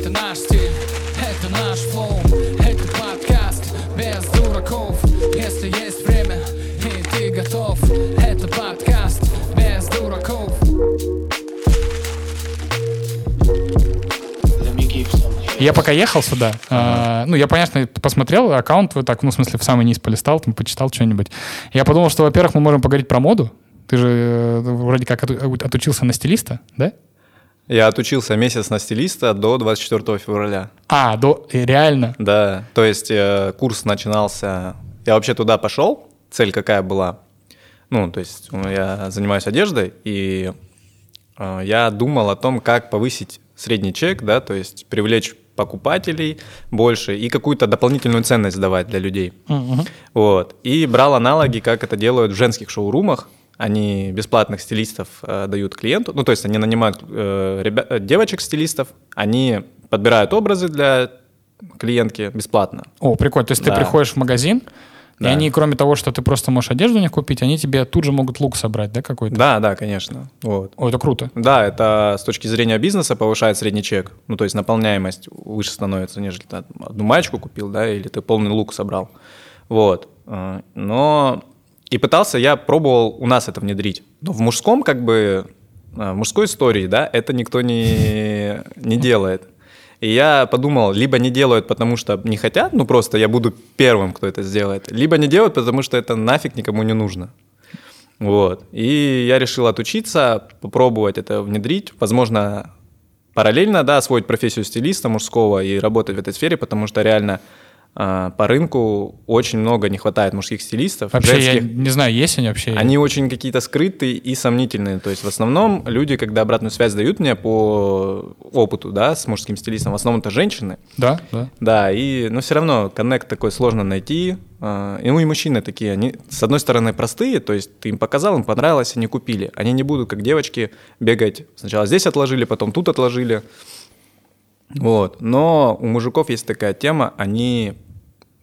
Это наш стиль, это наш флоу Это подкаст без дураков Если есть время и ты готов Это подкаст без дураков Я пока ехал сюда, а, ну, я, понятно, посмотрел аккаунт, вот так, ну, в смысле, в самый низ полистал, там, почитал что-нибудь. Я подумал, что, во-первых, мы можем поговорить про моду. Ты же э, вроде как оту- отучился на стилиста, да? Я отучился месяц на стилиста до 24 февраля. А, до, реально? Да, то есть э, курс начинался... Я вообще туда пошел, цель какая была? Ну, то есть я занимаюсь одеждой, и э, я думал о том, как повысить средний чек, да, то есть привлечь покупателей больше и какую-то дополнительную ценность давать для людей. Мгм. Вот. И брал аналоги, как это делают в женских шоурумах. Они бесплатных стилистов э, дают клиенту. Ну, то есть они нанимают э, ребя- э, девочек-стилистов, они подбирают образы для клиентки бесплатно. О, прикольно. То есть ты Да. приходишь в магазин, и Да. они, кроме того, что ты просто можешь одежду у них купить, они тебе тут же могут лук собрать, да, какой-то? Да, да, конечно. Вот. О, это круто. Да, это с точки зрения бизнеса повышает средний чек. Ну, то есть наполняемость выше становится, нежели ты одну маечку купил, да, или ты полный лук собрал. Вот. Э, Но и пытался я, пробовал у нас это внедрить. Но в мужском, как бы, э, в мужской истории, да, это никто не, не делает. И я подумал, либо не делают, потому что не хотят, ну просто я буду первым, кто это сделает, либо не делают, потому что это нафиг никому не нужно. Вот. И я решил отучиться, попробовать это внедрить. Возможно, параллельно, да, освоить профессию стилиста мужского и работать в этой сфере, потому что реально по рынку очень много не хватает мужских стилистов. Вообще, я женских. не знаю, есть они вообще? Они очень какие-то скрытые и сомнительные. То есть в основном люди, когда обратную связь дают мне по опыту, да, с мужским стилистом, в основном это женщины. Да, да. Да, и, но все равно коннект такой сложно найти. А, И, ну и мужчины такие, они, с одной стороны, простые, то есть ты им показал, им понравилось, они купили. Они не будут, как девочки, бегать. Сначала здесь отложили, потом тут отложили. Вот. Но у мужиков есть такая тема, они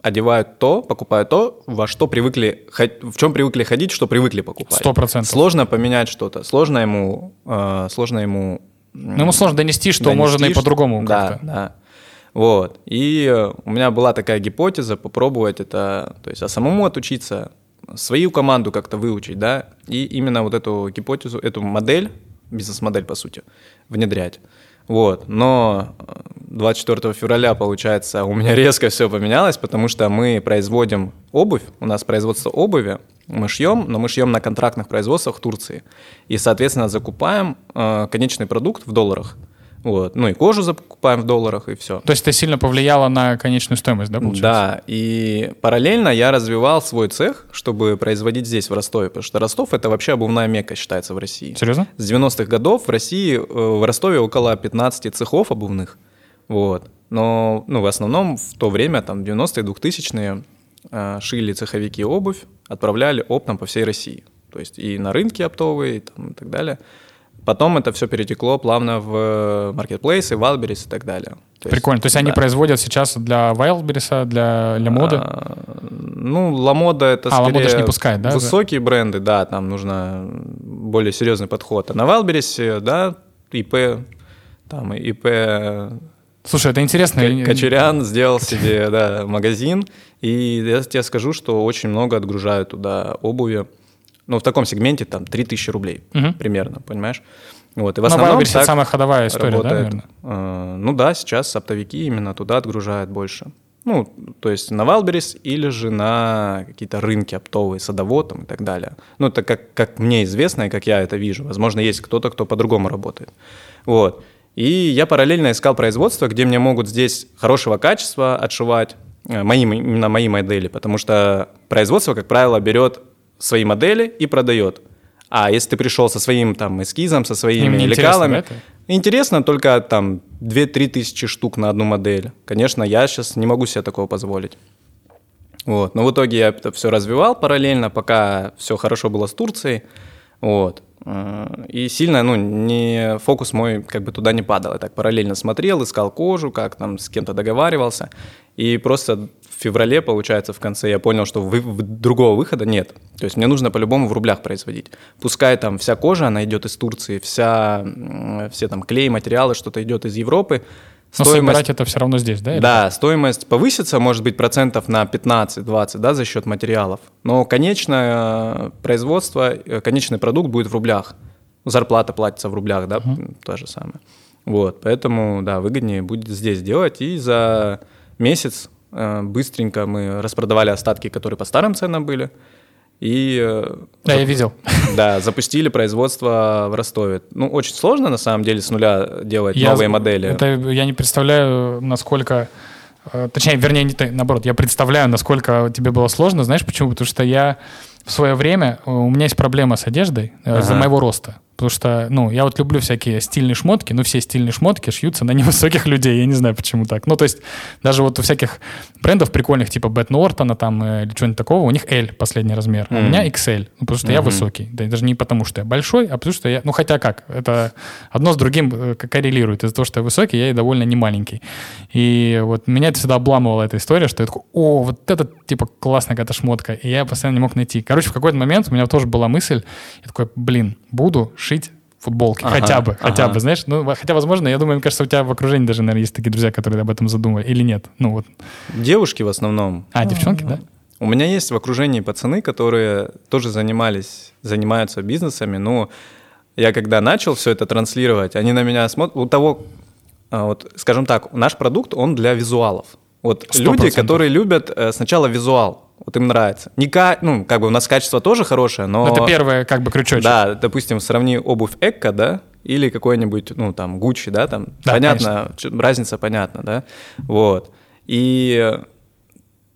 одевают то, покупают то, во что привыкли, в чем привыкли ходить, что привыкли покупать. Сто процентов. Сложно поменять что-то, сложно ему, э, сложно ему Ну, ему сложно донести, что можно и по-другому Да, как-то. да. Вот. И у меня была такая гипотеза попробовать это, то есть, а самому отучиться, свою команду как-то выучить, да, и именно вот эту гипотезу, эту модель, бизнес-модель, по сути, внедрять. Вот. Но э, 24 февраля, получается, у меня резко все поменялось, потому что мы производим обувь, у нас производство обуви, мы шьем, но мы шьем на контрактных производствах Турции. И, соответственно, закупаем э, конечный продукт в долларах. Вот. Ну и кожу закупаем в долларах, и все. То есть это сильно повлияло на конечную стоимость, да, получается? Да, и параллельно я развивал свой цех, чтобы производить здесь, в Ростове, потому что Ростов — это вообще обувная мека считается в России. Серьезно? С 90-х годов в России, э, в Ростове около 15 цехов обувных, вот. Но, ну, в основном в то время, там, 90-е, 2000-е, э, шили цеховики обувь, отправляли оптом по всей России. То есть и на рынки оптовые, и, там, и так далее. Потом это все перетекло плавно в маркетплейсы, Валберис и так далее. То есть, Прикольно. То есть они да. производят сейчас для Wildberries, для Лемоды? А, Ну, Ламода это А, скорее не пускает, да? высокие бренды, да, там нужно более серьезный подход. А на Валберисе, да, ИП, там ИП Слушай, это интересно. Кочерян сделал себе, да, магазин, и я тебе скажу, что очень много отгружают туда обуви. Ну, в таком сегменте там 3000 рублей Мгм. примерно, понимаешь? Вот, и в На основном Wildberries это так самая ходовая история, да, работает. наверное? Э, Ну да, сейчас оптовики именно туда отгружают больше. Ну, то есть на Валберис или же на какие-то рынки оптовые, садовод там и так далее. Ну, это как, как мне известно и как я это вижу. Возможно, есть кто-то, кто по-другому работает. Вот. И я параллельно искал производство, где мне могут здесь хорошего качества отшивать, э, мои, именно мои модели, потому что производство, как правило, берет свои модели и продает. А если ты пришел со своим там эскизом, со Им своими интересно, лекалами, да, это? Интересно только там 2-3 тысячи штук на одну модель. Конечно, я сейчас не могу себе такого позволить. Вот. Но в итоге я это все развивал параллельно, пока все хорошо было с Турцией. Вот. Э, И сильно, ну, не, фокус мой как бы туда не падал. Я так параллельно смотрел, искал кожу, как там с кем-то договаривался. И просто феврале, получается, в конце я понял, что вы- другого выхода нет. То есть мне нужно по-любому в рублях производить. Пускай там вся кожа, она идет из Турции, вся, все там клей, материалы, что-то идет из Европы, Но собирать это все равно здесь, да? или Да, стоимость повысится, может быть, процентов на 15-20, да, за счет материалов. Но конечное э, производство, э, конечный продукт будет в рублях. Зарплата платится в рублях, да, то же самое. Вот, поэтому, да, выгоднее будет здесь делать. И за месяц быстренько мы распродавали остатки, которые по старым ценам были. И э, Да, я видел. да, запустили производство в Ростове. Ну, очень сложно, на самом деле, с нуля делать Я- новые модели. Это я не представляю, насколько... э, Точнее, вернее, не наоборот, я представляю, насколько тебе было сложно. Знаешь почему? Потому что я в свое время... э, У меня есть проблема с одеждой э, из-за Ага. моего роста. Потому что, ну, я вот люблю всякие стильные шмотки, но все стильные шмотки шьются на невысоких людей. Я не знаю, почему так. Ну, то есть, даже вот у всяких брендов прикольных, типа Бет Нортона там э, или чего-нибудь такого, у них L последний размер, а у меня XL. Ну, потому что я Мгм. высокий. Да, даже не потому, что я большой, а потому что я... Ну, хотя как, это одно с другим э, коррелирует. Из-за того, что я высокий, я и довольно не маленький. И вот меня это всегда обламывала эта история, что я такой, о, вот это, типа, классная какая-то шмотка. И я постоянно не мог найти. Короче, в какой-то момент у меня тоже была мысль, я такой, блин, буду шить футболки, Ага, хотя бы, хотя ага. бы, знаешь, ну, хотя, возможно, я думаю, мне кажется, у тебя в окружении даже, наверное, есть такие друзья, которые об этом задумали, или нет, ну вот, Девушки в основном. а, девчонки, да? У меня есть в окружении пацаны, которые тоже занимались, занимаются бизнесами, но я когда начал все это транслировать, они на меня смотрят, у того, а, вот, скажем так, наш продукт, он для визуалов. Вот Сто люди, процентов. которые любят э, сначала визуал, вот им нравится. Не ка- ну, как бы у нас качество тоже хорошее, но... Это первое, как бы, крючочек. Да, допустим, сравни обувь Экко, да, или какой-нибудь, ну, там, Гуччи, да, там, Да, понятно, чё- разница понятна, да, вот. И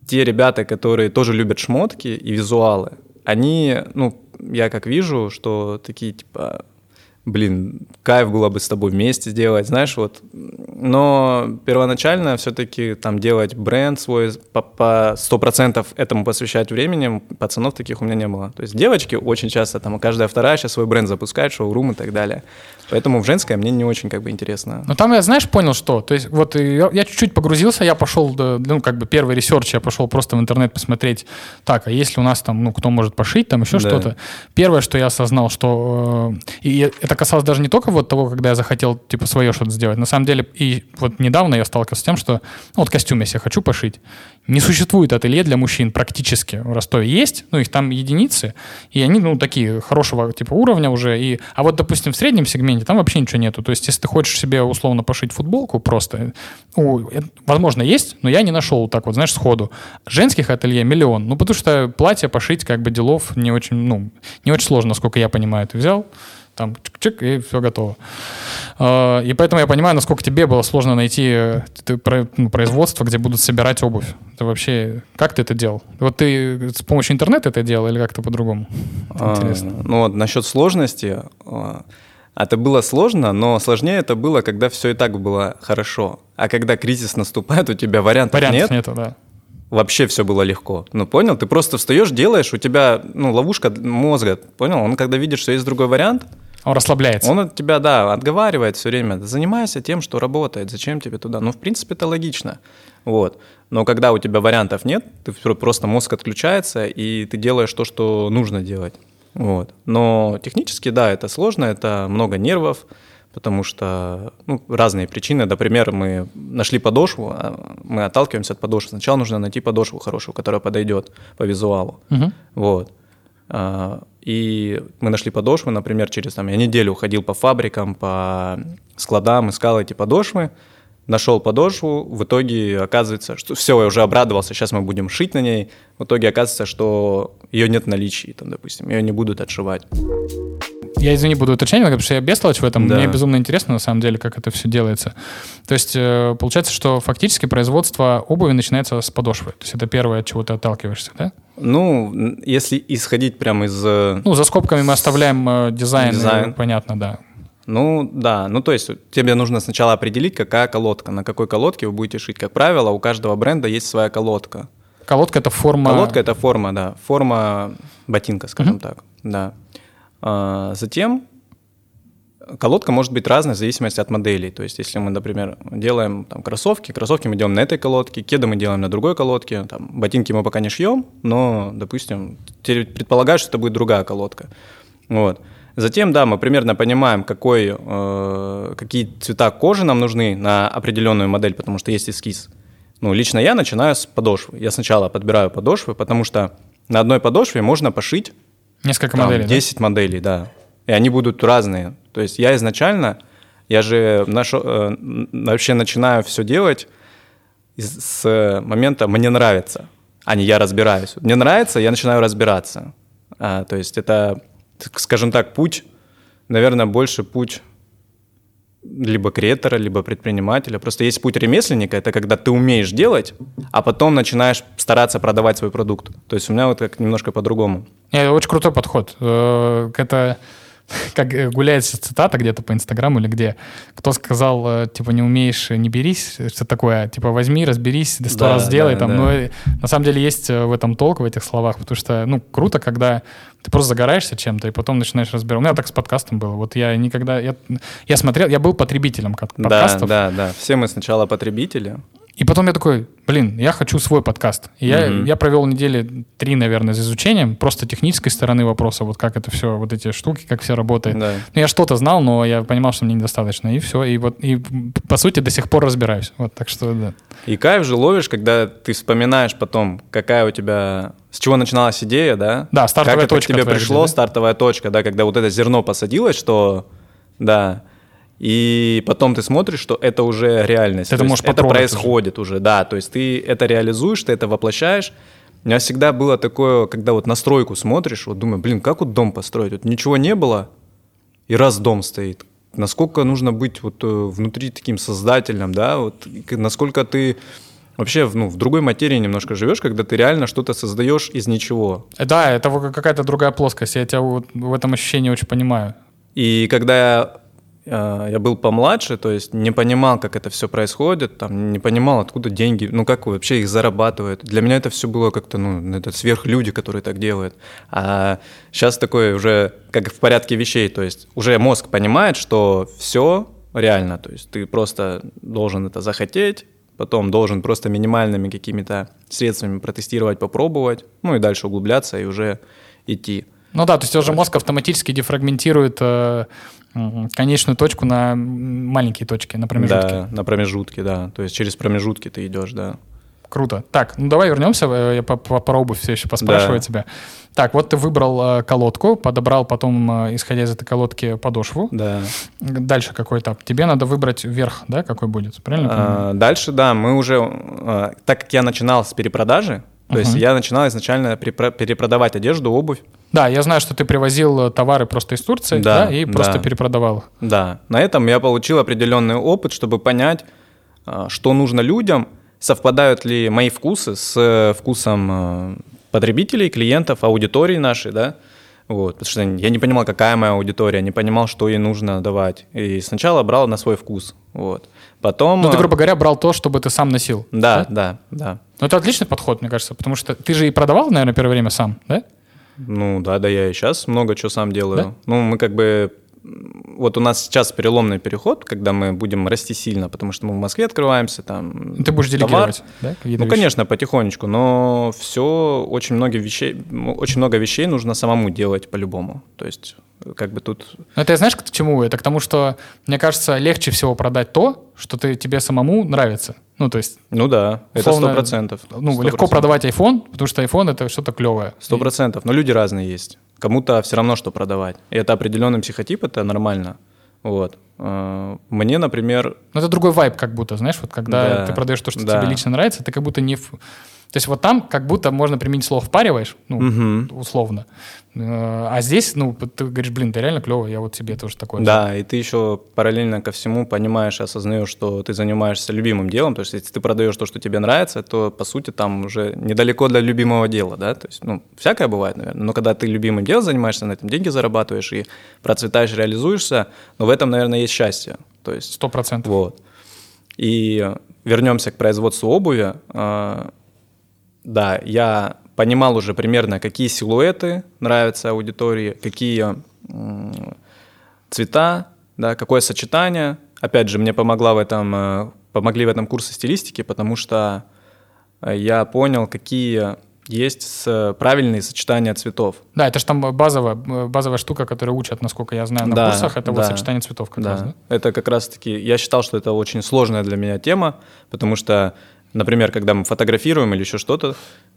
те ребята, которые тоже любят шмотки и визуалы, они, ну, я как вижу, что такие, типа, блин, кайф было бы с тобой вместе сделать, знаешь, вот. Но первоначально все-таки там делать бренд свой, по- по сто процентов этому посвящать времени, пацанов таких у меня не было. То есть девочки очень часто, там, каждая вторая сейчас свой бренд запускает, шоурум и так далее. Поэтому в женское мне не очень как бы интересно. Ну там я, знаешь, понял, что. То есть вот я, я чуть-чуть погрузился, я пошел, ну как бы первый research, я пошел просто в интернет посмотреть, так, а если у нас там, ну кто может пошить, там еще Да. что-то. Первое, что я осознал, что... э, и это касалось даже не только вот того, когда я захотел, типа, свое что-то сделать. На самом деле, и вот недавно я сталкивался с тем, что, ну вот костюм, я хочу пошить, не существует ателье для мужчин практически в Ростове. Есть, ну их там единицы, и они, ну, такие хорошего типа уровня уже. И, а вот, допустим, в среднем сегменте там вообще ничего нету. То есть, если ты хочешь себе условно пошить футболку просто, ну, это, возможно, есть, но я не нашел так вот, знаешь, сходу. Женских ателье миллион. Ну, потому что платье пошить как бы делов не очень, ну, не очень сложно, насколько я понимаю. Ты взял, там чик-чик, и все готово. Э, И поэтому я понимаю, насколько тебе было сложно найти э, ну, производство, где будут собирать обувь. Это вообще... Как ты это делал? Вот ты с помощью интернета это делал или как-то по-другому? А, Интересно. ну вот насчет сложности, а, это было сложно, но сложнее это было, когда все и так было хорошо. А когда кризис наступает, у тебя вариантов, Вариантов нет, нету, да. вообще все было легко. Ну, понял? Ты просто встаешь, делаешь, у тебя, ну, ловушка мозга, понял? Он, когда видит, что есть другой вариант, Он расслабляется. он от тебя, да, отговаривает все время. Занимайся тем, что работает, зачем тебе туда? Ну, в принципе, это логично. Вот. Но когда у тебя вариантов нет, ты про- просто мозг отключается, и ты делаешь то, что нужно делать. Вот. Но технически, да, это сложно, это много нервов, потому что ну, разные причины. Например, мы нашли подошву, а мы отталкиваемся от подошвы. Сначала нужно найти подошву хорошую, которая подойдет по визуалу. Мгм. Вот. А, И мы нашли подошвы, например, через там, я неделю ходил по фабрикам, по складам, искал эти подошвы, нашел подошву, в итоге оказывается, что все, я уже обрадовался, сейчас мы будем шить на ней, в итоге оказывается, что ее нет в наличии, там, допустим, ее не будут отшивать. Я, извини, буду уточнять, потому что я бестолочь в этом. Да. Мне безумно интересно, на самом деле, как это все делается. То есть, э, получается, что фактически производство обуви начинается с подошвы. То есть, это первое, от чего ты отталкиваешься, да? Ну, если исходить прямо из... э, Ну, за скобками мы оставляем э, дизайн, Дизайн. понятно, да. Ну, да, ну то есть тебе нужно сначала определить, какая колодка, на какой колодке вы будете шить. Как правило, у каждого бренда есть своя колодка. Колодка — это форма... Колодка это форма, да, форма ботинка, скажем так, да. А, затем колодка может быть разной в зависимости от моделей. То есть, если мы, например, делаем там, кроссовки, кроссовки мы делаем на этой колодке, кеды мы делаем на другой колодке, там, ботинки мы пока не шьем, но, допустим, предполагаю, что это будет другая колодка. Вот. Затем, да, мы примерно понимаем, какой, э, какие цвета кожи нам нужны на определенную модель, потому что есть эскиз. Ну, лично я начинаю с подошвы. Я сначала подбираю подошвы, потому что на одной подошве можно пошить Несколько там, моделей, 10 моделей, да. И они будут разные. То есть я изначально, я же нашел, э, вообще начинаю все делать из- с момента «мне нравится», а не «я разбираюсь». Мне нравится, я начинаю разбираться. А, то есть это, скажем так, путь, наверное, больше путь либо креатора, либо предпринимателя. Просто есть путь ремесленника, это когда ты умеешь делать, а потом начинаешь стараться продавать свой продукт. То есть у меня вот как немножко по-другому. Не, очень крутой подход. Э, Это как э, гуляет сейчас цитата где-то по Инстаграму или где. Кто сказал, э, типа, не умеешь, не берись, что такое, типа, возьми, разберись, сто Да, раз сделай. да, там. да. Но э, на самом деле есть э, в этом толк, в этих словах, потому что, ну, круто, когда ты просто загораешься чем-то и потом начинаешь разбирать. У меня так с подкастом было. Вот я никогда... Я, я смотрел, я был потребителем кат- Да, подкастов. да, да. Все мы сначала потребители. И потом я такой, блин, я хочу свой подкаст. И я, Мгм. я провел недели три, наверное, за изучением просто технической стороны вопроса, вот как это все, вот эти штуки, как все работает. Да. Ну, я что-то знал, но я понимал, что мне недостаточно. И все. И вот, и по сути до сих пор разбираюсь. Вот, так что, да. И кайф же ловишь, когда ты вспоминаешь потом, какая у тебя, с чего начиналась идея, да? Да, стартовая как это точка к тебе пришло, где, да? стартовая точка, да, когда вот это зерно посадилось, что, да, и потом ты смотришь, что это уже реальность. Ты это можешь это происходит уже. да, то есть ты это реализуешь, ты это воплощаешь. У меня всегда было такое, когда вот на стройку смотришь, вот думаю, блин, как вот дом построить? Вот ничего не было, и раз дом стоит. Насколько нужно быть вот э, внутри таким создательным, да, вот насколько ты вообще ну, в другой материи немножко живешь, когда ты реально что-то создаешь из ничего. Э, Да, это какая-то другая плоскость. Я тебя вот в этом ощущении очень понимаю. И когда я, э, я был помладше, то есть не понимал, как это все происходит, там, не понимал, откуда деньги, ну как вообще их зарабатывают. Для меня это все было как-то, ну, это сверхлюди, которые так делают. А сейчас такое уже как в порядке вещей, то есть уже мозг понимает, что все реально, то есть ты просто должен это захотеть, потом должен просто минимальными какими-то средствами протестировать, попробовать, ну и дальше углубляться и уже идти. Ну да, то есть уже мозг автоматически дефрагментирует э, конечную точку на маленькие точки, на промежутки. Да, на промежутке, да. То есть через промежутки ты идешь, да. Круто. Так, ну давай вернемся, э, я по, по, про обувь все еще поспрашиваю Да. тебя. Так, вот ты выбрал э, колодку, подобрал потом, э, исходя из этой колодки, подошву. Да. Дальше какой этап? Тебе надо выбрать верх, да, какой будет, правильно? А, дальше, да, мы уже, а, так как я начинал с перепродажи, то есть я начинал изначально перепро- перепродавать одежду, обувь. Да, я знаю, что ты привозил э, товары просто из Турции, да, Да, и просто да. перепродавал их. Да, на этом я получил определенный опыт, чтобы понять, а, что нужно людям, совпадают ли мои вкусы с э, вкусом э, потребителей, клиентов, аудитории нашей, да. Вот, потому что я не понимал, какая моя аудитория, не понимал, что ей нужно давать. И сначала брал на свой вкус. Вот. Потом... Ну, ты, э, грубо говоря, брал то, чтобы ты сам носил. Да, да, да. Ну, это отличный подход, мне кажется, потому что ты же и продавал, наверное, первое время сам, да? Ну да, да, я и сейчас много чего сам делаю. Ну, мы как бы... Вот у нас сейчас переломный переход, когда мы будем расти сильно, потому что мы в Москве открываемся, там... Ты будешь товар. делегировать, да? какие-то Ну, вещи? конечно, потихонечку, но все, очень много вещей, очень много вещей нужно самому делать по-любому. То есть, как бы тут... Ну, это знаешь, к чему? Это к тому, что, мне кажется, легче всего продать то, что ты, тебе самому нравится. Ну, то есть, Ну да, это Условно, сто процентов. ну, легко продавать iPhone, потому что iPhone — это что-то клевое. Сто процентов. Но люди разные есть. Кому-то все равно, что продавать. И это определенный психотип, это нормально. Вот. Э, Мне, например, Ну, это другой вайб, как будто, знаешь, вот когда Да, ты продаешь то, что да. тебе лично нравится, ты как будто не... в- То есть вот там как будто можно применить слово «впариваешь», ну, Мгм. условно. Э, А здесь, ну, ты говоришь, блин, ты реально клево, я вот себе тоже такой. Да, и ты еще параллельно ко всему понимаешь и осознаешь, что ты занимаешься любимым делом. То есть, если ты продаешь то, что тебе нравится, то, по сути, там уже недалеко для любимого дела, да? То есть, ну, всякое бывает, наверное. Но когда ты любимым делом занимаешься, на этом деньги зарабатываешь и процветаешь, реализуешься, но в этом, наверное, есть счастье. То есть, Сто процентов. вот. И вернемся к производству обуви. Да, я понимал уже примерно, какие силуэты нравятся аудитории, какие цвета, да, какое сочетание. Опять же, мне помогла в этом, э, помогли в этом курсы стилистики, потому что э, я понял, какие есть правильные сочетания цветов. Да, это же там базовая, базовая штука, которая учат, насколько я знаю, на Да, курсах. Это вот да. сочетание цветов как да. раз, да? Это как раз-таки, я считал, что это очень сложная для меня тема, потому что, например, когда мы фотографируем или еще что-то,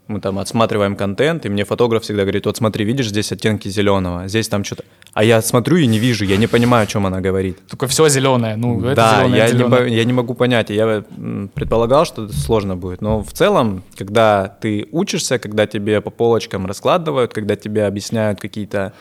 мы там отсматриваем контент, и мне фотограф всегда говорит, вот смотри, видишь, здесь оттенки зеленого, здесь там что-то. А я смотрю и не вижу, я не понимаю, о чем она говорит. Только все зеленое. Ну, это да, зеленое, я, не, зеленое. бо- я не могу понять. Я предполагал, что это сложно будет. Но в целом, когда ты учишься, когда тебе по полочкам раскладывают, когда тебе объясняют какие-то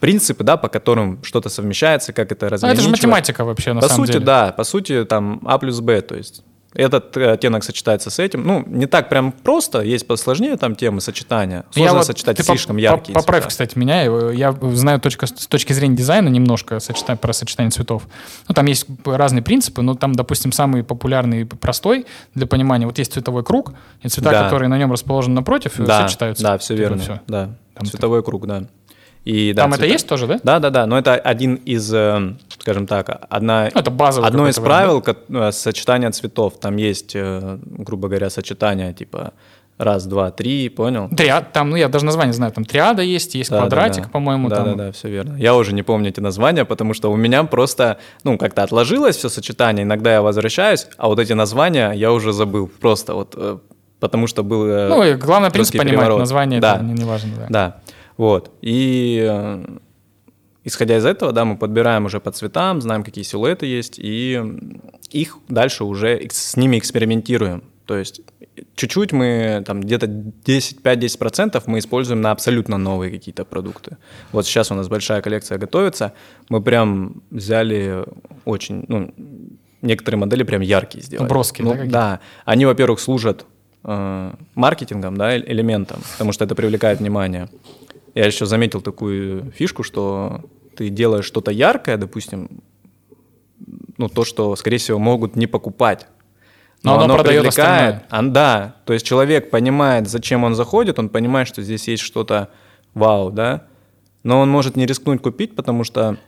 принципы, да, по которым что-то совмещается, как это Ну, это же разграничивать. математика вообще, на По самом сути, деле. да, по сути, там А плюс Б, то есть этот э, оттенок сочетается с этим. Ну, не так прям просто, есть посложнее там темы сочетания. Я Сложно вот- сочетать ты слишком поп- яркие поп- Поправь, цвета. кстати, меня. Я знаю точка, с точки зрения дизайна немножко сочета- про сочетание цветов. Ну, там есть разные принципы, но там, допустим, самый популярный и простой для понимания. Вот есть цветовой круг, и цвета, Да. которые на нем расположены напротив, Да, сочетаются. да, все верно. всё. Да, Там цветовой круг, да. И, да, Там это цвета- есть тоже, да? Да, да, да, но это один из, э, скажем так, одна, Ну, это одно из правил ко- э, сочетания цветов. Там есть, э, грубо говоря, сочетание типа раз, два, три, понял? Триад, там, ну, я даже название знаю, там триада есть, есть Да, да, квадратик, да. по-моему, Да, там. да, да, все верно. Я уже не помню эти названия, потому что у меня просто, ну, как-то отложилось все сочетание. Иногда я возвращаюсь, а вот эти названия я уже забыл. Просто вот, потому что был... Ну, и главное, принцип понимать, переворот. название, Да. это не, не важно, да. Да, вот. И э, исходя из этого, да, мы подбираем уже по цветам, знаем, какие силуэты есть, и их дальше уже с ними экспериментируем. То есть чуть-чуть мы, там, где-то 10, 5-10% мы используем на абсолютно новые какие-то продукты. Вот сейчас у нас большая коллекция готовится, мы прям взяли очень, ну, некоторые модели прям яркие сделали. Броские, да, Ну, какие-то? да, они, во-первых, служат э, маркетингом, да, элементом, потому что это привлекает внимание. Я еще заметил такую фишку, что ты делаешь что-то яркое, допустим, ну, то, что, скорее всего, могут не покупать. Но оно продает остальное. А, да, то есть человек понимает, зачем он заходит, он понимает, что здесь есть что-то вау, да, но он может не рискнуть купить, потому что,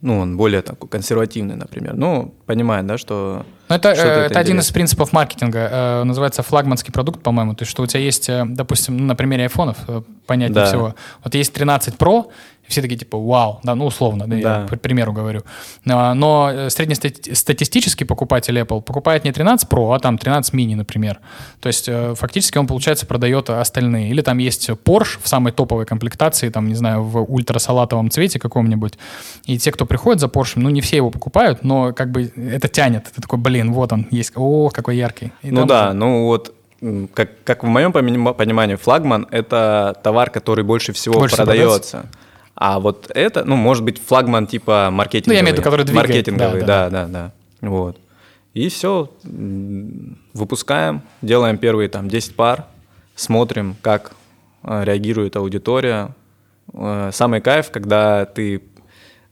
ну, он более такой консервативный, например. Ну, понимает, да, что... Ну, это, э, это один из принципов маркетинга. э, называется флагманский продукт, по-моему. То есть, что у тебя есть, э, допустим, ну, на примере айфонов, понятнее Да. всего. Вот есть 13 Pro, все такие типа, вау, да, ну, условно, да, я Да. к примеру говорю. А, Но среднестатистический покупатель Apple покупает не 13 Pro, а там 13 mini, например. То есть, э, фактически он, получается, продает остальные. Или там есть Porsche в самой топовой комплектации, там, не знаю, в ультрасалатовом цвете каком-нибудь. И те, кто приходит за Porsche, ну, не все его покупают, но как бы это тянет. Ты такой, блин, вот он есть. О, какой яркий. И ну да, уже- ну вот как, как в моем понима- понимании, флагман — это товар, который больше всего Больше всего продается. А вот это, ну, может быть, флагман типа маркетинговый. Ну, я имею в виду, который двигает, Маркетинговый, да, да, да, да. Вот. И все, выпускаем, делаем первые там 10 пар, смотрим, как э, реагирует аудитория. Э, Самый кайф, когда ты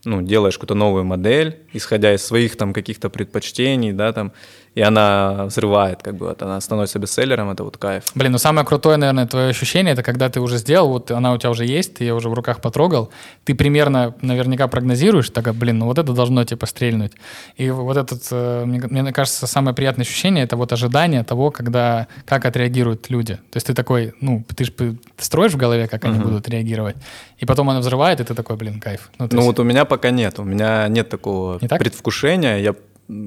ну, делаешь какую-то новую модель, исходя из своих там каких-то предпочтений, да, там, и она взрывает, как бы, вот она становится бестселлером, это вот кайф. Блин, ну самое крутое, наверное, твое ощущение, это когда ты уже сделал, вот она у тебя уже есть, ты ее уже в руках потрогал, ты примерно наверняка прогнозируешь, так, блин, ну вот это должно типа стрельнуть. И вот этот, э, мне, кажется, самое приятное ощущение, это вот ожидание того, когда, как отреагируют люди. То есть ты такой, ну, ты же строишь в голове, как они будут реагировать, и потом она взрывает, и ты такой, блин, кайф. Ну, Ну есть- вот у меня пока нет, у меня нет такого Не так? предвкушения. Я,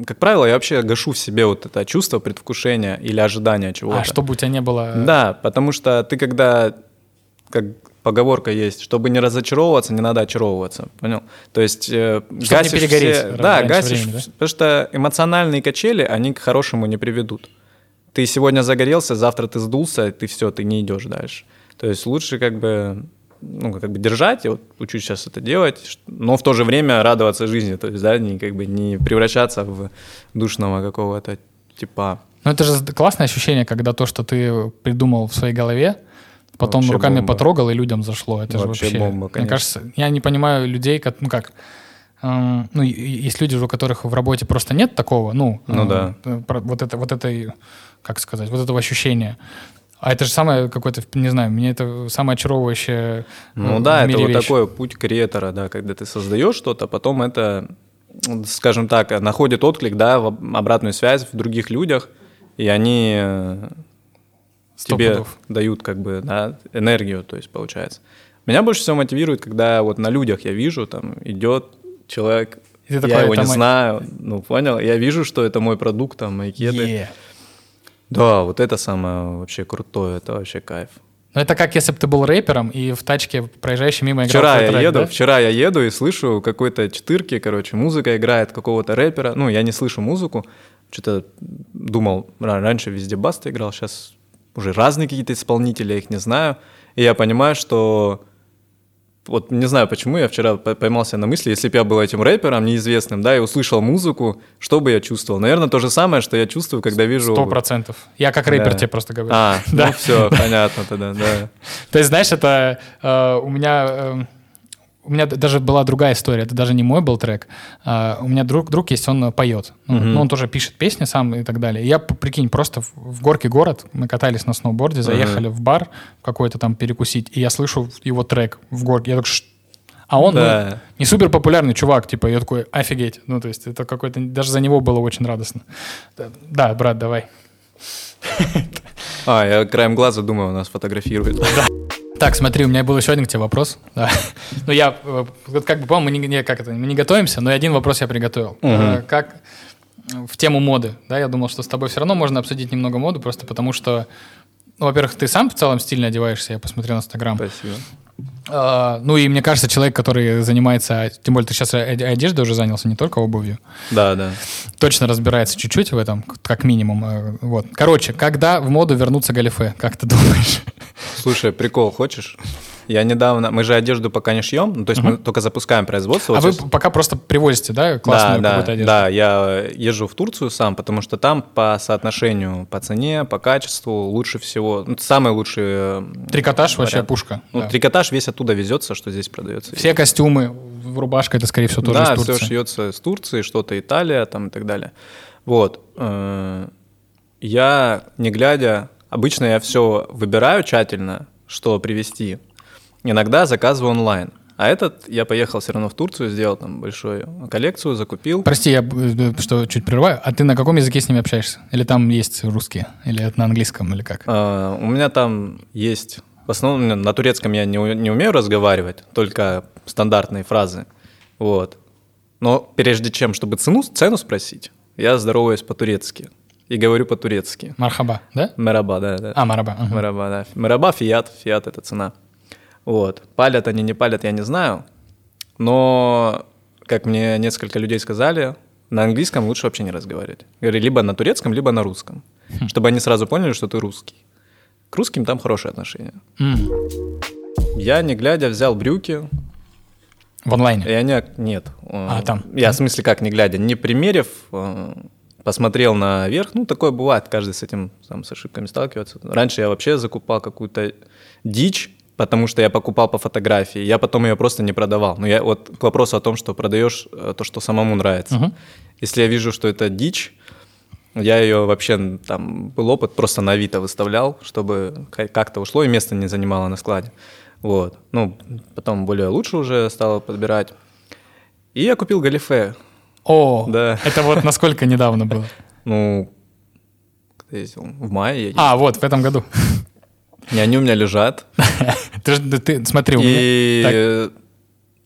как правило, я вообще гашу в себе вот это чувство предвкушения или ожидания чего-то. а чтобы у тебя не было... Да, потому что ты когда, как поговорка есть, чтобы не разочаровываться, не надо очаровываться, понял? То есть э, не гасишь перегореть все- да, гасишь, времени, да? потому что эмоциональные качели, они к хорошему не приведут. Ты сегодня загорелся, завтра ты сдулся, ты все, ты не идешь дальше. То есть лучше как бы ну, как бы держать, я вот учусь сейчас это делать, но в то же время радоваться жизни, то есть, да, не, как бы не превращаться в душного какого-то типа. Ну, это же классное ощущение, когда то, что ты придумал в своей голове, потом Вообще руками бомба. потрогал и людям зашло. Это Вообще же вообще... бомба, Мне конечно. кажется, я не понимаю людей, как, ну как... эм, ну, есть люди, у которых в работе просто нет такого, ну, Ну э, да. э, вот это, вот этой, как сказать, вот этого ощущения. А это же самое какое-то, не знаю, мне это самое очаровывающее. э, Ну в да, это мире вот вещь. такой путь креатора, да, когда ты создаешь что-то, потом это, скажем так, находит отклик, да, в об- обратную связь в других людях, и они э, тебе пудов. дают как бы да, энергию, то есть получается. Меня больше всего мотивирует, когда вот на людях я вижу, там идет человек, И ты я такой, его не мой- знаю, ну понял, я вижу, что это мой продукт, там мои кеды. Да, вот это самое вообще крутое, это вообще кайф. Ну, это как если бы ты был рэпером и в тачке, проезжающий мимо, играл Вчера я трек, еду, да? вчера я еду и слышу какой-то четырки, короче, музыка играет какого-то рэпера. Ну, я не слышу музыку. Что-то думал, ра- раньше везде Баста играл, сейчас уже разные какие-то исполнители, я их не знаю. И я понимаю, что вот не знаю почему, я вчера поймался на мысли, если бы я был этим рэпером неизвестным, да, и услышал музыку, что бы я чувствовал? Наверное, то же самое, что я чувствую, когда вижу... Сто процентов. Я как рэпер Да. тебе просто говорю. А, Да. ну все, понятно тогда, да. То есть, знаешь, это э, у меня... у меня даже была другая история, это даже не мой был трек. А, у меня друг, друг есть, он э, поет. Ну, ну, он тоже пишет песни сам и так далее. Я, прикинь, просто в, в горке город, мы катались на сноуборде, заехали в бар какой-то там перекусить, и я слышу его трек в горке. Я такой, «Ш-» а он ну, Да. не супер популярный чувак, типа, я такой, офигеть. Ну, то есть это какой-то, даже за него было очень радостно. Да, Да, брат, давай. А, я краем глаза думаю, нас фотографируют. Так, смотри, у меня был еще один к тебе вопрос. Да. Ну, я, э, как бы, по-моему, мы не, как это, мы не готовимся, но один вопрос я приготовил. Э, Как э, в тему моды, да, я думал, что с тобой все равно можно обсудить немного моду, просто потому что, ну, во-первых, ты сам в целом стильно одеваешься, я посмотрел на Инстаграм. Спасибо. А, ну, и мне кажется, человек, который занимается, тем более ты сейчас одеждой уже занялся, не только обувью, Да, да. точно разбирается чуть-чуть в этом, как минимум. э, Вот. Короче, когда в моду вернутся галифе, как ты думаешь? Слушай, прикол хочешь? Я недавно... Мы же одежду пока не шьем, ну, то есть мы только запускаем производство. А Вот вы сейчас- пока просто привозите, да, классную да, какую-то да, одежду? да, я езжу в Турцию сам, потому что там по соотношению, по цене, по качеству лучше всего, ну, самый лучший... э, Трикотаж вообще вариант. пушка. Ну, да. трикотаж весь оттуда везется, что здесь продается. Все костюмы, рубашка, это, скорее всего, тоже да, из Турции. все шьется из Турции, что-то Италия там и так далее. Вот. э, Я, не глядя, обычно я все выбираю тщательно, что привезти. Иногда заказываю онлайн. А этот я поехал все равно в Турцию, сделал там большую коллекцию, закупил. Прости, я э, что чуть прерываю. А ты на каком языке с ними общаешься? Или там есть русские? Или это на английском, или как? А, У меня там есть... В основном на турецком я не, не умею разговаривать, только стандартные фразы. Вот. Но прежде чем, чтобы цену, цену спросить, я здороваюсь по-турецки и говорю по-турецки. Мархаба, да? Мераба, да, да. А, мараба. ага. Мераба, да. Мераба, фиат, фиат – это цена. Вот. Палят они, не палят, я не знаю. Но, как мне несколько людей сказали, на английском лучше вообще не разговаривать. Говорю, либо на турецком, либо на русском. Чтобы они сразу поняли, что ты русский. К русским там хорошие отношения. М, Я, не глядя, взял брюки, В онлайне. и они... Нет. э, А, там. Я, в смысле, как не глядя, не примерив, э, посмотрел наверх. Ну, такое бывает, каждый с этим, там, с ошибками сталкивается. Раньше я вообще закупал какую-то дичь, потому что я покупал по фотографии. Я потом ее просто не продавал. Но я вот к вопросу о том, что продаешь э, то, что самому нравится. Мгм. Если я вижу, что это дичь, я ее вообще, там, был опыт, просто на Авито выставлял, чтобы ка- как-то ушло и место не занимало на складе. Вот. Ну, потом более лучше уже стало подбирать. И я купил галифе. О, Да. это вот насколько недавно было? Ну, когда я ездил? в мае я ездил. А, вот, в этом году. И они у меня лежат. Ты, ты смотри, у меня... И, э,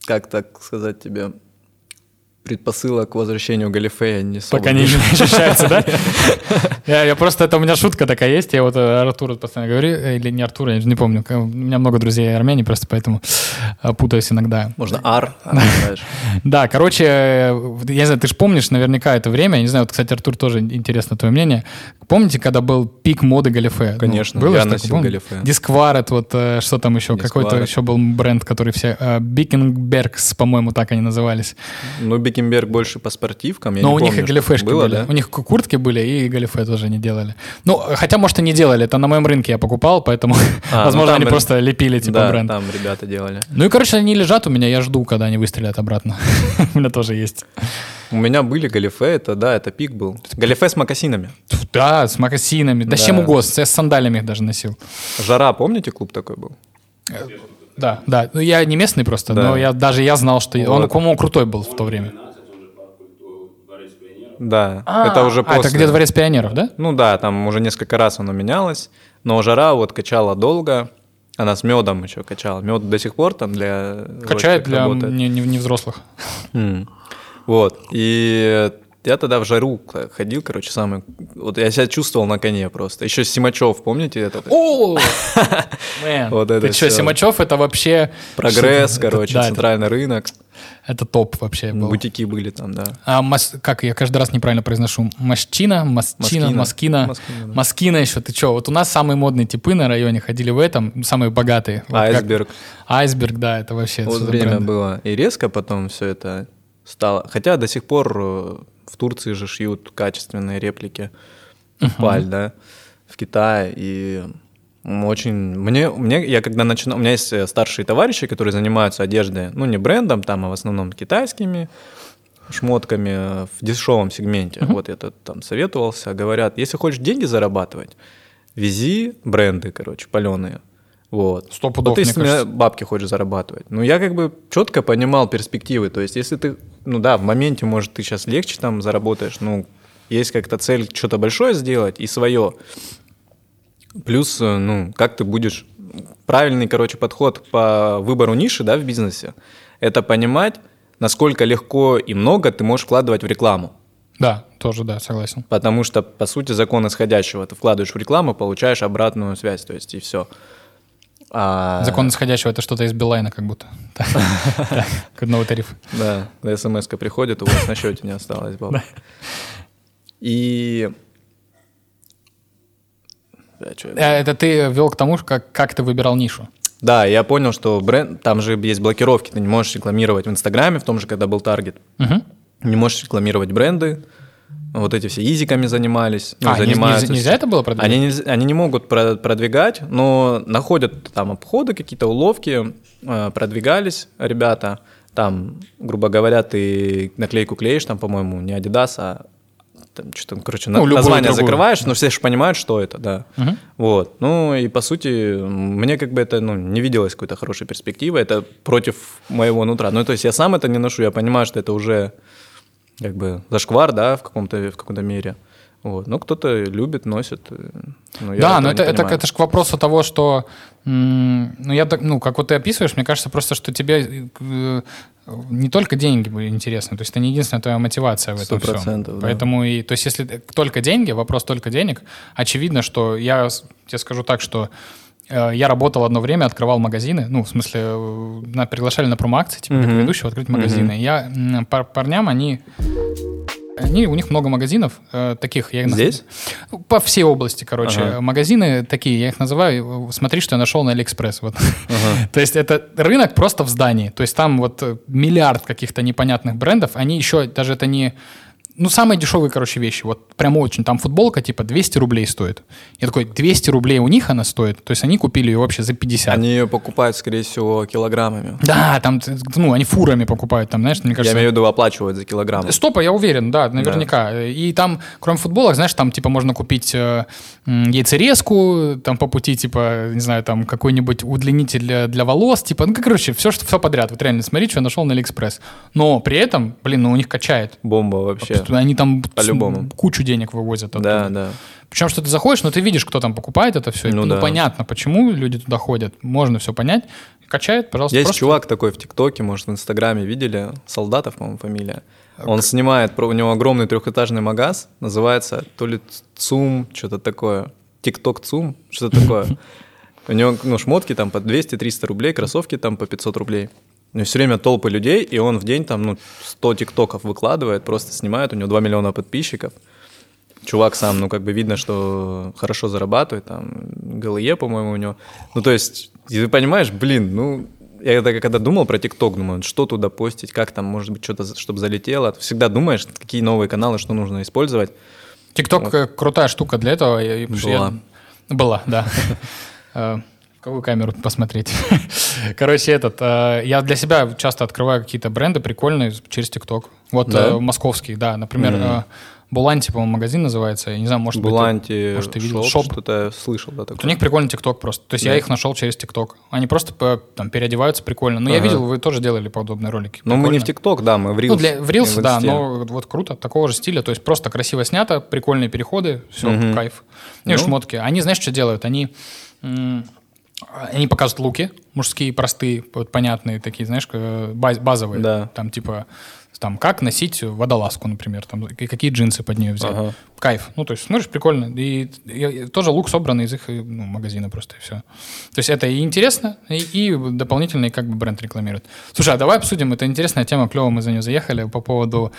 как так сказать тебе, предпосылок к возвращению галифе я не Пока не ощущается, да? Я, я просто, это у меня шутка такая есть, я вот э, Артуру постоянно говорю, э, или не Артур, я не помню, к- у меня много друзей армяне, просто поэтому э, путаюсь иногда. Можно ар, а. Да, короче, э, я не знаю, ты же помнишь наверняка это время, я не знаю, вот, кстати, Артур, тоже интересно твое мнение. Помните, когда был пик моды галифе? Ну, Конечно, было я такое, носил помню? галифе. Дискварет, вот э, что там еще, какой-то еще был бренд, который все... э, Бикингбергс, по-моему, так они назывались. Ну, Бекенберг больше по спортивкам. я Но не у них помню, и что галифешки было, были. да? У них ку- куртки были, и галифе тоже не делали. Ну, хотя, может, и не делали. Это на моем рынке я покупал, поэтому, А, ну возможно, там они просто лепили, типа, да, бренд. там ребята делали. Ну и, короче, они лежат у меня, я жду, когда они выстрелят обратно. У меня тоже есть. У меня были галифе, это, да, это пик был. Галифе с мокасинами. Да, с мокасинами. Да, с Да. чем угодно. Я с сандалями их даже носил. Жара, помните, клуб такой был? Да, да. Ну, я не местный просто, Да. но я даже я знал, что... Он, Вот. по-моему, крутой был в то время. Да, А, это уже а, после. это где Дворец пионеров, да? Ну да, там уже несколько раз оно менялось. Но жара вот качала долго, она с медом еще качала. Мед до сих пор там для... Качает для не, не- не взрослых. Вот. И я тогда в жару ходил, короче, самый... Вот я себя чувствовал на коне просто. Еще Симачев, помните этот? О! Вот это Ты что. Симачев это вообще... Прогресс, короче, центральный рынок. Это топ вообще был. Бутики были там, да. А мас- как я каждый раз неправильно произношу? Москина. Москина, да. Москина еще, ты что? Вот у нас самые модные типы на районе ходили в этом, самые богатые. Вот как- Айсберг. Айсберг, да, это вообще... Вот время бренды? было. И резко потом все это стало. Хотя до сих пор э, в Турции же шьют качественные реплики. Паль, да, в Китае. И очень... Мне, мне, я когда начинал... У меня есть э, старшие товарищи, которые занимаются одеждой, ну, не брендом там, а в основном китайскими шмотками э, в дешевом сегменте. Вот я тут там советовался. Говорят, если хочешь деньги зарабатывать, вези бренды, короче, паленые. Вот. Сто пудов, Вот мне у меня бабки хочешь зарабатывать. Ну, я как бы четко понимал перспективы. То есть, если ты, ну да, в моменте, может, ты сейчас легче там заработаешь, ну, есть как-то цель что-то большое сделать и свое. Плюс, э, ну, как ты будешь... Правильный, короче, подход по выбору ниши, да, в бизнесе, это понимать, насколько легко и много ты можешь вкладывать в рекламу. Да, тоже, да, согласен. Потому что, по сути, закон исходящего. Ты вкладываешь в рекламу, получаешь обратную связь, то есть и все. А... Закон исходящего это что-то из Билайна как будто. Так, Как новый тариф. Да, смс приходит, у вас на счете не осталось бабок. И... Э, Это ты вел к тому, как, как ты выбирал нишу. Да, я понял, что бренд, там же есть блокировки, ты не можешь рекламировать в Инстаграме, в том же, когда был таргет. Мгм. Не можешь рекламировать бренды. Вот эти все изиками занимались. ну, А, занимаются. нельзя- нельзя это было продвигать? Они, нельзя- они не могут про- продвигать, но находят там обходы, какие-то уловки, э, продвигались ребята. Там, грубо говоря, ты наклейку клеишь, там, по-моему, не Adidas, а там что-то, короче, на- Ну, название другую. закрываешь, но все же понимают, что это, да. Мгм. Вот. Ну и по сути, мне как бы это ну, не виделось какой-то хорошей перспективы. Это против моего нутра. Ну, то есть я сам это не ношу, я понимаю, что это уже как бы зашквар, да, в каком-то в каком-то мере. Вот. Ну, кто-то любит, носит. ну, да, но это, это, это же к вопросу того, что, ну, я так, ну, как вот ты описываешь, мне кажется просто, что тебе э, не только деньги были интересны, то есть это не единственная твоя мотивация в этом Сто всем. процентов, да. Поэтому и, то есть если только деньги, вопрос только денег, очевидно, что я тебе скажу так, что я работал одно время, открывал магазины, ну, в смысле, э, на, приглашали на промо-акции, типа, как Мгм. ведущего открыть магазины. Я м, пар- парням, они, они, у них много магазинов э, таких. Я их Здесь? Ну, По всей области, короче. Ага. Магазины такие, я их называю, э, смотри, что я нашел на Алиэкспресс. Вот. Ага. То есть это рынок просто в здании. То есть там вот э, миллиард каких-то непонятных брендов. Они еще, даже это не... Ну, самые дешевые, короче, вещи. Вот прям очень. Там футболка типа 200 рублей стоит. Я такой, 200 рублей у них она стоит. То есть они купили ее вообще за 50. Они ее покупают, скорее всего, килограммами. Да, там, ну, они фурами покупают, там, знаешь, мне Я кажется... имею в виду оплачивают за килограмм. Стопа, я уверен, да, наверняка. И там, кроме футболок, знаешь, там типа можно купить э, яйцерезку, там по пути, типа, не знаю, там какой-нибудь удлинитель для, для волос, типа, ну, короче, все, что все подряд. Вот реально, смотри, что я нашел на Алиэкспресс. Но при этом, блин, ну у них качает. Бомба вообще. Они там По-любому. кучу денег вывозят оттуда. Да, да. Причем, что ты заходишь, но ты видишь, кто там покупает это все. Ну Ну, да. понятно, почему люди туда ходят. Можно все понять. Качает, пожалуйста. Есть просто- чувак такой в ТикТоке, может, в Инстаграме видели, Солдатов, по-моему, фамилия. Он снимает, у него огромный трехэтажный магаз, называется то ли ЦУМ, что-то такое. ТикТок ЦУМ, что-то такое. У него ну, шмотки там по 200-300 рублей, кроссовки там по 500 рублей. У него все время толпы людей, и он в день там ну, 100 тиктоков выкладывает, просто снимает, у него 2 миллиона подписчиков. Чувак сам, ну, как бы видно, что хорошо зарабатывает, там, ГЛЕ, по-моему, у него. Ну, то есть, ты понимаешь, блин, ну, я когда, когда думал про ТикТок, думаю, что туда постить, как там, может быть, что-то, чтобы залетело. Ты всегда думаешь, какие новые каналы, что нужно использовать. ТикТок э, крутая штука для этого. Что я- Была. Была, да. Какую камеру посмотреть? Короче, этот, э, я для себя часто открываю какие-то бренды прикольные через ТикТок. Вот Да? э, московский, да. Например, Мгм. э, Буланти, по-моему, магазин называется. Я не знаю, может быть, ты- Буланти, может, ты видел шоп, шоп. что-то я слышал, да, Вот у такое. них прикольный ТикТок просто. То есть я Да. их нашел через ТикТок. Они просто там переодеваются прикольно. Но я Ага. видел, вы тоже делали подобные ролики. Ну, мы не Прикольно. в ТикТок, да, мы в Reels. Ну, для, в Reels, в да, но вот круто, такого же стиля, то есть просто красиво снято, прикольные переходы, все, Мгм. кайф. Ну, и Ну. шмотки. Они, знаешь, что делают? Они, они показывают луки, мужские, простые, вот понятные такие, знаешь, э, баз- базовые. Да. Там типа, там, как носить водолазку, например, там, и какие джинсы под нее взять. Ага. Кайф. Ну, то есть, смотришь, прикольно. И, и- и тоже лук собранный из их э, ну, магазина просто, и все. То есть это и интересно, и, и дополнительный как бы бренд рекламирует. Слушай, а давай обсудим, это интересная тема, клево мы за нее заехали, по поводу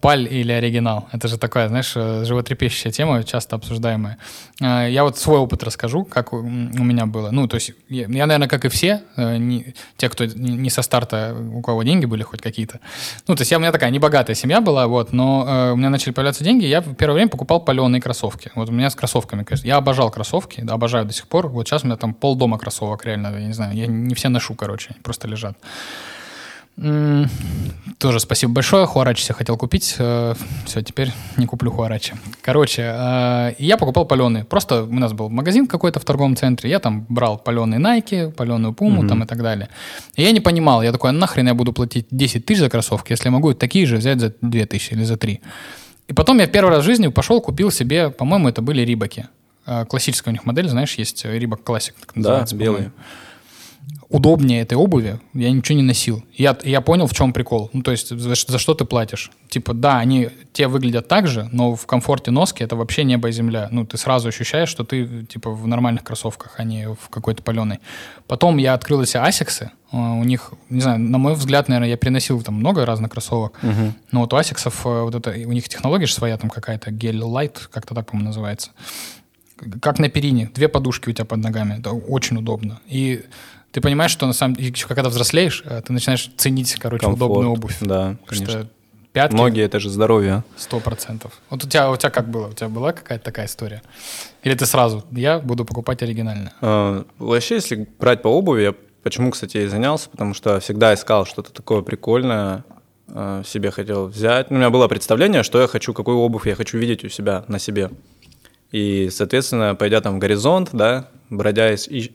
паль или оригинал. Это же такая, знаешь, э, животрепещущая тема, часто обсуждаемая. Э, Я вот свой опыт расскажу, как у меня было. Ну, то есть я, я, наверное, как и все, не- те, кто не со старта, у кого деньги были хоть какие-то. Ну, то есть я, у меня такая небогатая семья была, вот, но э, у меня начали появляться деньги, я в первое время покупал паленые кроссовки. Вот у меня с кроссовками, конечно. Я обожал кроссовки, да, обожаю до сих пор. Вот сейчас у меня там полдома кроссовок, реально, я не знаю, я не все ношу, короче, просто лежат. Тоже спасибо большое. Хуарачи себе хотел купить. Все, теперь не куплю хуарачи. Короче, э, я покупал паленые. Просто у нас был магазин какой-то в торговом центре. Я там брал паленые Nike, паленую Пуму там и так далее. И я не понимал. Я такой, «А нахрен я буду платить 10 тысяч за кроссовки, если я могу такие же взять за 2 тысячи или за 3. И потом я первый раз в жизни пошел, купил себе, по-моему, это были Рибаки. Э, Классическая у них модель, знаешь, есть Рибак Классик, так Да, белые. по-моему удобнее этой обуви, я ничего не носил. Я, я понял, в чем прикол. Ну, то есть, за, за что ты платишь. Типа, да, они те выглядят так же, но в комфорте носки это вообще небо и земля. Ну, ты сразу ощущаешь, что ты, типа, в нормальных кроссовках, а не в какой-то паленой. Потом я открыл себя асиксы. У них, не знаю, на мой взгляд, наверное, я переносил там много разных кроссовок. Но вот у асиксов э, вот это, у них технология же своя там какая-то, гель лайт, как-то так, по-моему, называется как на перине, две подушки у тебя под ногами, это очень удобно. И ты понимаешь, что на самом деле, когда взрослеешь, э, ты начинаешь ценить, короче, Комфорт. удобную обувь. Да, конечно. что пятки Ноги это же здоровье. сто процентов. Вот у тебя, у тебя как было? У тебя была какая-то такая история? Или ты сразу, я буду покупать оригинально? А, Вообще, если брать по обуви, я почему, кстати, и занялся, потому что всегда искал что-то такое прикольное, а, себе хотел взять. Ну, у меня было представление, что я хочу, какую обувь я хочу видеть у себя, на себе. И, соответственно, пойдя там в горизонт, да, бродя и-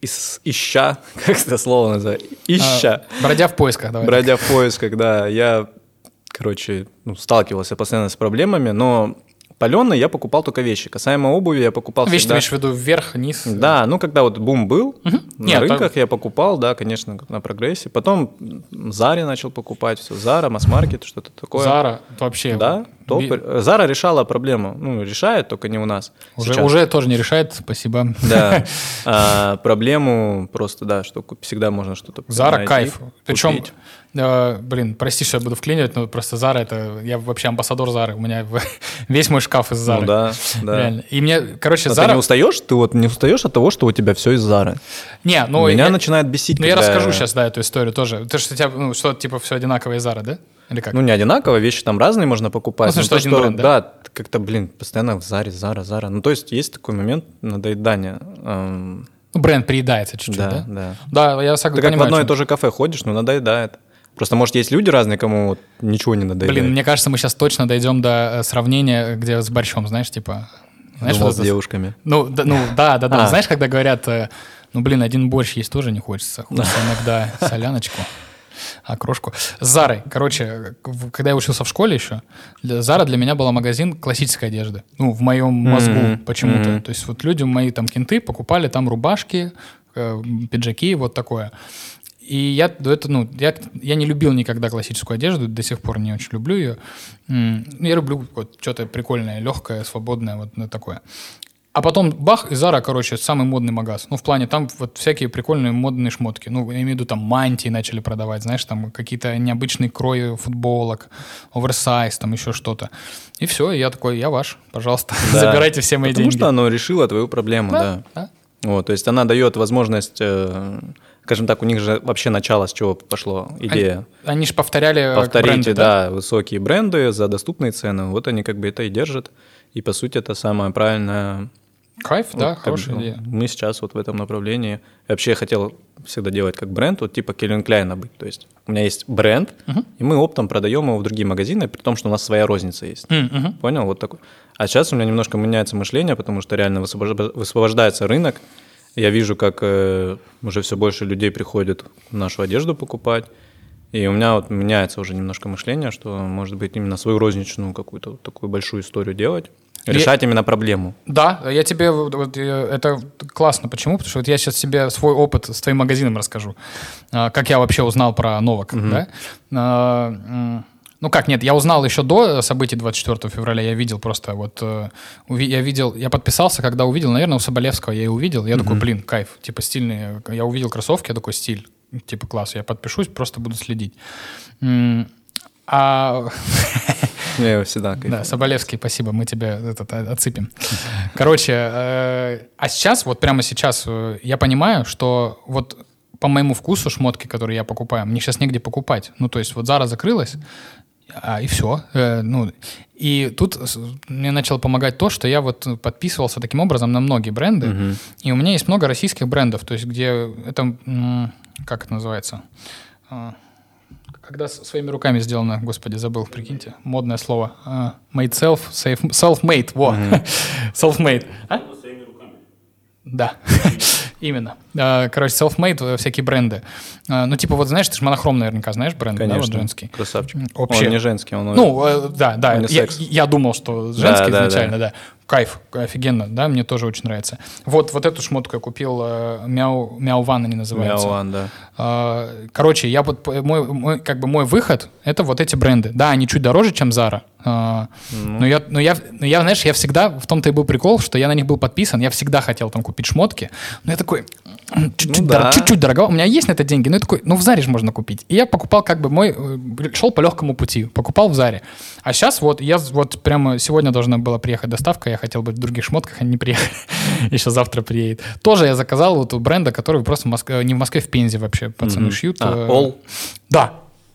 из ища, как это слово называется, ища, А, бродя в поисках, давай. бродя в поисках, да, я, короче, ну, сталкивался постоянно с проблемами, но паленые я покупал только вещи. Касаемо обуви я покупал Вещь ты всегда... имеешь в виду вверх, вниз? Да, ну когда вот бум был, на Нет, рынках я покупал, да, конечно, на прогрессе. Потом Заре начал покупать, все, Зара, масс-маркет, что-то такое. Зара вообще. Да, топ. Зара решала проблему, ну, решает, только не у нас. Уже, сейчас. уже тоже не решает, спасибо. Да, А, проблему просто, да, что всегда можно что-то Зара кайф. Причем, блин, прости, что я буду вклинивать, но просто Зара это... Я вообще амбассадор Зары. У меня в- весь мой шкаф из Зары. Ну да, да. Реально. И мне, короче, Но Зара... ты не устаешь? Ты вот не устаешь от того, что у тебя все из Зары? Не, ну... Меня я- начинает бесить, Ну, я когда- расскажу сейчас, да, эту историю тоже. Ты что, у тебя, ну, что, типа, все одинаковое из Зара, да? Или как? Ну, не одинаково, вещи там разные можно покупать. Ну, в но что то, один бренд, да? да? как-то, блин, постоянно в Заре, Зара, Зара. Ну, то есть есть такой момент надоедания. Эм, Ну, бренд приедается чуть-чуть, да, да? да. Да, я Ты согласен. как в понимаю, одно о и то же кафе ходишь, ну, надоедает. Просто, может, есть люди разные, кому вот ничего не надоедает. Блин, мне кажется, мы сейчас точно дойдем до э, сравнения, где с борщом, знаешь, типа... Знаешь, Думал, вот с девушками. Ну, да, ну, да, да, да. А. Знаешь, когда говорят, э, ну, блин, один борщ есть тоже не хочется. Хочется иногда соляночку, окрошку. С Зарой. Короче, когда я учился в школе еще, для- Зара для меня была магазин классической одежды. Ну, в моем мозгу Мгм, почему-то. мгм. То есть вот люди, мои там кенты, покупали там рубашки, э, пиджаки, вот такое. И я до этого, ну, я, я не любил никогда классическую одежду, до сих пор не очень люблю ее. Ну, Я люблю вот что-то прикольное, легкое, свободное, вот такое. А потом бах, и Зара, короче, самый модный магаз. Ну, в плане, там вот всякие прикольные модные шмотки. Ну, я имею в виду, там мантии начали продавать, знаешь, там какие-то необычные крои футболок, оверсайз, там еще что-то. И все, я такой, я ваш, пожалуйста, Да. забирайте все мои Потому деньги. что оно решило твою проблему, да. да. Вот, то есть она дает возможность, э, скажем так, у них же вообще начало с чего пошло идея. Они, они же повторяли Повторите, бренды, да, высокие бренды за доступные цены. Вот они как бы это и держат. И по сути это самая правильная Кайф, да, Вот как хорошая бы, идея. Мы сейчас вот в этом направлении. Вообще я хотел всегда делать как бренд, вот типа Кельвин Кляйна быть. То есть у меня есть бренд, и мы оптом продаем его в другие магазины, при том, что у нас своя розница есть. Мгм. Понял? Вот такой. А сейчас у меня немножко меняется мышление, потому что реально высвобожда- высвобождается рынок. Я вижу, как э, уже все больше людей приходит нашу одежду покупать. И у меня вот меняется уже немножко мышление, что, может быть, именно свою розничную какую-то вот такую большую историю делать. Решать именно проблему. Да, я тебе вот- это классно. Почему? Потому что вот я сейчас тебе свой опыт с твоим магазином расскажу. А, Как я вообще узнал про Новак, да? Ну как, нет, я узнал еще до событий 24 февраля, я видел просто вот, э, я видел, я подписался, когда увидел, наверное, у Соболевского я и увидел, я такой, блин, кайф, типа стильные, я увидел кроссовки, я такой, стиль, типа класс, я подпишусь, просто буду следить. А Я его всегда да, кайфую. Соболевский, спасибо, мы тебя этот, отсыпем. Короче, э, а сейчас, вот прямо сейчас, э, я понимаю, что вот по моему вкусу шмотки, которые я покупаю, мне сейчас негде покупать. Ну, то есть вот Зара закрылась, а, и все. ну, и тут мне начало помогать то, что я вот подписывался таким образом на многие бренды, и у меня есть много российских брендов, то есть где это, как это называется? А, когда своими руками сделано, господи, забыл, прикиньте, модное слово. А, made self, self-made, во, self-made. А? Да, именно. А, Короче, self-made, э, всякие бренды. А, Ну, типа, вот знаешь, ты же монохром наверняка знаешь бренды, да, вот Конечно. женский. Красавчик. Вообще. Он не женский, он Ну, э, да, да. Я, я думал, что женский да, изначально, да. Кайф, офигенно, да, мне тоже очень нравится. Вот, вот эту шмотку я купил, э, Мяу, Мяу Ван они называются. Мяуан, да. А, Короче, я вот мой, мой- как бы мой выход это вот эти бренды. Да, они чуть дороже, чем Zara. Ну. Но я, но я, но я, знаешь, я всегда в том-то и был прикол, что я на них был подписан, я всегда хотел там купить шмотки, но я такой «М, чуть-чуть, Ну дор- да. чуть-чуть дорого. У меня есть на это деньги, но я такой, ну в Заре же можно купить. И я покупал как бы мой, э, шел по легкому пути, покупал в Заре. А сейчас вот я вот прямо сегодня должна была приехать доставка, я хотел быть в других шмотках, они не приехали. Еще завтра приедет. Тоже я заказал вот у бренда, который просто в Москве, не в Москве, в Пензе вообще пацаны шьют. А, э, All? Да.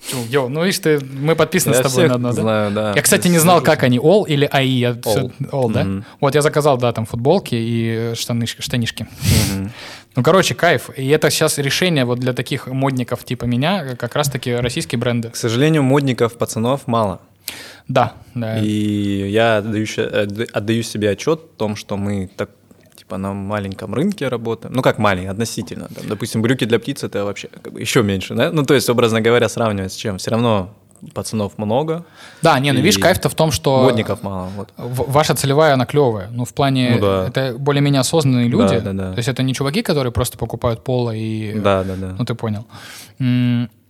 Чё, Йо, ну видишь ты, мы подписаны Я с тобой на одно, да? знаю, да. Я, кстати, не знал, как они, All или АИ. Я All. All, да? Мгм. Вот я заказал, да, там футболки и э, штанышки, штанишки. Мгм. Ну, короче, кайф. И это сейчас решение вот для таких модников типа меня, э, как раз-таки российские бренды. К сожалению, модников, пацанов мало. Да, да. И я отдаю, отда- отдаю себе отчет в том, что мы так типа на маленьком рынке работаем. Ну как маленький, относительно. Там, допустим, брюки для птиц это вообще как бы еще меньше, да? Ну то есть, образно говоря, сравнивать с чем? Все равно пацанов много, Да, не, ну видишь, кайф-то в том, что... модников мало. Вот. Ваша целевая, она клевая. Ну, в плане, Ну да. это более-менее осознанные люди. Да, да, да. То есть это не чуваки, которые просто покупают поло и... Да, да, да. Ну, ты понял.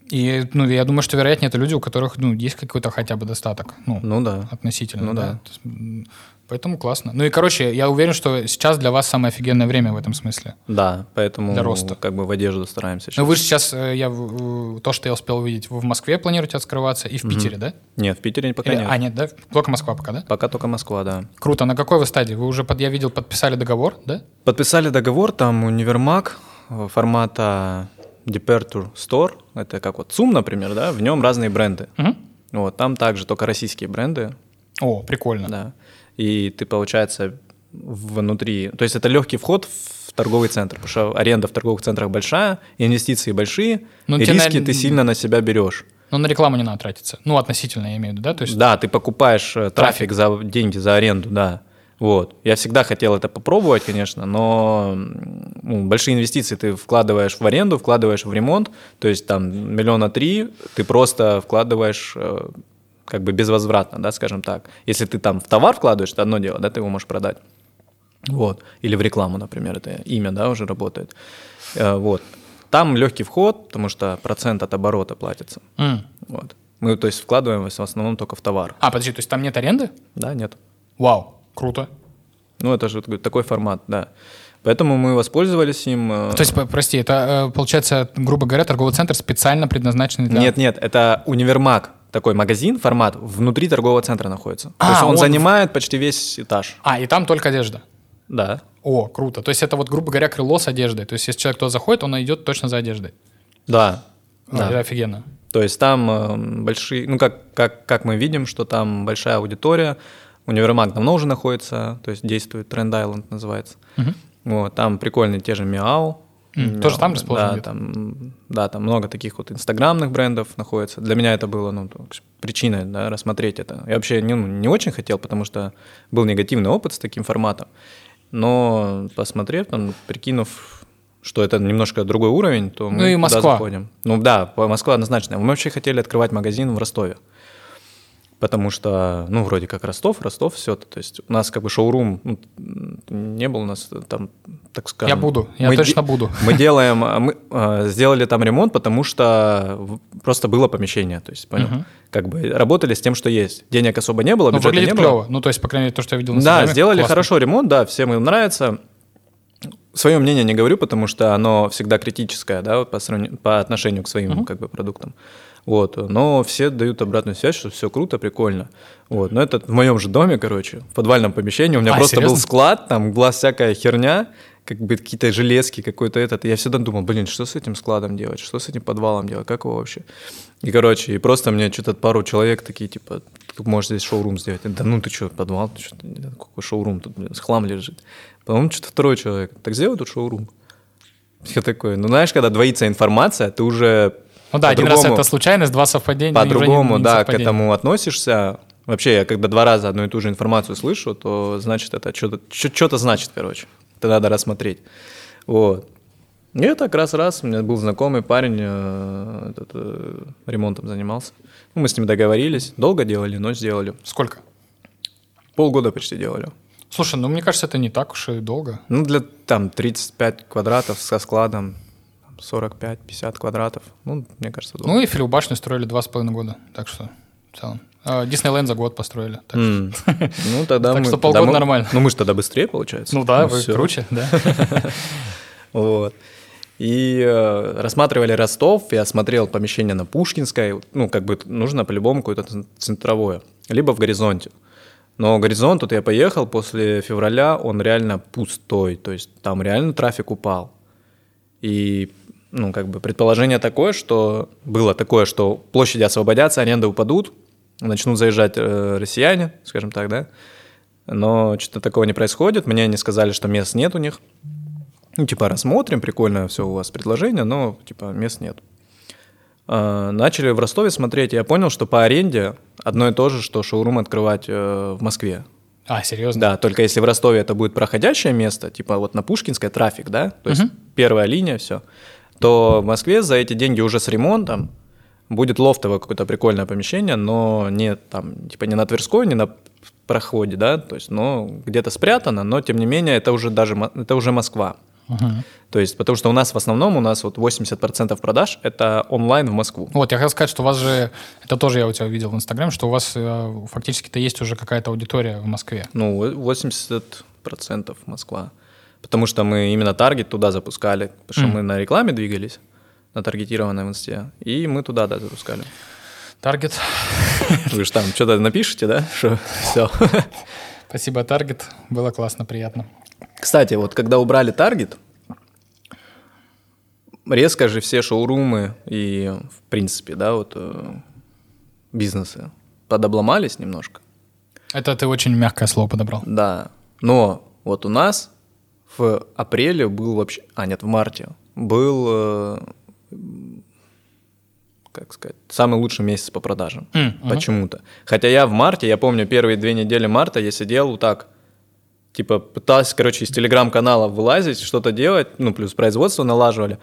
И, ну, я думаю, что, вероятнее, это люди, у которых, ну, есть какой-то хотя бы достаток. Ну, Ну да. относительно, ну да. да. Поэтому классно. Ну и, короче, я уверен, что сейчас для вас самое офигенное время в этом смысле. Да, поэтому Для роста. как бы в одежду стараемся. Ну сейчас. вы же сейчас, э, я, то, что я успел увидеть, вы в Москве планируете открываться и в Питере, да? Нет, в Питере пока Или- нет. А, нет, да? Только Москва пока, да? Пока только Москва, да. Круто. На какой вы стадии? Вы уже, под, я видел, подписали договор, да? Подписали договор, там универмаг э, формата Departure Store, это как вот ЦУМ, например, да, в нем разные бренды. Мгм. Вот, там также только российские бренды, О, прикольно. да. И ты, получается, внутри... То есть это легкий вход в торговый центр, потому что аренда в торговых центрах большая, инвестиции большие, Ну, и риски наверное, ты сильно на себя берешь. Но на рекламу не надо тратиться. Ну, относительно, я имею в виду, да? То есть, Да, ты покупаешь э, трафик, за деньги за аренду, да. Вот. Я всегда хотел это попробовать, конечно, но ну, большие инвестиции ты вкладываешь в аренду, вкладываешь в ремонт, то есть там миллиона три ты просто вкладываешь э, как бы безвозвратно, да, скажем так. Если ты там в товар вкладываешь, это одно дело, да, ты его можешь продать. Вот. Или в рекламу, например, это имя, да, уже работает. Э, Вот. Там легкий вход, потому что процент от оборота платится. М. Вот. Мы, то есть, вкладываем в основном только в товар. А, подожди, то есть там нет аренды? Да, нет. Вау, круто. Ну, это же такой- формат, да. Поэтому мы воспользовались им. э, То есть, прости, это, э, получается, грубо говоря, торговый центр специально предназначенный для... Нет, нет, это универмаг, такой магазин, формат, внутри торгового центра находится. А, То есть он, он занимает почти весь этаж. А, и там только одежда. Да. О, круто. То есть это вот, грубо говоря, крыло с одеждой. То есть если человек туда заходит, он идет точно за одеждой. Да. А, да. это офигенно. То есть там э, большие, ну как, как, как мы видим, что там большая аудитория, Универмаг давно уже находится, то есть действует, Тренд Айленд называется. Вот, там прикольные те же М, тоже там расположен Да, где-то? там, да, там много таких вот инстаграмных брендов находится. Для меня это было ну, причиной да, рассмотреть это. Я вообще не, ну, не очень хотел, потому что был негативный опыт с таким форматом. Но посмотрев, там, прикинув, что это немножко другой уровень, то мы Ну и Москва. заходим. Ну да, по- Москва однозначно. Мы вообще хотели открывать магазин в Ростове. Потому что, ну, вроде как Ростов, Ростов, все. То есть у нас как бы шоурум ну, не был у нас там, так скажем... Я буду, я мы точно де- буду. Мы делаем, а, мы а, сделали там ремонт, потому что просто было помещение. То есть, понял? Мгм. Как бы работали с тем, что есть. Денег особо не было, Ну, бюджета не было. клево. Ну, то есть, по крайней мере, то, что я видел на Да, сделали классно. хорошо ремонт, да, всем им нравится. Свое мнение не говорю, потому что оно всегда критическое, да, по, сравнению, по отношению к своим как бы продуктам. Вот, но все дают обратную связь, что все круто, прикольно. Вот, но это в моем же доме, короче, в подвальном помещении. У меня А, просто был серьезно? склад, там была всякая херня, как бы какие-то железки, какой-то этот. И я всегда думал, блин, что с этим складом делать, что с этим подвалом делать, как его вообще? И, короче, и просто мне что-то пару человек такие, типа, ты можешь здесь шоурум сделать. Да ну ты что, подвал, ты что, какой шоурум, тут блин, хлам лежит. По-моему, что-то второй человек. Так сделай тут шоурум. Я такой, ну знаешь, когда двоится информация, ты уже Ну да, один раз это случайность, два совпадения. по-другому, да, к этому относишься. Вообще, я когда два раза одну и ту же информацию слышу, то значит это что-то, что-то значит, короче. Это надо рассмотреть. Вот. И это как раз раз, у меня был знакомый парень, э, этот, э, ремонтом занимался. Ну, мы с ним договорились, долго делали, но сделали. Сколько? Полгода почти делали. Слушай, ну мне кажется, это не так уж и долго. Ну, для там 35 квадратов со складом, 45-50 квадратов. Ну, мне кажется, долго. Ну, Эйфелеву башню строили два с половиной года, так что в целом. А, Диснейленд за год построили. так что- М. Ну, тогда Так мы... что тогда полгода мы- нормально. Ну, мы же тогда быстрее, получается. Ну да, вы всё. круче, да. Вот. И э, рассматривали Ростов, я смотрел помещение на Пушкинской, ну, как бы нужно по-любому какое-то центровое, либо в Горизонте. Но Горизонт, тут я поехал после февраля, он реально пустой, то есть там реально трафик упал. И, ну, как бы предположение такое, что было такое, что площади освободятся, аренды упадут, начнут заезжать э, россияне, скажем так, да. Но что-то такого не происходит. Мне они сказали, что мест нет у них. Ну, типа, рассмотрим, прикольно все у вас предложение, но, типа, мест нет. А, Начали в Ростове смотреть, и я понял, что по аренде одно и то же, что шоурум открывать э, в Москве. А, серьезно? Да, только если в Ростове это будет проходящее место, типа вот на Пушкинской трафик, да, то есть первая линия, все, то в Москве за эти деньги уже с ремонтом будет лофтовое какое-то прикольное помещение, но не там, типа не на Тверской, не на проходе, да, то есть, но где-то спрятано, но тем не менее это уже даже, это уже Москва. Мгм. То есть, потому что у нас в основном, у нас вот 80% продаж – это онлайн в Москву. Вот, я хотел сказать, что у вас же, это тоже я у тебя видел в Инстаграме, что у вас э, фактически-то есть уже какая-то аудитория в Москве. Ну, 80% Москва. Потому что мы именно таргет туда запускали. Потому что Мгм. мы на рекламе двигались, на таргетированной в инсте. И мы туда, да, запускали. Таргет. Вы же там что-то напишите, да? Что все. Спасибо, Таргет. Было классно, приятно. Кстати, вот когда убрали таргет, резко же все шоурумы и, в принципе, да, вот э, бизнесы подобломались немножко. Это ты очень мягкое слово подобрал. Да. Но вот у нас в апреле был вообще... А, нет, в марте был, э, как сказать, самый лучший месяц по продажам. Мгм. Почему-то. Хотя я в марте, я помню, первые две недели марта я сидел вот так, типа пытался, короче, из телеграм-канала вылазить, что-то делать, ну, плюс производство налаживали.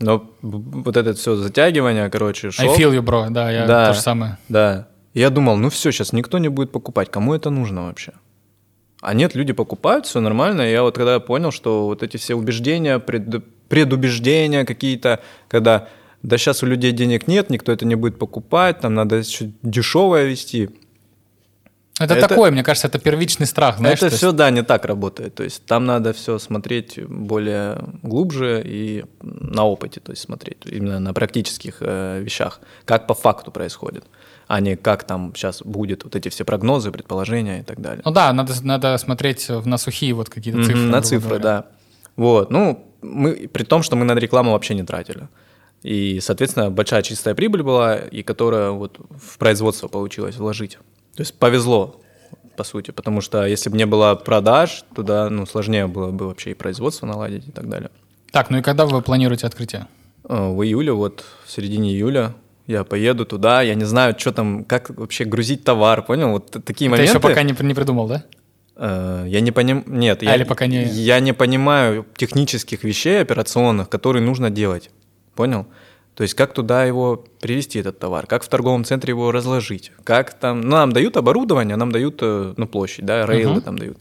Но вот это все затягивание, короче, I шел. feel you, bro. Да, я Да. то же самое. Да. Я думал, ну все, сейчас никто не будет покупать. Кому это нужно вообще? А нет, люди покупают, все нормально. Я вот когда понял, что вот эти все убеждения, пред- предубеждения какие-то, когда да сейчас у людей денег нет, никто это не будет покупать, там надо еще дешевое вести. Это, Это- такое, мне кажется, это первичный страх, знаешь. это то все, есть- да, не так работает. То есть там надо все смотреть более глубже и на опыте, то есть смотреть именно на практических э, вещах, как по факту происходит, а не как там сейчас будет вот эти все прогнозы, предположения и так далее. Ну да, надо, надо смотреть на сухие вот какие-то цифры. на грубо цифры, говоря. да. Вот, ну, мы, при том, что мы на рекламу вообще не тратили. И, соответственно, большая чистая прибыль была, и которая вот в производство получилось вложить. То есть повезло. по сути, потому что если бы не было продаж, туда ну, сложнее было бы вообще и производство наладить и так далее. Так, ну и когда вы планируете открытие? Э, В июле, вот в середине июля я поеду туда, я не знаю, что там, как вообще грузить товар, понял? Вот такие Ты моменты. еще пока не, не придумал, да? Э, Я не понимаю, нет, А, я, или пока не- я не понимаю технических вещей операционных, которые нужно делать, понял? То есть как туда его привезти, этот товар, как в торговом центре его разложить, как там, ну, нам дают оборудование, нам дают, э, ну, площадь, да, рейлы Мгм. там дают.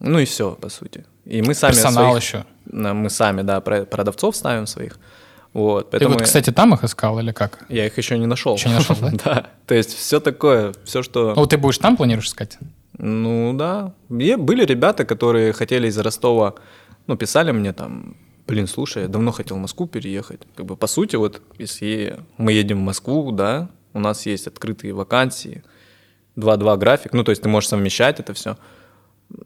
Ну и все, по сути. И мы сами Персонал своих- еще. мы сами, да, про- продавцов ставим своих. Вот, Ты поэтому вот, я- кстати, там их искал или как? я их еще не нашел. Еще не нашел, да? Да. То есть все такое, все, что... Ну, ты будешь там планируешь искать? Ну да. Были ребята, которые хотели из Ростова, ну, писали мне там, блин, слушай, я давно хотел в Москву переехать. Как бы по сути, вот если мы едем в Москву, да, у нас есть открытые вакансии, 2-2 график, ну, то есть ты можешь совмещать это все.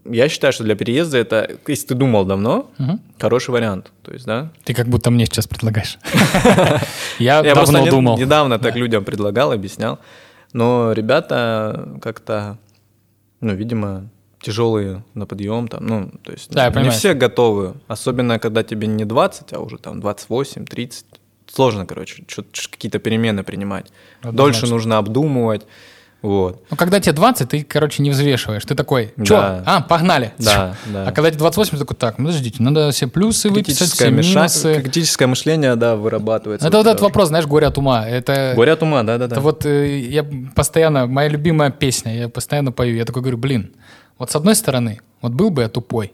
Я считаю, что для переезда это, если ты думал давно, Мгм. хороший вариант. То есть, да. Ты как будто мне сейчас предлагаешь. Я давно думал. недавно так людям предлагал, объяснял. Но ребята как-то, ну, видимо, тяжелые на подъем там, ну, то есть Да, не понимаю. все готовы, особенно когда тебе не 20, а уже там 28, 30. Сложно, короче, какие-то перемены принимать. Однозначно. Дольше нужно обдумывать, вот. Ну, когда тебе 20, ты, короче, не взвешиваешь. Ты такой, что? Да. А, погнали. Да, да. А когда тебе 28, ты такой, так, подождите, надо все плюсы выписать, все минусы. критическое мышление, да, вырабатывается. Это вот Вот этот вопрос, знаешь, горе от ума. Это, Горе от ума, да-да-да. это вот э, я постоянно, моя любимая песня, я постоянно пою. Я такой говорю, блин, вот с одной стороны, вот был бы я тупой,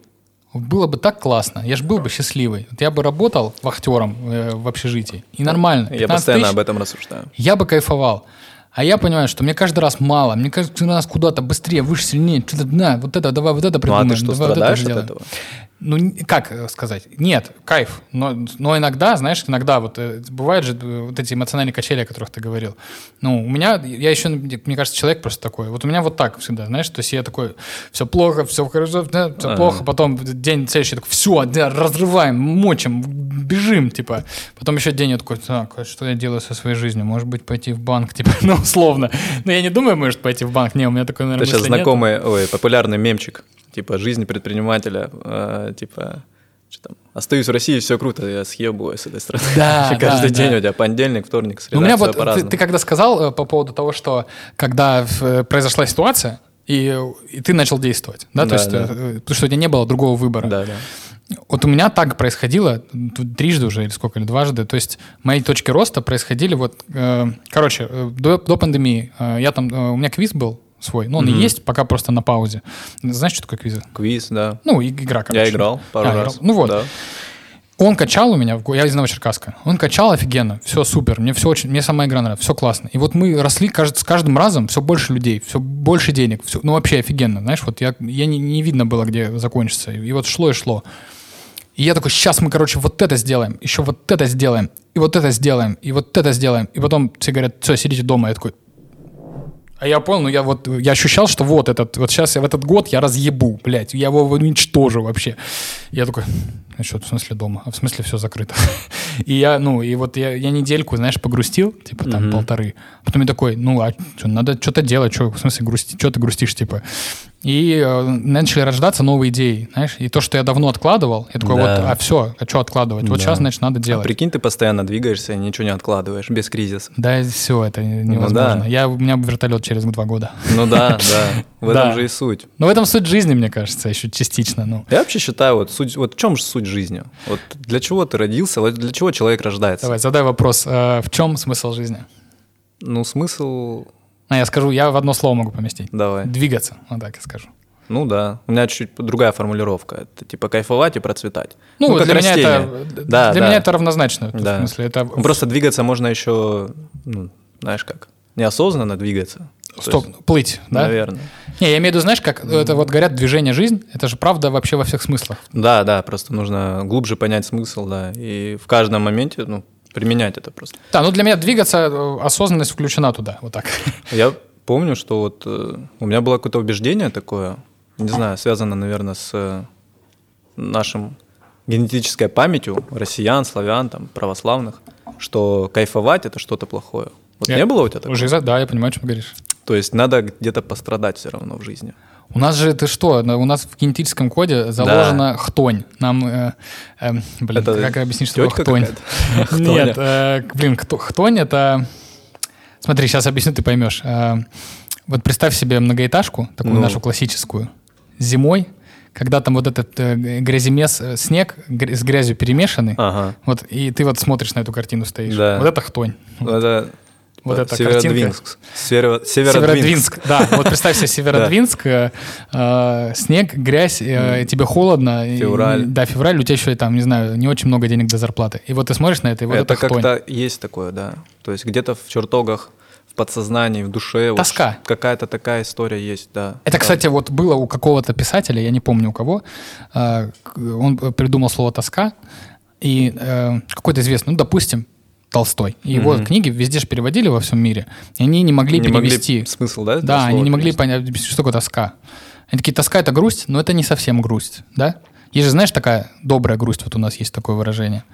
было бы так классно, я же был бы счастливый. Вот я бы работал вахтером э, в общежитии, и нормально. Я 15 постоянно тысяч, об этом рассуждаю. я бы кайфовал. А я понимаю, что мне каждый раз мало, мне каждый раз куда-то быстрее, выше, сильнее, что-то, на, вот это, давай вот это Ну а придумаем. ты что, давай вот это страдаешь от этого? Ну, как э, сказать? Нет, кайф. Но, но иногда, знаешь, иногда вот э, бывают же э, вот эти эмоциональные качели, о которых ты говорил. Ну, у меня, я еще, мне кажется, человек просто такой. Вот у меня вот так всегда, знаешь, то есть я такой, все плохо, все хорошо, да, все Ага. плохо. Потом день следующий такой, все, да, разрываем, мочим, бежим, типа. Потом еще день я такой, так, а что я делаю со своей жизнью? Может быть, пойти в банк, типа, ну, условно. Но я не думаю, может, пойти в банк. Не, у меня такой, наверное, Это сейчас мысли нет. знакомый, ой, популярный мемчик, типа «Жизнь предпринимателя», э, типа, что там, «Остаюсь в России, все круто, я съебываю с этой страны». Да, Вообще Каждый да, день да. у тебя понедельник, вторник, среда, Ну, у меня вот, ты, ты когда сказал э, по поводу того, что когда э, произошла ситуация, и, и ты начал действовать, да, то Да, есть, да. э, потому что у тебя не было другого выбора. Да, да. Вот у меня так происходило трижды уже, или сколько, или дважды. То есть мои точки роста происходили вот... э, короче, э, до, до пандемии э, я там... э, у меня квиз был свой, ну, он и Мгм. есть, пока просто на паузе. Знаешь, что такое квизы? Квиз, да. Ну, и- игра, короче. Я играл пару А, раз. играл. Ну вот. Да. Он качал у меня, я из Новочеркасска, он качал офигенно, все супер, мне все очень, мне сама игра нравится, все классно. И вот мы росли, кажется, с каждым разом все больше людей, все больше денег, всё- ну вообще офигенно, знаешь, вот я, я не, не видно было, где закончится, и вот шло и шло. И я такой, сейчас мы, короче, вот это сделаем, еще вот это сделаем, и вот это сделаем, и вот это сделаем. И потом все говорят, все, сидите дома. Я такой, а я понял, ну я вот, я ощущал, что вот этот, вот сейчас я в этот год я разъебу, блядь, я его уничтожу вообще. Я такой, а что, в смысле дома? А в смысле все закрыто? И я, ну, и вот я, я недельку, знаешь, погрустил, типа там Мгм. полторы. Потом я такой, ну, а что, надо что-то делать, что, в смысле грусти, что ты грустишь, типа. И э, начали рождаться новые идеи, знаешь, и то, что я давно откладывал, я такой, Да. вот, а все, а что откладывать? Вот Да. сейчас, значит, надо А делать. прикинь, ты постоянно двигаешься и ничего не откладываешь, без кризиса. Да, все, это невозможно. Ну да. Я, у меня вертолет через два года. Ну да, да, в этом же и суть. Но в этом суть жизни, мне кажется, еще частично. Ну, Я вообще считаю, вот, суть, вот в чем же суть жизни? Вот для чего ты родился, для чего человек рождается? давай, задай вопрос. э, в чем смысл жизни? Ну, смысл... А я скажу, я в одно слово могу поместить. Давай. Двигаться, вот так я скажу. Ну да, у меня чуть-чуть другая формулировка. Это типа кайфовать и процветать. Ну, как для меня это, растение. Да, для да. меня это равнозначно. В Да. смысле, это Ну, Просто двигаться можно еще, ну, знаешь как, неосознанно двигаться. То стоп, есть, плыть, да? Наверное. Не, я имею в виду, знаешь, как это вот говорят движение жизнь, это же правда вообще во всех смыслах. Да, да, просто нужно глубже понять смысл, да, и в каждом моменте, ну, применять это просто. Да, ну для меня двигаться, э, осознанность включена туда, вот так. Я помню, что вот э, у меня было какое-то убеждение такое, не знаю, связано, наверное, с э, нашим генетической памятью россиян, славян, там, православных, что кайфовать это что-то плохое. Вот Я- не было у тебя такого? Жиза, да, я понимаю, о чем ты говоришь. То есть надо где-то пострадать все равно в жизни. У нас же, ты что, у нас в генетическом коде заложена хтонь. Нам, э, э, блин, Это как объяснить, что такое хтонь? Нет, э, блин, хто- хтонь это... Смотри, сейчас объясню, ты поймешь. Э, Вот представь себе многоэтажку, такую Ну. нашу классическую, зимой, когда там вот этот э, гряземес, э, снег гря- с грязью перемешанный, Ага. вот, и ты вот смотришь на эту картину, стоишь. Да. Вот это хтонь. Это Вот эта Северодвинск. Северо- Северодвинск. Северодвинск, да. Вот представь себе Северодвинск, э, э, снег, грязь, э, тебе холодно. Февраль. Да, февраль, у тебя еще там, не знаю, не очень много денег до зарплаты. И вот ты смотришь на это, и вот это, как-то есть такое, да. То есть где-то в чертогах, в подсознании, в душе. вот Тоска. ш- какая-то такая история есть, да. Это, Да. кстати, вот было у какого-то писателя, я не помню у кого, он придумал слово «тоска», и какой-то известный, ну, допустим, Толстой. И его Мгм. книги везде же переводили во всем мире, и они не могли не могли перевести. смысл, да? Да, они не могли перевести? понять, что такое тоска. Они такие, тоска — это грусть, но это не совсем грусть, да? Есть же, знаешь, такая добрая грусть, вот у нас есть такое выражение.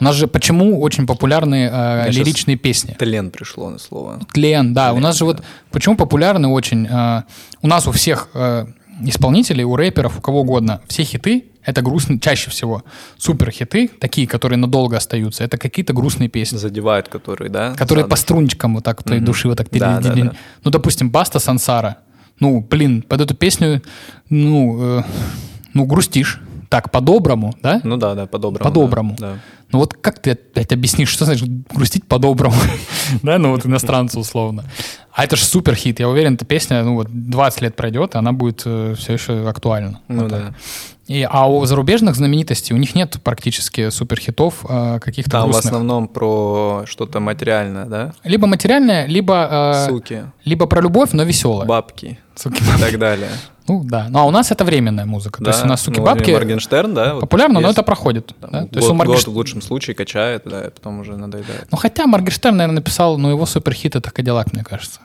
У нас же почему очень популярны э, лиричные песни? Тлен пришло на слово. Тлен, да. у Тлен, нас же вот почему популярны очень... э, у нас у всех э, исполнителей, у рэперов, у кого угодно, все хиты — это грустные, чаще всего. Супер хиты, такие, которые надолго остаются, это какие-то грустные песни. Задевают, которые, да? Которые по струнчикам вот так твоей Мгм. души вот так... Да, да, да. Ну, допустим, Баста Сансара. Ну, блин, под эту песню, ну, э, ну, грустишь. Так, по-доброму, да? Ну да, да, по-доброму. По-доброму. Да. да. Ну вот как ты опять объяснишь, что значит грустить по-доброму? да, ну вот иностранцу условно. А это же супер хит. Я уверен, эта песня, ну вот 20 лет пройдет, и она будет все еще актуальна. Ну Вот так. да. И, а у зарубежных знаменитостей у них нет практически суперхитов э, каких-то Там в грустных. основном про что-то материальное, да? Либо материальное, либо, э, Суки, либо про любовь, но веселая. бабки Суки. и так далее. Ну да. Ну а у нас это временная музыка. То Да, есть у нас ну, суки-бабки Моргенштерн, да? вот популярно, но есть. это проходит. Там да? год, То есть у год Моргенш- в лучшем случае качает, да, и потом уже надоедает. Ну хотя Моргенштерн, наверное, написал, ну его суперхит это Кадиллак, мне кажется.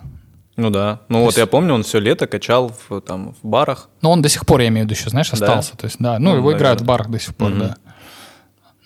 Ну да. Ну вот я помню, он все лето качал в, там, в барах. Но он до сих пор, я имею в виду, еще, знаешь, Да? остался. То есть, да, ну, Ну, его играют в наверное. барах до сих пор, Мгм. да.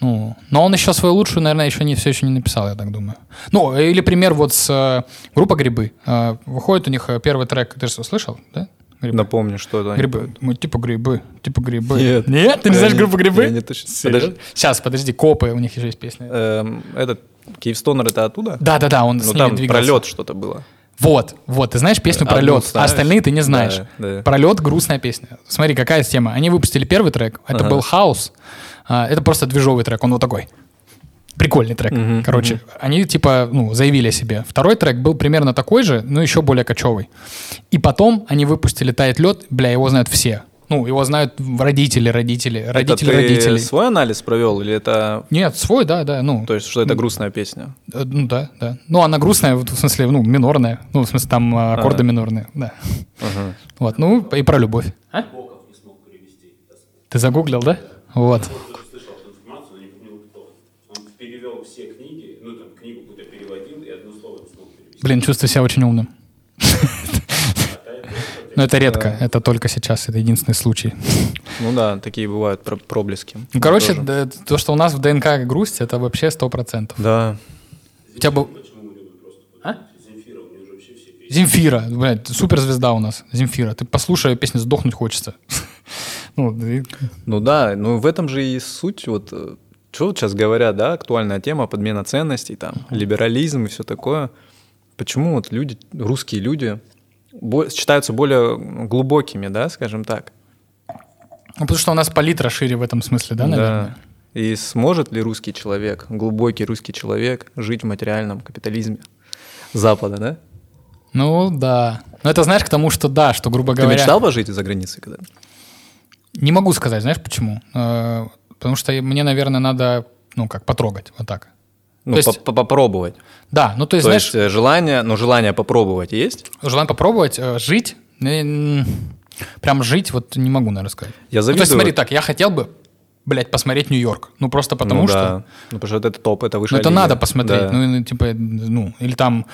Ну, но он еще свою лучшую, наверное, еще не все еще не написал, я так думаю. Ну, или пример вот с э, группа Грибы. Э, выходит у них э, первый трек, ты же слышал, да? Грибы. Напомню, что это. Грибы. поют. Мы типа грибы, типа грибы. Нет. Нет? Ты не знаешь не- группу Грибы? я не точно- Серьезно? Сейчас, подожди, Копы, у них еще есть песня. Эм, этот Киевстонер это оттуда? Да-да-да, он с Ну ними там двигался. пролет что-то было. Вот, вот, ты знаешь песню Одну «Пролет», а остальные ты не знаешь. Да, да. «Пролет» — грустная песня. Смотри, какая тема. Они выпустили первый трек, это Ага. был «Хаус». А, Это просто движовый трек, он вот такой. Прикольный трек. Мгм, Короче, они типа, ну, заявили о себе. Второй трек был примерно такой же, но еще более кочевый. И потом они выпустили «Тает лед», бля, его знают все. Ну, его знают родители, родители, родители это ты родителей. свой анализ провел или это... Нет, свой, да, да, ну. То есть, что это грустная песня? Э, Ну да, да. Ну, она грустная, в смысле, ну, минорная. Ну, в смысле, там а, аккорды Ага. минорные, да. Ага. Вот, ну, и про любовь. А? Ты загуглил, да? Вот. тоже слышал эту информацию, но не помню кто. Он перевел все книги, ну там книгу какую-то переводил и одно слово не смог перевести. Блин, чувствую себя очень умным. Но это редко, это только сейчас, это единственный случай. Ну да, такие бывают про- проблески. Ну, короче, то, что у нас в ДНК грусть, это вообще сто процентов. Да. У тебя был... А? Земфира, блядь, суперзвезда у нас, Земфира. Ты послушай песню «Сдохнуть хочется». Ну, и- Ну да, ну в этом же и суть, вот, что вот сейчас говорят, да, актуальная тема, подмена ценностей, там, либерализм и все такое. Почему вот люди, русские люди, считаются более глубокими, да, скажем так? ну, потому что у нас палитра шире в этом смысле, да, наверное? И сможет ли русский человек, глубокий русский человек, жить в материальном капитализме Запада, да? Ну, да. Но это знаешь к тому, что да, что, грубо Ты говоря... мечтал пожить за границей когда Не могу сказать, знаешь почему? Э, Потому что мне, наверное, надо, ну, как, потрогать, вот так. Ну, То есть- по- по- попробовать. Да, ну, то есть, То знаешь, есть э, желание, ну, желание попробовать есть? желание попробовать э, жить, э, прям жить, вот не могу, наверное, сказать. Я Ну, то есть, завидую. смотри, так, я хотел бы, блядь, посмотреть Нью-Йорк. Ну, просто потому ну, что... Да. Ну, потому что это топ, это Ну, высшая это лига. надо посмотреть. Да. Ну, типа, ну, или там,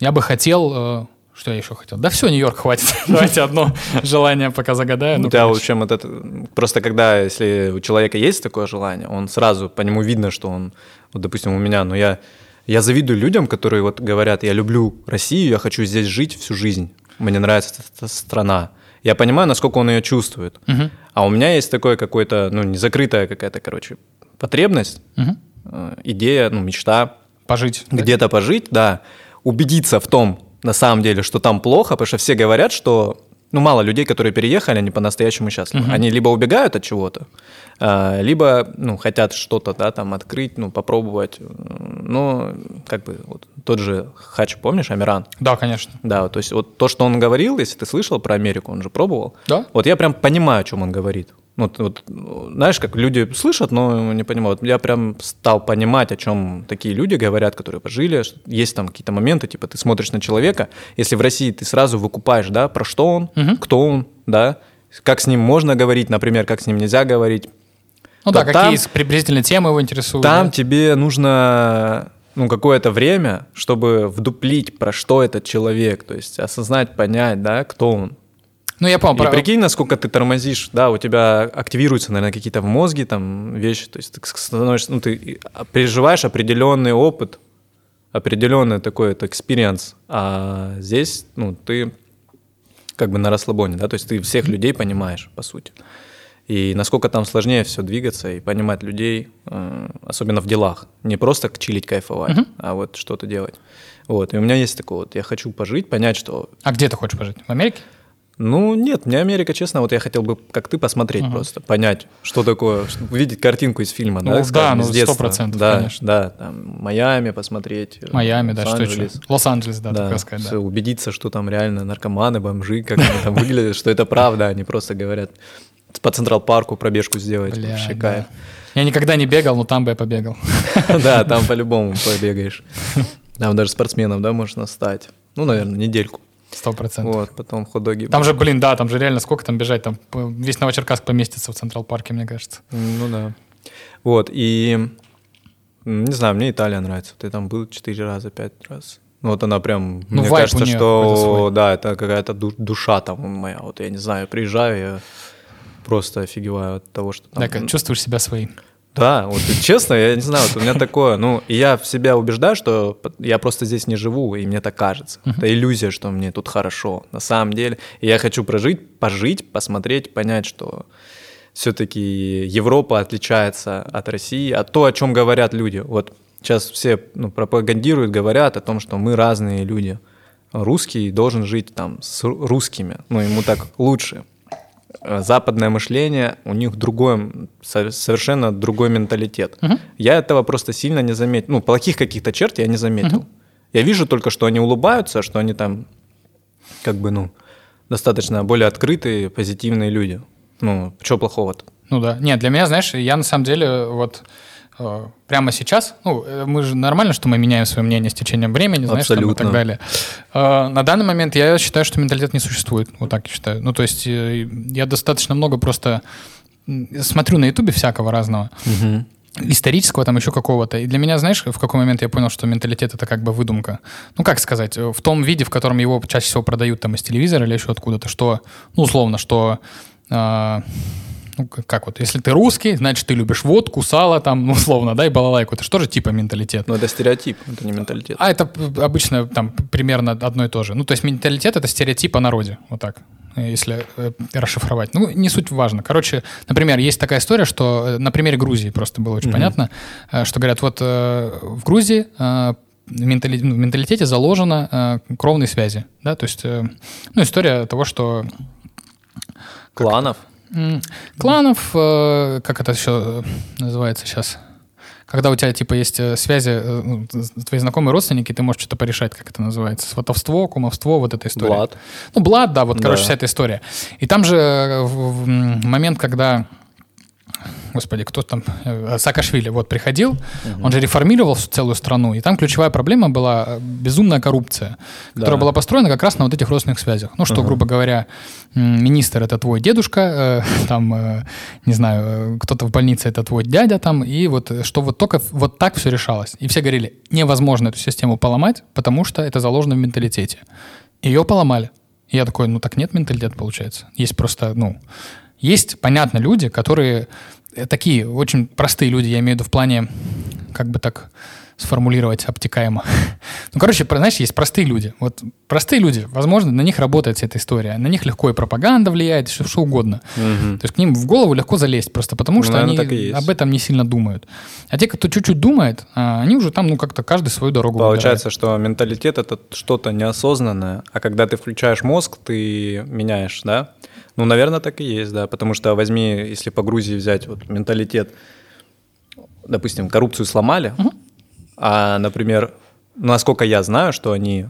я бы хотел... Что я еще хотел? Да все, Нью-Йорк хватит. Давайте одно желание пока загадаю. Ну, тебя, в общем, вот это... Просто когда, если у человека есть такое желание, он сразу, по нему видно, что он... Вот, допустим, у меня, ну, я Я завидую людям, которые вот говорят, я люблю Россию, я хочу здесь жить всю жизнь, мне нравится эта страна. Я понимаю, насколько он ее чувствует. Мгм. А у меня есть такое какое-то, ну, незакрытая какая-то, короче, потребность, э, идея, ну, мечта Пожить. да? где-то пожить, да, убедиться в том, на самом деле, что там плохо, потому что все говорят, что, ну, мало людей, которые переехали, они по-настоящему счастливы. Они либо убегают от чего-то, либо, ну, хотят что-то, да, там, открыть, ну, попробовать. Ну, как бы, вот, тот же Хач, помнишь, Амиран? Да, конечно. Да, то есть вот то, что он говорил, если ты слышал про Америку, он же пробовал. Да? Вот я прям понимаю, о чем он говорит. Вот, вот, знаешь, как люди слышат, но не понимают. Я прям стал понимать, о чем такие люди говорят, которые пожили. Есть там какие-то моменты, типа ты смотришь на человека, если в России ты сразу выкупаешь, да, про что он, Мгм. кто он, да, как с ним можно говорить, например, как с ним нельзя говорить. Ну да, То какие там- приблизительно темы его интересуют. Там да? тебе нужно ну, какое-то время, чтобы вдуплить, про что этот человек, то есть осознать, понять, да, кто он. Ну, я понял. И про- прикинь, насколько ты тормозишь, да, у тебя активируются, наверное, какие-то в мозге там вещи, то есть ты становишься, ну, ты переживаешь определенный опыт, определенный такой это experience, а здесь, ну, ты как бы на расслабоне, да, то есть ты всех людей понимаешь, по сути. И насколько там сложнее все двигаться и понимать людей, э, особенно в делах. Не просто чилить, кайфовать, а вот что-то делать. Вот, и у меня есть такое вот, я хочу пожить, понять, что А где ты хочешь пожить? В Америке? ну, нет, мне Америка, честно, вот я хотел бы, как ты, посмотреть просто, понять, что такое, увидеть картинку из фильма, Ну, да, да, скажем, ну, из детства. 100%, да, конечно. Да, там, Майами посмотреть. э, Майами, да, что еще? Лос-Анджелес, да, Да, так сказать, да. убедиться, что там реально наркоманы, бомжи, как они там выглядят, что это правда, они просто говорят, по Централ-парку пробежку сделать, Бля, вообще да. кайф. Я никогда не бегал, но там бы я побегал. Да, там по-любому побегаешь. Там даже спортсменом, да, можно стать. Ну, наверное, недельку. Сто процентов. Вот, потом хот-доги. Там же, блин, да, там же реально сколько там бежать, там весь Новочеркасск поместится в Централ-парке, мне кажется. Ну да. Вот, и не знаю, мне Италия нравится. Ты там был четыре раза, пять раз. Ну, Вот она прям, Ну, мне кажется, что да, это какая-то ду- душа там моя. Вот я не знаю, приезжаю, я просто офигеваю от того, что там. Как чувствуешь себя своим. Да, вот честно, я не знаю, вот у меня такое, ну, и я в себя убеждаю, что я просто здесь не живу, и мне так кажется. Это иллюзия, что мне тут хорошо, на самом деле. И я хочу прожить, пожить, посмотреть, понять, что все-таки Европа отличается от России, от то, о чем говорят люди. Вот сейчас все ну, пропагандируют, говорят о том, что мы разные люди. Русский должен жить там с ру- русскими, ну, ему так лучше западное мышление, у них другой, со- совершенно другой менталитет. Я этого просто сильно не заметил. Ну, плохих каких-то черт я не заметил. Я вижу только, что они улыбаются, что они там, как бы, ну, достаточно более открытые, позитивные люди. Ну, что плохого-то? Ну да. Нет, для меня, знаешь, я на самом деле вот э, прямо сейчас, ну, э, мы же нормально, что мы меняем свое мнение с течением времени, знаешь, там и так далее. Э, на данный момент я считаю, что менталитет не существует. Вот так я считаю. Ну, то есть э, я достаточно много просто смотрю на Ютубе всякого разного. исторического там еще какого-то. И для меня, знаешь, в какой момент я понял, что менталитет это как бы выдумка. Ну, как сказать, э, в том виде, в котором его чаще всего продают там из телевизора или еще откуда-то, что, ну, условно, что а, ну, как вот, если ты русский, значит, ты любишь водку, сало там, ну, условно, да, и балалайку. Это же типа менталитет? Ну, это стереотип, это не менталитет. А это обычно там примерно одно и то же. Ну, то есть менталитет — это стереотип о народе, вот так, если э, расшифровать. Ну, не суть важно. Короче, например, есть такая история, что э, на примере Грузии просто было очень понятно, э, что говорят, вот в Грузии ментали- ну, в менталитете заложено кровные связи, да, то есть, ну, история того, что Кланов. Кланов, э, как это еще называется сейчас? Когда у тебя, типа, есть э, связи, э, ну, твои знакомые родственники, ты можешь что-то порешать, как это называется. Сватовство, кумовство, вот эта история. Блад. Ну, блад, да, вот, короче, Да. вся эта история. И там же э, момент, когда Господи, кто там? Э, Саакашвили вот приходил, он же реформировал целую страну, и там ключевая проблема была э, безумная коррупция, которая Да. была построена как раз на вот этих родственных связях. Ну, что, грубо говоря, министр — это твой дедушка, э, там, э, не знаю, э, кто-то в больнице — это твой дядя там, и вот что вот только вот так все решалось. И все говорили, невозможно эту систему поломать, потому что это заложено в менталитете. Ее поломали. И я такой, ну так нет менталитета, получается. Есть просто, ну, есть, понятно, люди, которые такие очень простые люди, я имею в виду в плане, как бы так сформулировать обтекаемо. Ну, короче, знаешь, есть простые люди. Вот простые люди, возможно, на них работает вся эта история. На них легко и пропаганда влияет, что, что угодно. Мгм. То есть к ним в голову легко залезть просто потому, Ну, что наверное, они об этом не сильно думают. А те, кто чуть-чуть думает, а, они уже там, ну, как-то каждый свою дорогу Получается, что менталитет это что-то неосознанное, а когда ты включаешь мозг, ты меняешь, да? Ну, наверное, так и есть, да. Потому что возьми, если по Грузии взять вот менталитет, допустим, коррупцию сломали, а, например, насколько я знаю, что они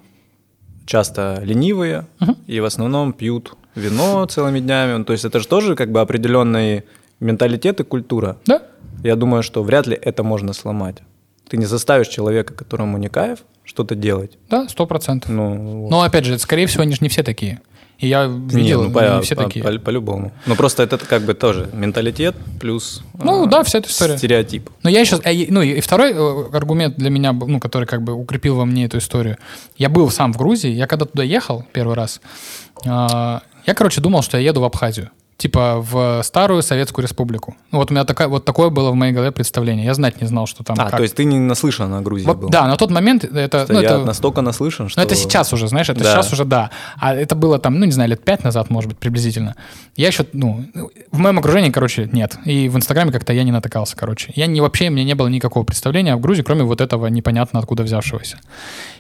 часто ленивые и в основном пьют вино целыми днями. Ну, то есть это же тоже как бы определенный менталитет и культура. Да? Я думаю, что вряд ли это можно сломать. Ты не заставишь человека, которому не кайф, что-то делать. Да, сто процентов. Ну, вот. Но, опять же, скорее всего, они же не все такие. И я Не, видел, ну, они по- не все по- такие. по- по-любому. Ну, просто это как бы тоже менталитет плюс Ну, а, да, вся эта история. стереотип. Но я сейчас, ну и второй э, аргумент для меня, ну, который как бы укрепил во мне эту историю. Я был сам в Грузии, я когда туда ехал первый раз, а, я, короче, думал, что я еду в Абхазию. Типа в старую Советскую Республику. Ну, вот у меня такая, вот такое было в моей голове представление. Я знать не знал, что там А, как. то есть ты не наслышан о Грузии Вот, был? да, на тот момент это... Что ну, я это настолько наслышан, что... ну, это сейчас уже, знаешь, это Да. сейчас уже да. А это было там, ну, не знаю, лет пять назад, может быть, приблизительно. Я еще, ну, в моем окружении, короче, нет. И в Инстаграме как-то я не натыкался, короче. Я не вообще, у меня не было никакого представления о Грузии, кроме вот этого непонятно откуда взявшегося.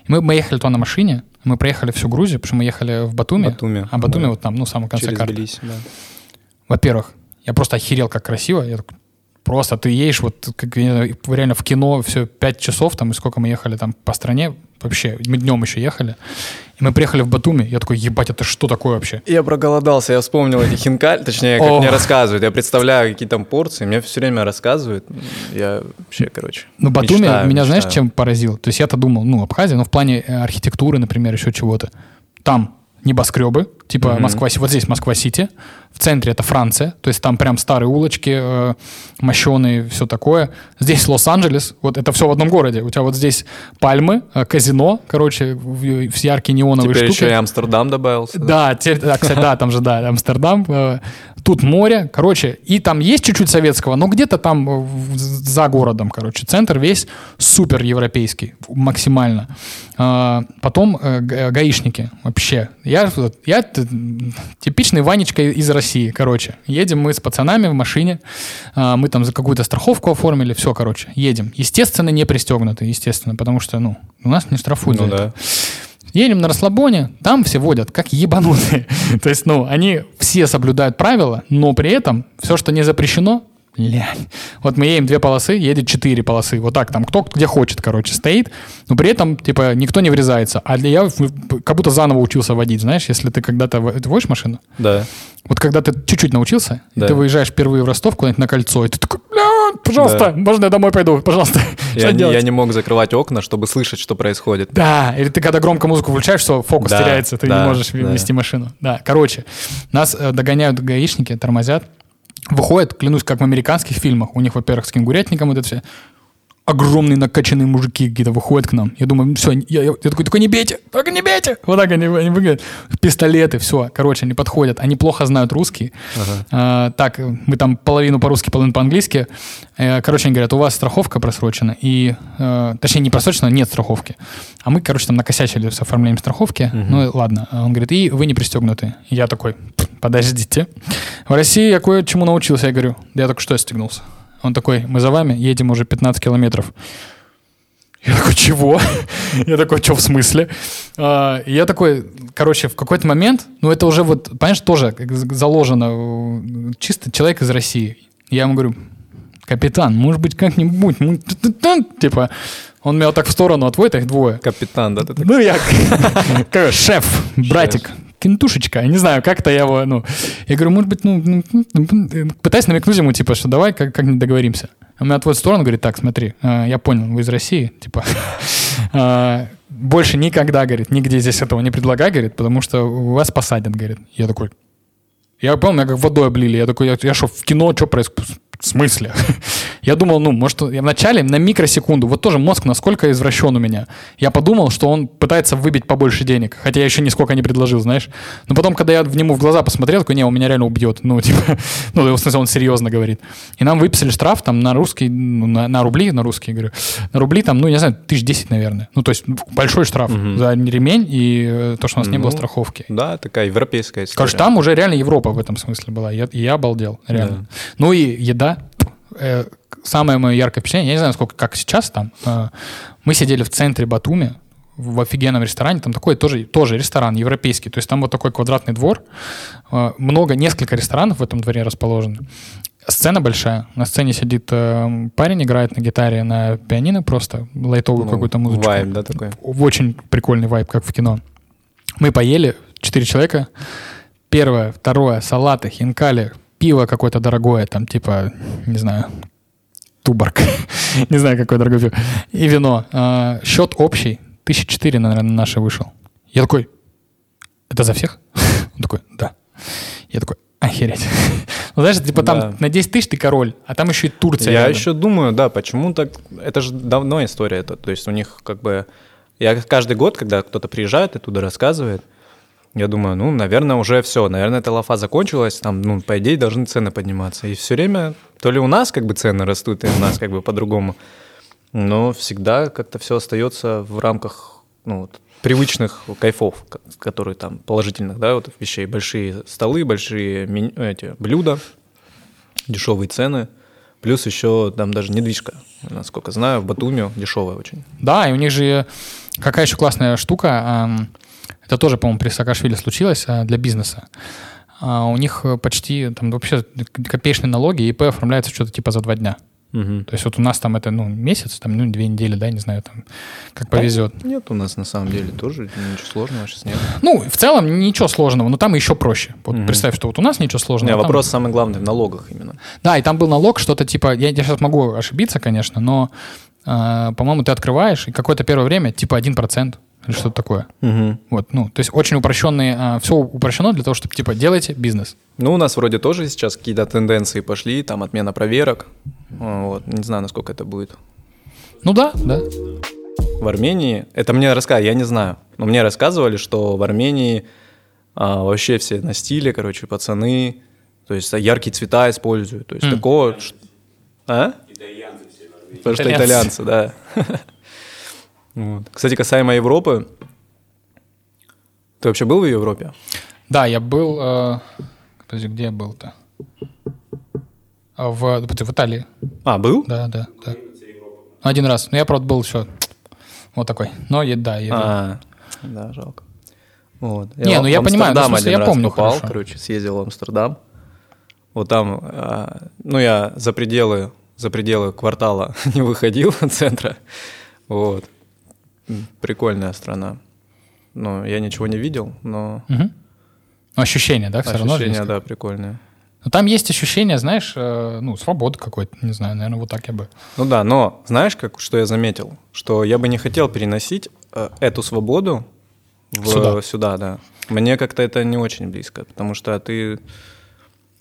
Мы, мы ехали туда на машине, мы проехали всю Грузию, потому что мы ехали в Батуми. Батуми, А Батуми да. вот там, ну, в самом конце Через карты. Тбилиси, да. Во-первых, я просто охерел, как красиво. Я такой, просто ты едешь вот как, знаю, реально в кино все пять часов, там, и сколько мы ехали там по стране, вообще, мы днем еще ехали. И мы приехали в Батуми, я такой, ебать, это что такое вообще? Я проголодался, я вспомнил эти хинкаль, точнее, как мне рассказывают. Я представляю, какие там порции, мне все время рассказывают. Я вообще, короче, Ну, Батуми мечтаю, меня, знаешь, чем поразил? То есть я-то думал, ну, Абхазия, ну, в плане э, архитектуры, например, еще чего-то. Там небоскребы, типа Мгм. Москва, вот здесь Москва-Сити, в центре это Франция, то есть там прям старые улочки, э, мощеные, все такое. Здесь Лос-Анджелес, вот это все в одном городе. У тебя вот здесь пальмы, э, казино, короче, в, в яркие неоновые Теперь штуки. еще и Амстердам добавился. Да, теперь, да, кстати, да, там же, да, Амстердам. э, Тут море, короче, и там есть чуть-чуть советского, но где-то там э, за городом, короче, центр весь супер европейский, максимально. А, Потом э, га- гаишники вообще. Я, я типичный Ванечка из России, короче. Едем мы с пацанами в машине, а, мы там за какую-то страховку оформили, все, короче, едем. Естественно, не пристегнуты, естественно, потому что, ну, у нас не штрафуют за Ну это. Едем на расслабоне, там все водят как ебанутые. То есть, ну, они все соблюдают правила, но при этом все, что не запрещено, блядь. Вот мы едем две полосы, едет четыре полосы. Вот так там, кто где хочет, короче, стоит. Но при этом, типа, никто не врезается. А для я как будто заново учился водить, знаешь, если ты когда-то... Ты водишь машину? Да. Вот когда ты чуть-чуть научился, и Да. ты выезжаешь впервые в Ростов куда-нибудь на кольцо, и ты такой, пожалуйста, можно я домой пойду, пожалуйста. Я Что не, я не мог закрывать окна, чтобы слышать, что происходит. Да, или ты когда громко музыку включаешь, все, фокус Да, теряется, ты да, не можешь да. вести машину. Да, короче, нас э, догоняют гаишники, тормозят, выходят, клянусь, как в американских фильмах. У них, во-первых, с кенгурятником вот это все. Огромные накачанные мужики какие-то выходят к нам. Я думаю, все, я, я- я такой, такой, не бейте, только не бейте. Вот так они, они выглядят. Пистолеты, все. Короче, они подходят. Они плохо знают русский. А, так, мы там половину по-русски, половину по-английски. Э, Короче, они говорят, у вас страховка просрочена. И, э, точнее, не просрочена, нет страховки. А мы, короче, там накосячили с оформлением страховки. Ну, и ладно. Он говорит, и вы не пристегнуты. Я такой, «Пф, подождите. В России я кое-чему научился. Я говорю, да я только что стегнулся. Он такой, мы за вами едем уже 15 километров. Я такой, чего? Я такой, что в смысле? А, Я такой, короче, в какой-то момент, ну это уже вот, понимаешь, тоже заложено, чисто человек из России. Я ему говорю, капитан, может быть, как-нибудь, ну, т-т-т-т». типа, он меня вот так в сторону отводит, а их двое. Капитан, да, ты так- Ну, я шеф, братик, кентушечка. Я не знаю, как-то я его, ну... Я говорю, может быть, ну... ну, ну, Пытаюсь намекнуть ему, типа, что давай как- как-нибудь договоримся. Он меня отводит в сторону, говорит, так, смотри, э, я понял, вы из России, типа... э, Больше никогда, говорит, нигде здесь этого не предлагай, говорит, потому что вас посадят, говорит. Я такой, я помню, меня как водой облили. Я такой, я что, в кино, что происходит? В смысле? Я думал, ну, может, я вначале на микросекунду, вот тоже мозг насколько извращен у меня. Я подумал, что он пытается выбить побольше денег, хотя я еще нисколько не предложил, знаешь. Но потом, когда я в нему в глаза посмотрел, такой, не, он меня реально убьет. Ну, типа, ну, в смысле, он серьезно говорит. И нам выписали штраф там на русский, ну, на, на рубли, на русские, говорю, на рубли там, ну, не знаю, тысяч десять, наверное. Ну, то есть большой штраф за ремень и э, то, что у нас не было Ну, страховки. Да, такая европейская история. Короче, там уже реально Европа в этом смысле была. Я, и я обалдел, реально. Ну и еда. Э, самое мое яркое впечатление, я не знаю, сколько, как сейчас там. э, мы сидели в центре Батуми, в офигенном ресторане, там такой тоже, тоже ресторан европейский, то есть там вот такой квадратный двор, э, много, несколько ресторанов в этом дворе расположены. Сцена большая, на сцене сидит э, парень, играет на гитаре, на пианино просто, лайтовую Ну, какую-то музычку Вайб, да, такой? очень прикольный вайб, как в кино. Мы поели, четыре человека. Первое, второе, салаты, хинкали, пиво какое-то дорогое, там типа, не знаю, туборг. не знаю, какое дорогое пиво. И вино. А, счет общий, тысяча четыре, наверное, на наши вышел. Я такой, это за всех? Он такой, да. Я такой, охереть. ну, знаешь, типа там Да. на 10 тысяч ты король, а там еще и Турция. Я рядом. еще думаю, да, почему так... Это же давно история. Это, то есть у них как бы... Я каждый год, когда кто-то приезжает и туда рассказывает, я думаю, ну, наверное, уже все, наверное, эта лафа закончилась, там, ну, по идее, должны цены подниматься. И все время то ли у нас как бы цены растут, и у нас как бы по-другому, но всегда как-то все остается в рамках, ну, вот, привычных кайфов, ко- которые там положительных, да, вот вещей. Большие столы, большие меню- эти блюда, дешевые цены, плюс еще там даже недвижка, насколько знаю, в Батуми дешевая очень. Да, и у них же какая еще классная штука, это тоже, по-моему, при Саакашвили случилось а, для бизнеса. А, У них э, почти там вообще копеечные налоги, ИП оформляется что-то типа за два дня. То есть вот у нас там это, ну, месяц, там, ну, две недели, да, не знаю, там, как повезет. Нет, у нас на самом деле тоже ничего сложного сейчас нет. Ну, в целом ничего сложного, но там еще проще. Вот представь, что вот у нас ничего сложного. Не, а там- вопрос самый главный в налогах именно. Да, и там был налог, что-то типа, я, я сейчас могу ошибиться, конечно, но, э, по-моему, ты открываешь, и какое-то первое время типа 1% или что-то такое. Вот, ну, то есть очень упрощенные, все упрощено для того, чтобы, типа, делайте бизнес. Ну, у нас вроде тоже сейчас какие-то тенденции пошли, там отмена проверок. А, Вот, не знаю, насколько это будет. Ну да, да. В Армении, это мне рассказывали, я не знаю, но мне рассказывали, что в Армении а, вообще все на стиле, короче, пацаны, то есть яркие цвета используют, то есть такого... ш- А? Итальянцы все в Армении. Потому что итальянцы, да. Вот. Кстати, касаемо Европы, ты вообще был в Европе? Да, я был... э, подожди, где я был-то? А, В, в Италии. А, был? Да, да, да. Один раз. Но я, правда, был еще вот такой. Но е- да, еду. А, да, жалко. Вот. Не, ну я понимаю, ну, Амстердам смысле, я помню попал, хорошо. короче, съездил в Амстердам. Вот там, а, ну я за пределы, за пределы квартала не выходил от центра. Вот. Прикольная страна. Ну, я ничего не видел, но Мгм. Ну, ощущение, да, все равно. же ощущения, да, прикольные. Но там есть ощущение, знаешь, э, ну, свободы какой-то, не знаю, наверное, вот так я бы. Ну да, но знаешь, как, что я заметил? Что я бы не хотел переносить э, эту свободу в- Сюда. сюда, да. Мне как-то это не очень близко, потому что ты,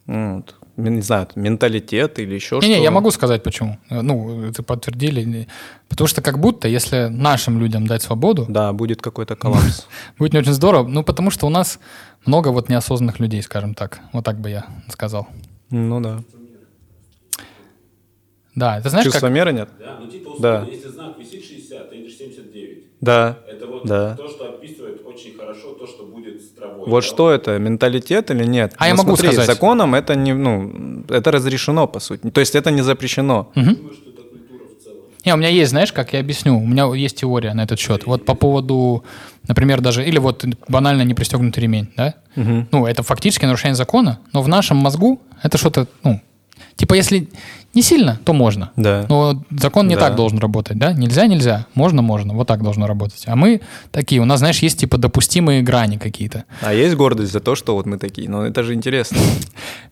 ну, вот, не знаю, менталитет или еще что. Не-не, я могу сказать, почему. Ну, это подтвердили. Не- Потому что как будто, если нашим людям дать свободу, Да, будет какой-то коллапс. будет не очень здорово. Ну, потому что у нас много вот неосознанных людей, скажем так. Вот так бы я сказал. Ну да. Да, это знаешь, Чувства как... меры нет? Да, ну типа Да. условно, если знак висит 60, ты идешь 79. Да. Это вот Да. то, что описывает очень хорошо то, что будет с травой. Вот да? что это, менталитет или нет? А я Ну, могу смотри, сказать. законом это не, ну, это разрешено, по сути. То есть это не запрещено. Думаю, что это культура в целом. Не, у меня есть, знаешь, как я объясню, у меня есть теория на этот счет. Вот по поводу, например, даже, или вот банально не пристегнутый ремень, да? Ну, это фактически нарушение закона, но в нашем мозгу это что-то, ну, типа если не сильно, то можно. Да. Но закон не Да. так должен работать, да? Нельзя, нельзя, можно, можно, вот так должно работать. А мы такие, у нас, знаешь, есть типа допустимые грани какие-то. А есть гордость за то, что вот мы такие? Ну это же интересно.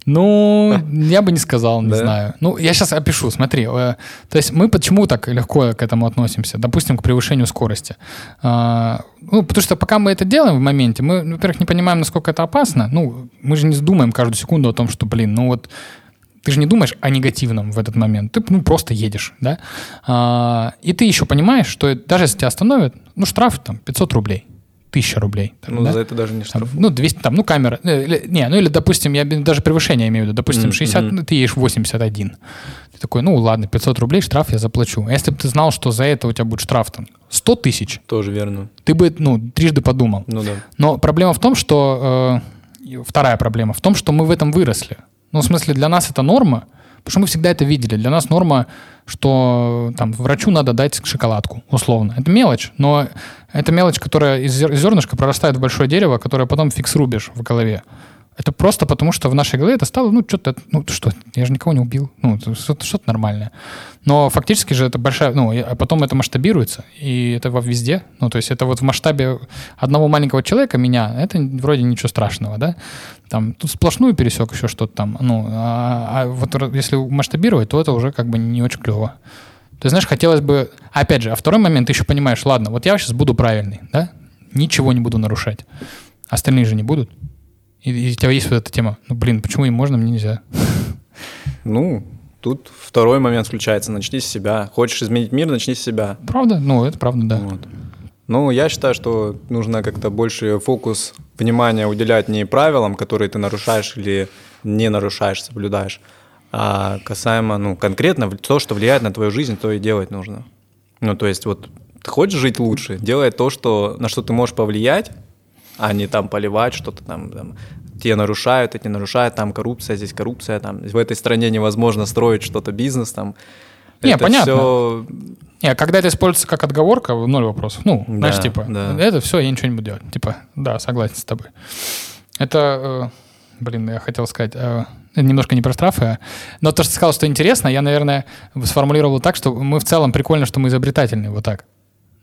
Ну, я бы не сказал, не знаю. Ну, я сейчас опишу, смотри. э, То есть мы почему так легко к этому относимся? Допустим, к превышению скорости. А, Ну, потому что пока мы это делаем в моменте, мы, во-первых, не понимаем, насколько это опасно. Ну, мы же не думаем каждую секунду о том, что, блин, ну вот Ты же не думаешь о негативном в этот момент. Ты ну, просто едешь, да? А, и ты еще понимаешь, что даже если тебя остановят, ну, штраф там 500 рублей, 1000 рублей. Там, Ну, да? за это даже не Там, штраф. ну, 200, там, ну, камера. э, или- не, ну, или, допустим, я даже превышение имею в виду. Допустим, Мгм, 60, мгм. ну, ты едешь 81. Ты такой, ну, ладно, 500 рублей штраф я заплачу. А если бы ты знал, что за это у тебя будет штраф там 100 тысяч, Тоже верно. ты бы, ну, трижды подумал. Ну да. Но проблема в том, что... э, вторая проблема в том, что мы в этом выросли. Ну, в смысле, для нас это норма, потому что мы всегда это видели. Для нас норма, что там врачу надо дать шоколадку, условно. Это мелочь, но это мелочь, которая из зер- из зернышка прорастает в большое дерево, которое потом фиг срубишь в голове. Это просто потому, что в нашей голове это стало, ну, что-то, ну, что, я же никого не убил, ну, что-то, что-то нормальное. Но фактически же это большая, ну, а потом это масштабируется, и это во везде, ну, то есть это вот в масштабе одного маленького человека, меня, это вроде ничего страшного, да, там, тут сплошную пересек еще что-то там, ну, а, а вот если масштабировать, то это уже как бы не очень клево. То есть, знаешь, хотелось бы... Опять же, а второй момент, ты еще понимаешь, ладно, вот я сейчас буду правильный, да? Ничего не буду нарушать. Остальные же не будут. И, и у тебя есть вот эта тема. Ну, блин, почему им можно, мне нельзя? Ну, тут второй момент включается. Начни с себя. Хочешь изменить мир, начни с себя. Правда? Ну, это правда, да. Вот. Ну, я считаю, что нужно как-то больше фокус внимания уделять не правилам, которые ты нарушаешь или не нарушаешь, соблюдаешь, а касаемо, ну, конкретно то, что влияет на твою жизнь, то и делать нужно. Ну, то есть вот ты хочешь жить лучше, делай то, что, на что ты можешь повлиять, а не там поливать что-то там, там те нарушают, эти нарушают, там коррупция, здесь коррупция, там в этой стране невозможно строить что-то, бизнес там. Не, это понятно. всё Не, когда это используется как отговорка, ноль вопросов. Ну, Да, знаешь, типа, да. это все, я ничего не буду делать. Типа, да, согласен с тобой. Это, э, блин, я хотел сказать, э, немножко не про штрафы, а- но то, что ты сказал, что интересно, я, наверное, сформулировал так, что мы в целом прикольно, что мы изобретательные, вот так.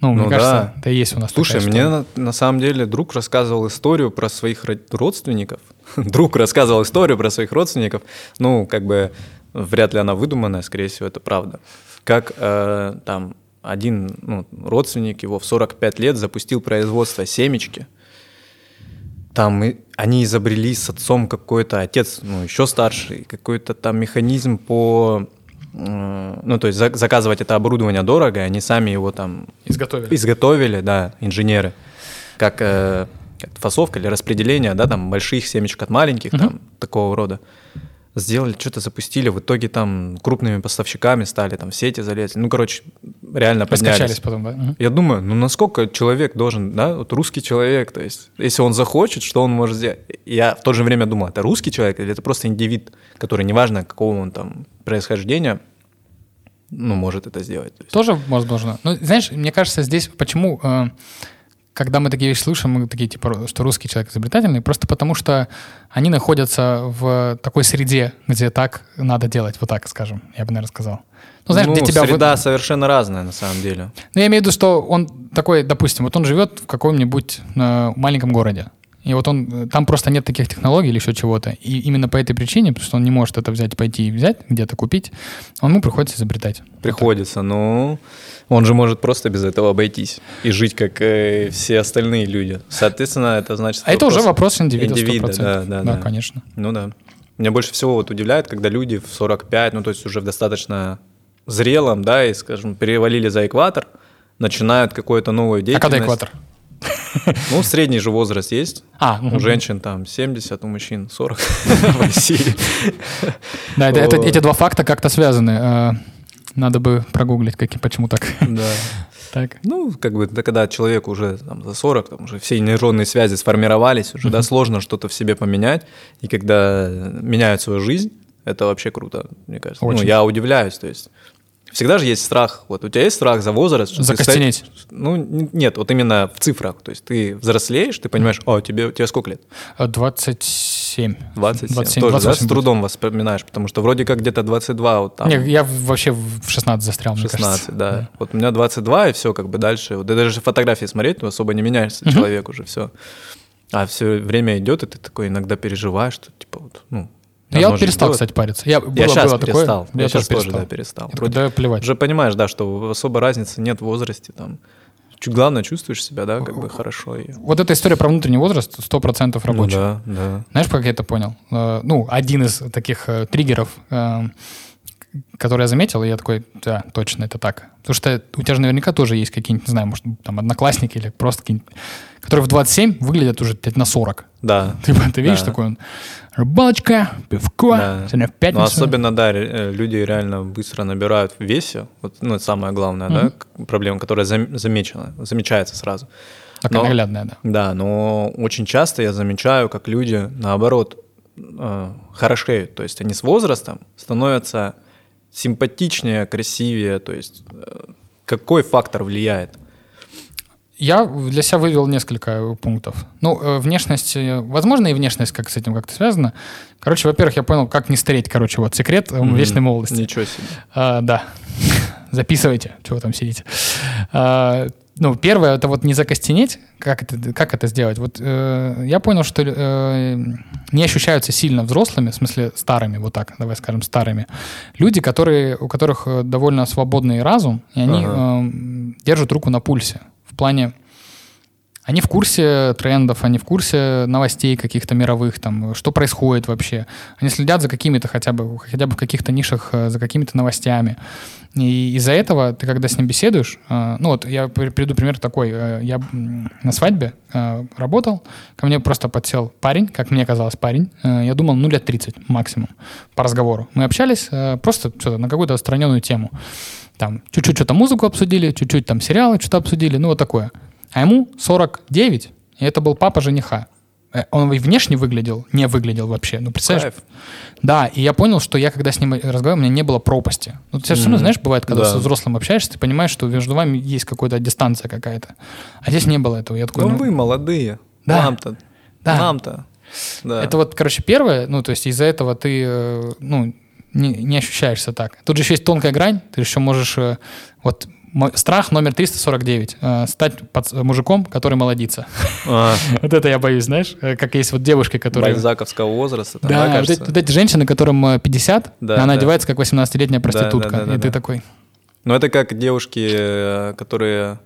Ну, мне Ну кажется, да. это и есть у нас Слушай, такая мне на, на самом деле друг рассказывал историю про своих ро- родственников. друг рассказывал историю про своих родственников. Ну, как бы вряд ли она выдуманная, скорее всего, это правда. Как э, там один ну, родственник его в 45 лет запустил производство семечки. Там и- они изобрели с отцом какой-то, отец, ну, еще старший, какой-то там механизм по... э, Ну, то есть за- заказывать это оборудование дорого, и они сами его там Изготовили. изготовили, да, инженеры, как, э, фасовка или распределение, да, там больших семечек от маленьких, там такого рода. Сделали, что-то запустили, в итоге там крупными поставщиками стали, там в сети залезли. Ну, короче, реально поднялись. Раскачались потом, да? Мгм. Я думаю, ну насколько человек должен, да, вот русский человек, то есть, если он захочет, что он может сделать? Я в то же время думал, это русский человек или это просто индивид, который, неважно, какого он там происхождения, ну, может это сделать. То есть, Тоже возможно. Ну, знаешь, мне кажется, здесь почему, э, когда мы такие вещи слышим, мы такие, типа, что русский человек изобретательный, просто потому что они находятся в такой среде, где так надо делать, вот так, скажем, я бы, наверное, сказал. Ну, знаешь, ну, где тебя... вы- среда совершенно разная на самом деле. Ну, я имею в виду, что он такой, допустим, вот он живет в каком-нибудь э, маленьком городе, и вот он, там просто нет таких технологий или еще чего-то, и именно по этой причине, потому что он не может это взять, пойти и взять, где-то купить, он ему приходится изобретать. Приходится, но он же может просто без этого обойтись и жить, как э, все остальные люди. Соответственно, это значит... А это уже вопрос индивида, 100%. индивида, да, да, да, да. конечно. Ну да. Меня больше всего вот удивляет, когда люди в 45, ну то есть уже в достаточно зрелом, да, и, скажем, перевалили за экватор, начинают какую-то новую А деятельность. когда экватор? Ну, средний же возраст есть. А, У женщин там 70, у мужчин 40 в России. Да, эти два факта как-то связаны. Э, Надо бы прогуглить, какие, почему так. Да. так. Ну, как бы, да, когда человек уже там, за 40, там уже все нейронные связи сформировались, уже, да, сложно что-то в себе поменять. И когда меняют свою жизнь, это вообще круто, мне кажется. Очень. Ну, я удивляюсь, то есть всегда же есть страх. Вот у тебя есть страх за возраст? ты Закостенеть. ста- Ну, нет, вот именно в цифрах. То есть ты взрослеешь, ты понимаешь, о, тебе, тебе сколько лет? Э, 27. 27. 27, Тоже, да, 28 с будет. трудом воспоминаешь, потому что вроде как где-то 22, вот там. Не, я вообще в 16 застрял, мне 16, кажется. да. Вот у меня 22, и все, как бы дальше. Вот даже фотографии смотреть, ну, особо не меняешься человек уже, все. А все время идет, и ты такой иногда переживаешь, что типа вот, ну. Ну, я вот перестал, кстати, париться. Я, было, Я сейчас было такое, перестал. Я, я сейчас тоже тоже, да, перестал. Вроде да плевать. Уже понимаешь, да, что особо разницы нет в возрасте, там, главное, чувствуешь себя, да, как бы хорошо. Вот эта история про внутренний возраст 100% рабочая. Ну, да, да. Знаешь, как я это понял? Э, Ну, один из таких э, триггеров, который я заметил, и я такой, да, точно, это так. Потому что у тебя же наверняка тоже есть какие-нибудь, не знаю, может, там, одноклассники или просто какие-нибудь, которые в 27 выглядят уже на 40. Да. Ты, ты видишь Да. такой он, рыбалочка, пивко, Да. сегодня в Ну, пятницу. особенно, да, э, люди реально быстро набирают в весе. Вот, ну, это самое главное, да, к- проблема, которая зам- замечена, замечается сразу. Такая но- наглядная, да. Да, но очень часто я замечаю, как люди, наоборот, э, хорошеют. То есть они с возрастом становятся симпатичнее, красивее. То есть э, какой фактор влияет? Я для себя вывел несколько пунктов. Ну, э, внешность, э, возможно, и внешность как с этим как-то связано. Короче, во-первых, я понял, как не стареть. Короче, вот секрет э, вечной молодости. Ничего себе. А, да. Записывайте, чего вы там сидите. А, ну, первое, это вот не закостенеть. Как это, как это сделать? Вот э, я понял, что э, не ощущаются сильно взрослыми, в смысле старыми, вот так, давай скажем, старыми. Люди, которые, у которых э, довольно свободный разум, и они Ага. э, держат руку на пульсе. В плане, они в курсе трендов, они в курсе новостей каких-то мировых, там, что происходит вообще. Они следят за какими-то хотя бы, хотя бы в каких-то нишах, э, за какими-то новостями. И из-за этого ты, когда с ним беседуешь, э, ну вот я при- приведу пример такой. э, Я на свадьбе работал, ко мне просто подсел парень, как мне казалось, парень. Я думал, ну лет 30 максимум по разговору. Мы общались просто что-то на какую-то отстраненную тему. Там чуть-чуть что-то музыку обсудили, чуть-чуть там сериалы что-то обсудили, ну вот такое. А ему 49, и это был папа жениха. Э, Он и внешне выглядел, не выглядел вообще. Ну, представляешь? Кайф. Да, и я понял, что я, когда с ним разговаривал, у меня не было пропасти. Ну, ты все равно, знаешь, бывает, когда Да. со взрослым общаешься, ты понимаешь, что между вами есть какая-то дистанция какая-то. А здесь не было этого. Я такой, Ну, ну, вы молодые. Да. Нам-то. Да. Нам-то. Да. Это вот, короче, первое, ну, то есть из-за этого ты, э, ну, не, не ощущаешься так. Тут же еще есть тонкая грань, ты еще можешь, э, вот, страх номер 349, э, стать пац- мужиком, который молодится. А, Вот это я боюсь, знаешь, э, как есть вот девушки, которые... бальзаковского возраста. там, Да, да, вот, эти, вот эти женщины, которым э, 50, Да, она да. одевается как 18-летняя проститутка. да, да, и ты да. такой, Ну, это как девушки, э, которые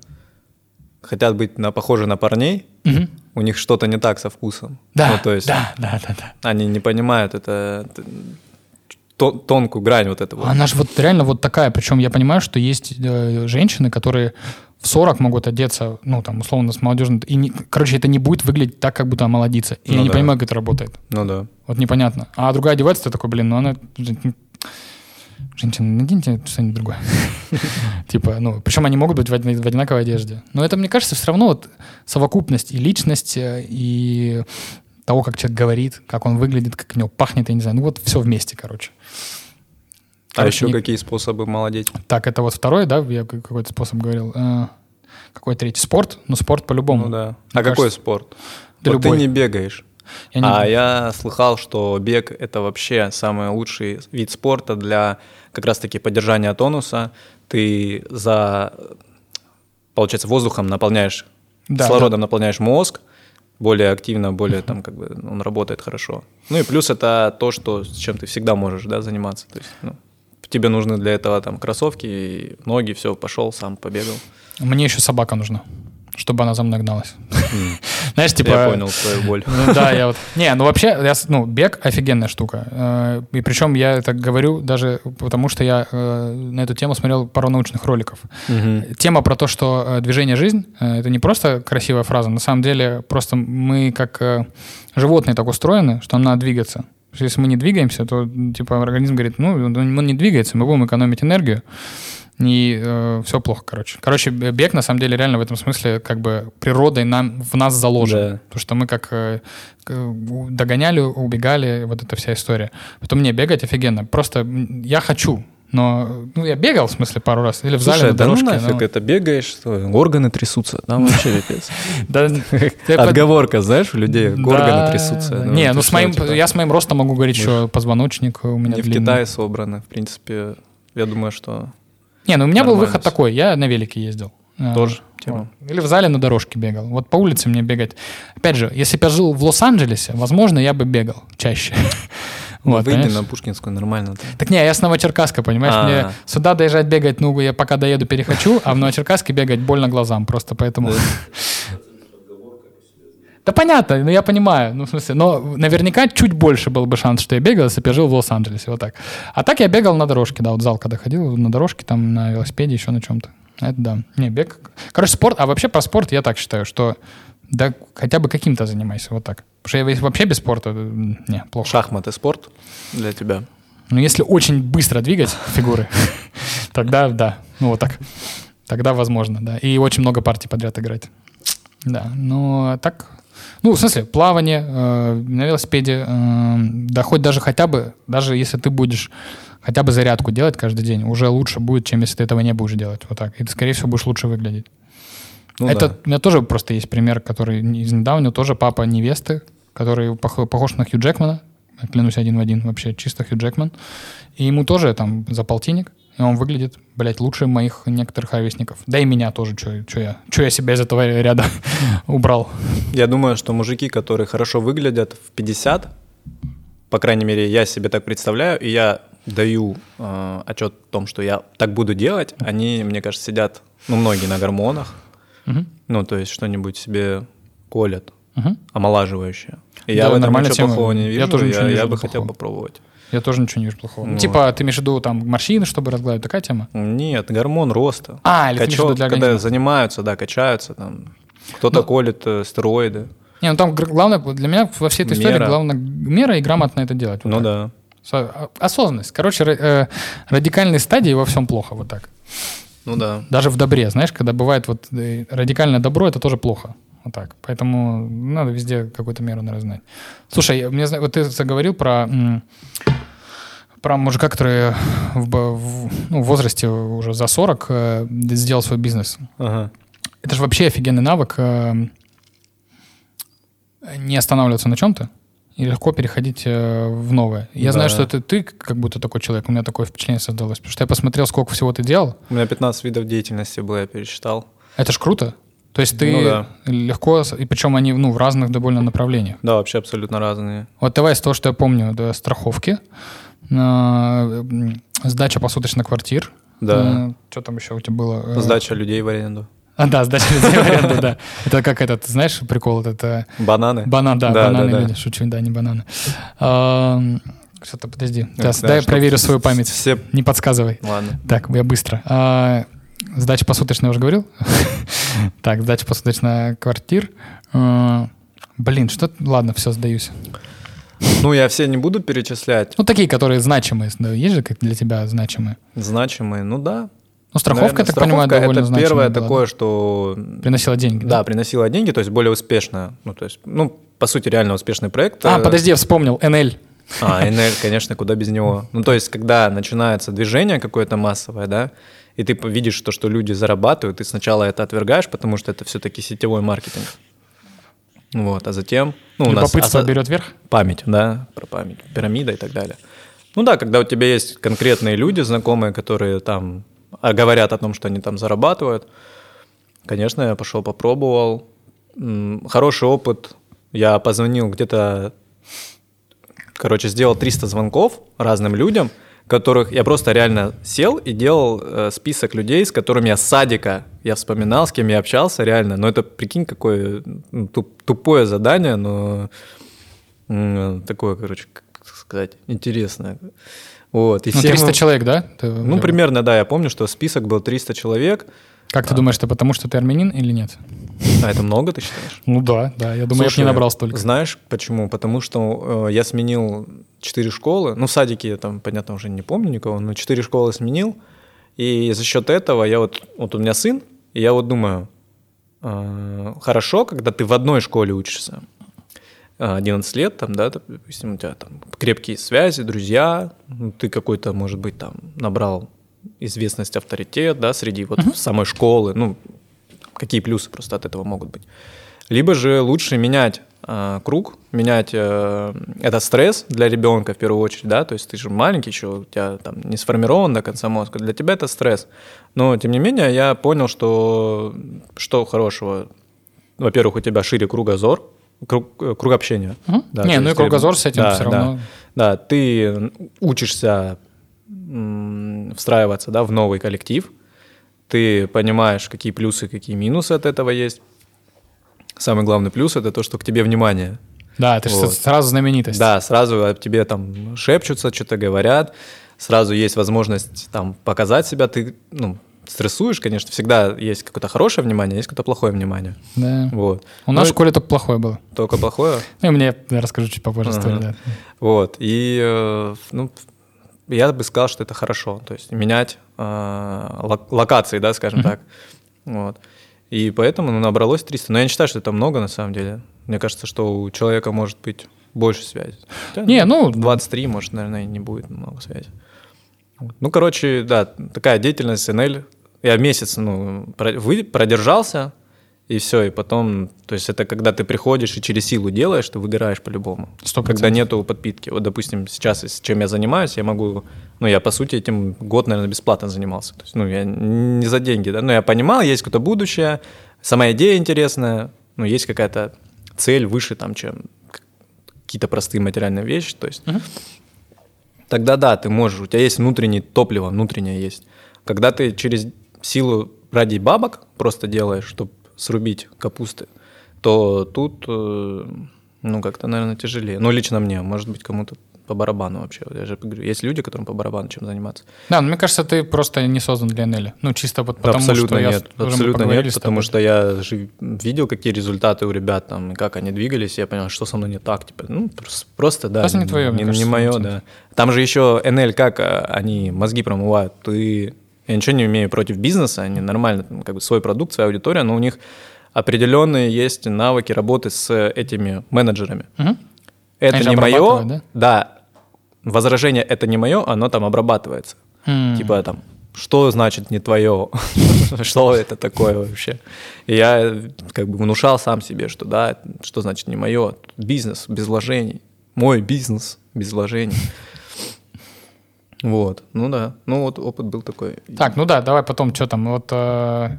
хотят быть на, похожи на парней, «Мгм, у них что-то не так со вкусом. да, Ну, то есть да, да, да, да. они не понимают это, тонкую грань вот этого. Она же вот реально вот такая. Причем я понимаю, что есть э, женщины, которые в 40 могут одеться, ну, там, условно, с молодежным... И, не- короче, это не будет выглядеть так, как будто она молодится. И Ну я не да. понимаю, как это работает. Ну да. Вот непонятно. А другая одевается, ты такой, блин, ну она... Женщина, наденьте что-нибудь другое. Типа, ну, причем они могут быть в одинаковой одежде. Но это, мне кажется, все равно вот совокупность и личность, э, и того, как человек говорит, как он выглядит, как у него пахнет, я не знаю. Ну, вот все вместе, короче. А Короче, еще не- какие способы молодеть? Так, это вот второй, да, я какой-то способ говорил. Э, Какой третий? Спорт? Ну, спорт по-любому. Ну да. Мне А какой кажется, спорт? Да вот любой. ты не бегаешь. Я не- А я слыхал, что бег — это вообще самый лучший вид спорта для как раз-таки поддержания тонуса. Ты за, получается, воздухом наполняешь, Да, кислородом наполняешь мозг, более активно, более там как бы он работает хорошо. Ну и плюс это то, что с чем ты всегда можешь, да, заниматься. То есть, ну, тебе нужны для этого там кроссовки, ноги, все, пошел, сам побегал. Мне еще собака нужна, чтобы она за мной гналась. Знаешь, типа... Я понял твою боль. Ну да, я вот... Не, ну вообще, ну, бег офигенная штука. Э, И причем я это говорю даже потому, что я э, на эту тему смотрел пару научных роликов. Тема про то, что э, движение — жизнь, это не просто красивая фраза, на самом деле просто мы как животные так устроены, что нам надо двигаться. Если мы не двигаемся, то типа организм говорит, ну, он не двигается, мы будем экономить энергию, и все плохо, короче. Короче, бег, на самом деле, реально в этом смысле как бы природой нам, в нас заложен. Да. Потому что мы как э, догоняли, убегали, вот эта вся история. Потом мне бегать офигенно. Просто я хочу, но ну, я бегал, в смысле, пару раз. Или в зале Слушай, на да ну нафиг, но- это бегаешь, что, органы трясутся, там вообще пипец. Отговорка, знаешь, у людей органы трясутся. Ну, Не, ну с моим, я с моим ростом могу говорить, что позвоночник у меня Не в длинный. Китае собраны, в принципе, я думаю, что Не, ну у меня был выход такой, я на велике ездил. А, Тоже вот. Или в зале на дорожке бегал. Вот по улице мне бегать. Опять же, если бы я жил в Лос-Анджелесе, возможно, я бы бегал чаще. Вот, Выйди понимаешь? на Пушкинскую нормально. Так не, я с Новочеркасска, понимаешь, А. мне сюда доезжать бегать, ну, я пока доеду, перехочу, а в Новочеркасске бегать больно глазам просто, поэтому... Да понятно, ну я понимаю, ну в смысле, но наверняка чуть больше был бы шанс, что я бегал, если бы я жил в Лос-Анджелесе, вот так. А так я бегал на дорожке, да, вот в зал когда ходил, на дорожке, там на велосипеде, еще на чем-то. Это да. Не, бег. Короче, спорт, а вообще про спорт я так считаю, что да хотя бы каким-то занимайся, вот так. Потому что я вообще без спорта, э, не, плохо. Шахматы спорт для тебя. Но если очень быстро двигать фигуры, тогда да, ну вот так. Тогда возможно, да. И очень много партий подряд играть. Да, но так... Ну, в смысле, плавание э, на велосипеде, э, да хоть даже хотя бы, даже если ты будешь хотя бы зарядку делать каждый день, уже лучше будет, чем если ты этого не будешь делать. Вот так. И ты, скорее всего, будешь лучше выглядеть. Ну Это да. у меня тоже просто есть пример, который из недавнего тоже папа невесты, который пох- похож на Хью Джекмана, клянусь один в один, вообще чисто Хью Джекман. И ему тоже там за полтинник, и он выглядит, блядь, лучше моих некоторых ровесников. Да и меня тоже, что я, чё я себя из этого ряда убрал. Я думаю, что мужики, которые хорошо выглядят в 50, по крайней мере, я себе так представляю, и я даю э, отчет о том, что я так буду делать, они, мне кажется, сидят, ну, многие на гормонах, ну, то есть что-нибудь себе колят, Мгм. омолаживающее. И Да, я в этом ничего тема. плохого не Я вижу, тоже ничего не я вижу бы хотел плохого. попробовать. Я тоже ничего не вижу плохого. Ну, Вот. Типа, ты имеешь в виду там морщины, чтобы разгладить, такая тема? Нет, гормон роста. А, или Качок, для когда организма? занимаются, да, качаются, там, кто-то Ну, колет э, стероиды. Не, ну там главное, для меня во всей этой истории Мера. главное мера и грамотно это делать. вот Ну так. да. А- Осознанность. Короче, э, радикальные стадии во всем плохо, вот так. Ну да. Даже в добре, знаешь, когда бывает вот э, радикальное добро, это тоже плохо. Вот так. Поэтому надо везде какую-то меру, наверное, знать. Слушай, мне, вот ты заговорил про, про мужика, который в, в- ну, возрасте уже за 40 э, сделал свой бизнес. Ага. Это же вообще офигенный навык э, не останавливаться на чем-то и легко переходить э, в новое. Я Да. знаю, что это ты как будто такой человек, у меня такое впечатление создалось, потому что я посмотрел, сколько всего ты делал. У меня 15 видов деятельности было, я пересчитал. Это ж круто. То есть ты Ну да. легко, и причем они ну, в разных довольно направлениях. Да, вообще абсолютно разные. Вот давай с того, что я помню, да, страховки, э, сдача посуточно квартир. Да. что там еще у тебя было? Э, Сдача людей в аренду. А, да, сдача людей в аренду, да. Это как этот, знаешь, прикол, этот э, Бананы. банан, да, Да, бананы да, да. люди, шучу, да, не бананы. Что-то, подожди, Да, дай я проверю свою память. Все... Не подсказывай. Ладно. Так, я быстро. А, Сдача посуточная уже говорил? Так, сдача посуточная квартир. А, Блин, что... Ладно, все, сдаюсь. Ну, я все не буду перечислять. Ну, такие, которые значимые. да, Есть же как для тебя значимые? Значимые, ну да. Ну, страховка, Наверное, я так понимаю, довольно это значимая первое была, такое, да? что... Приносила деньги, Да, приносила деньги, то есть более успешно. Ну, то есть, ну, по сути, реально успешный проект. А, Э, подожди, я вспомнил, НЛ. А, НЛ, конечно, куда без него. Ну, то есть, когда начинается движение какое-то массовое, да, и ты видишь то, что люди зарабатывают, ты сначала это отвергаешь, потому что это все-таки сетевой маркетинг. Вот, а затем... Ну, нас Любопытство аса- берет верх? память, да, про память, пирамида и так далее. Ну да, когда у тебя есть конкретные люди, знакомые, которые там а, говорят о том, что они там зарабатывают, конечно, я пошел попробовал. Хороший опыт. Я позвонил где-то, короче, сделал 300 звонков разным людям, которых я просто реально сел и делал э, список людей, с которыми я с садика, я вспоминал, с кем я общался, реально. Но это, прикинь, какое ну, туп- тупое задание, но м, такое, короче, как сказать, интересное. Вот. И Ну, всем 300 им- человек, да? Ты- Ну, примерно, да, я помню, что список был 300 человек. Как ты думаешь, это потому, что ты армянин или нет? А это много, ты считаешь? Ну да, да, я думаю, я бы Слушай, не набрал столько. Знаешь почему? Потому что э, я сменил четыре школы. Ну, в садике я там, понятно, уже не помню никого, но четыре школы сменил. И за счет этого я вот... Вот у меня сын, и я вот думаю, э, хорошо, когда ты в одной школе учишься. э, 11 лет, там, да, допустим, у тебя там крепкие связи, друзья, ну, ты какой-то, может быть, там набрал известность, авторитет, да, среди вот самой школы, ну, какие плюсы просто от этого могут быть. Либо же лучше менять э, круг, менять э, этот стресс для ребенка в первую очередь, да, то есть ты же маленький еще, у тебя там не сформирован до конца мозга, для тебя это стресс. Но тем не менее я понял, что что хорошего, во-первых, у тебя шире кругозор, круг, круг общения. Мгм. Да, Не, ну и кругозор с этим да, да. равно. Да, ты учишься м, встраиваться, да, в новый коллектив, ты понимаешь, какие плюсы, какие минусы от этого есть. Самый главный плюс это то, что к тебе внимание. Да, ты Вот. сразу знаменитость. Да, сразу о тебе там шепчутся, что-то говорят, сразу есть возможность там показать себя, ты, ну, стрессуешь, конечно, всегда есть какое-то хорошее внимание, есть какое-то плохое внимание. Да. Вот. У нас в Ну, школе только плохое было. Только плохое. Ну, и мне я расскажу чуть попозже Ага. историю, да. Вот. И, э, ну, я бы сказал, что это хорошо. То есть менять э, лок- локации, да, скажем так. Вот. И поэтому ну, набралось 300. Но я не считаю, что это много на самом деле. Мне кажется, что у человека может быть больше связи. Хотя, Не, ну- 23, может, наверное, не будет много связи. Ну, короче, да, такая деятельность НЛ. Я месяц, ну, вы- продержался, и все, и потом, то есть это когда ты приходишь и через силу делаешь, ты выгораешь по-любому. Сто Когда процентов. нету подпитки. Вот, допустим, сейчас, с чем я занимаюсь, я могу, ну, я, по сути, этим год, наверное, бесплатно занимался. То есть, ну, я не за деньги, да, но я понимал, есть какое-то будущее, сама идея интересная, ну, есть какая-то цель выше, там, чем какие-то простые материальные вещи, то есть тогда да, ты можешь, у тебя есть внутреннее топливо, внутреннее есть. Когда ты через силу ради бабок просто делаешь, чтобы срубить капусты, то тут, э, ну, как-то, наверное, тяжелее. Ну, лично мне, может быть, кому-то по барабану вообще. Я же говорю, есть люди, которым по барабану чем заниматься. Да, но мне кажется, ты просто не создан для НЛ. Ну, чисто вот потому, абсолютно что я нет, мы абсолютно нет, потому что я же видел, какие результаты у ребят там, и как они двигались, и я понял, что со мной не так, типа, ну, прос- просто, да, Просто не твоё, мне не, кажется, мое, сто да. Там же еще НЛ, как а, они мозги промывают, ты, я ничего не имею против бизнеса, они нормально, там, как бы свой продукт, своя аудитория, но у них определенные есть навыки работы с этими менеджерами. Мгм. Это Они не мое, обрабатывают, да, возражение это не мое, оно там обрабатывается. М. Типа там, что значит не твое? Что это такое вообще? И я как бы внушал сам себе, что да, что значит не мое? Бизнес без вложений. Мой бизнес без вложений. Вот, ну да, ну вот опыт был такой. Так, ну да, давай потом, что там. Вот э,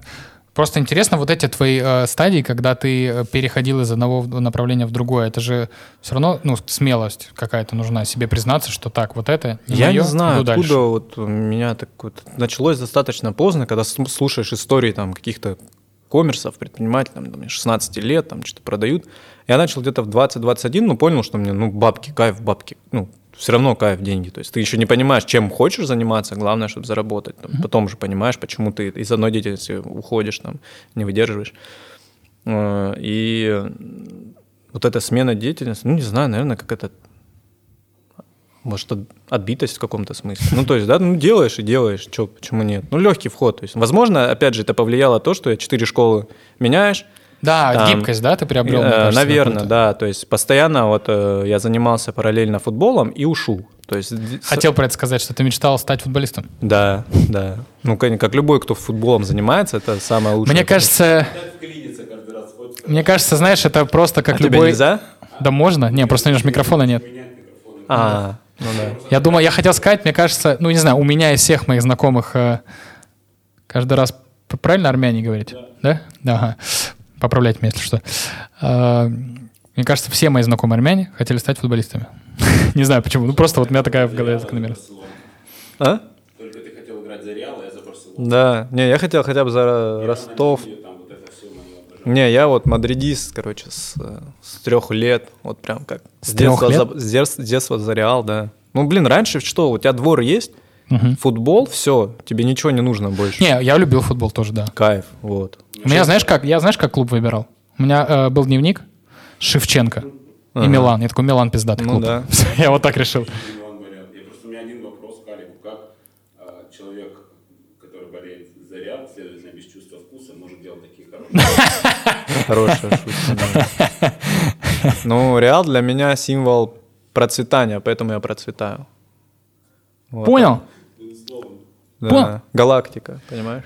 просто интересно, вот эти твои э, стадии, когда ты э, переходил из одного направления в другое, это же все равно, ну, смелость какая-то нужна себе признаться, что так, вот это не Я моё, не знаю, откуда дальше. вот у меня так вот началось достаточно поздно, когда слушаешь истории там каких-то коммерсов, предпринимателей, там, там, 16 лет, там что-то продают. Я начал где-то в 20-21, ну, понял, что мне, ну, бабки, кайф, бабки, ну, все равно кайф, деньги. То есть ты еще не понимаешь, чем хочешь заниматься, главное, чтобы заработать. Там, Потом же понимаешь, почему ты из одной деятельности уходишь, там, не выдерживаешь. Э, И вот эта смена деятельности, ну, не знаю, наверное, как это может, от- отбитость в каком-то смысле. Ну, то есть, да, ну, делаешь и делаешь, чё, почему нет? Ну, легкий вход. То есть, возможно, опять же, это повлияло то, что я четыре школы меняешь. Да, Там, гибкость, да, ты приобрел, Э, кажется, Наверное, да. То есть, постоянно вот э, я занимался параллельно футболом и ушу. То есть, Хотел про это сказать, что ты мечтал стать футболистом. Да, да. Ну, как, любой, кто футболом занимается, это самое лучшее. Мне кажется, мне кажется, знаешь, это просто как А тебе любой... нельзя? Да можно? Не, просто у микрофона нет. А, ну да. Я думаю, я хотел сказать, мне кажется, ну не знаю, у меня из всех моих знакомых э, каждый раз правильно армяне говорить, да? Да. Ага. Поправлять меня, если что. Э, Мне кажется, все мои знакомые армяне хотели стать футболистами. Не знаю почему. Ну просто вот у меня такая в голове закономерность. А? Только ты хотел играть за Реал, а я за Барселону. Да. Не, я хотел хотя бы за Ростов. Не, я вот мадридист, короче, с, с трех лет, вот прям как с, С детства, лет? за- с детства за Реал, да. Ну, блин, раньше что, у тебя двор есть, Мгм. футбол, все, тебе ничего не нужно больше. Не, я любил футбол тоже, да. Кайф, вот. У меня, знаешь, как, я знаешь, как клуб выбирал? У меня э, был дневник Шевченко и Ага. Милан. Я такой, Милан пиздатый Ну клуб. да. Я вот так решил. Милан говорят. Я просто у меня один вопрос к Алику. Как а, человек, который болеет за Реал, следовательно, без чувства вкуса, может делать такие хорошие Хорошая шутка. Ну, Реал для меня символ процветания, поэтому я процветаю. Вот. Понял? Да. Понял. Галактика, понимаешь?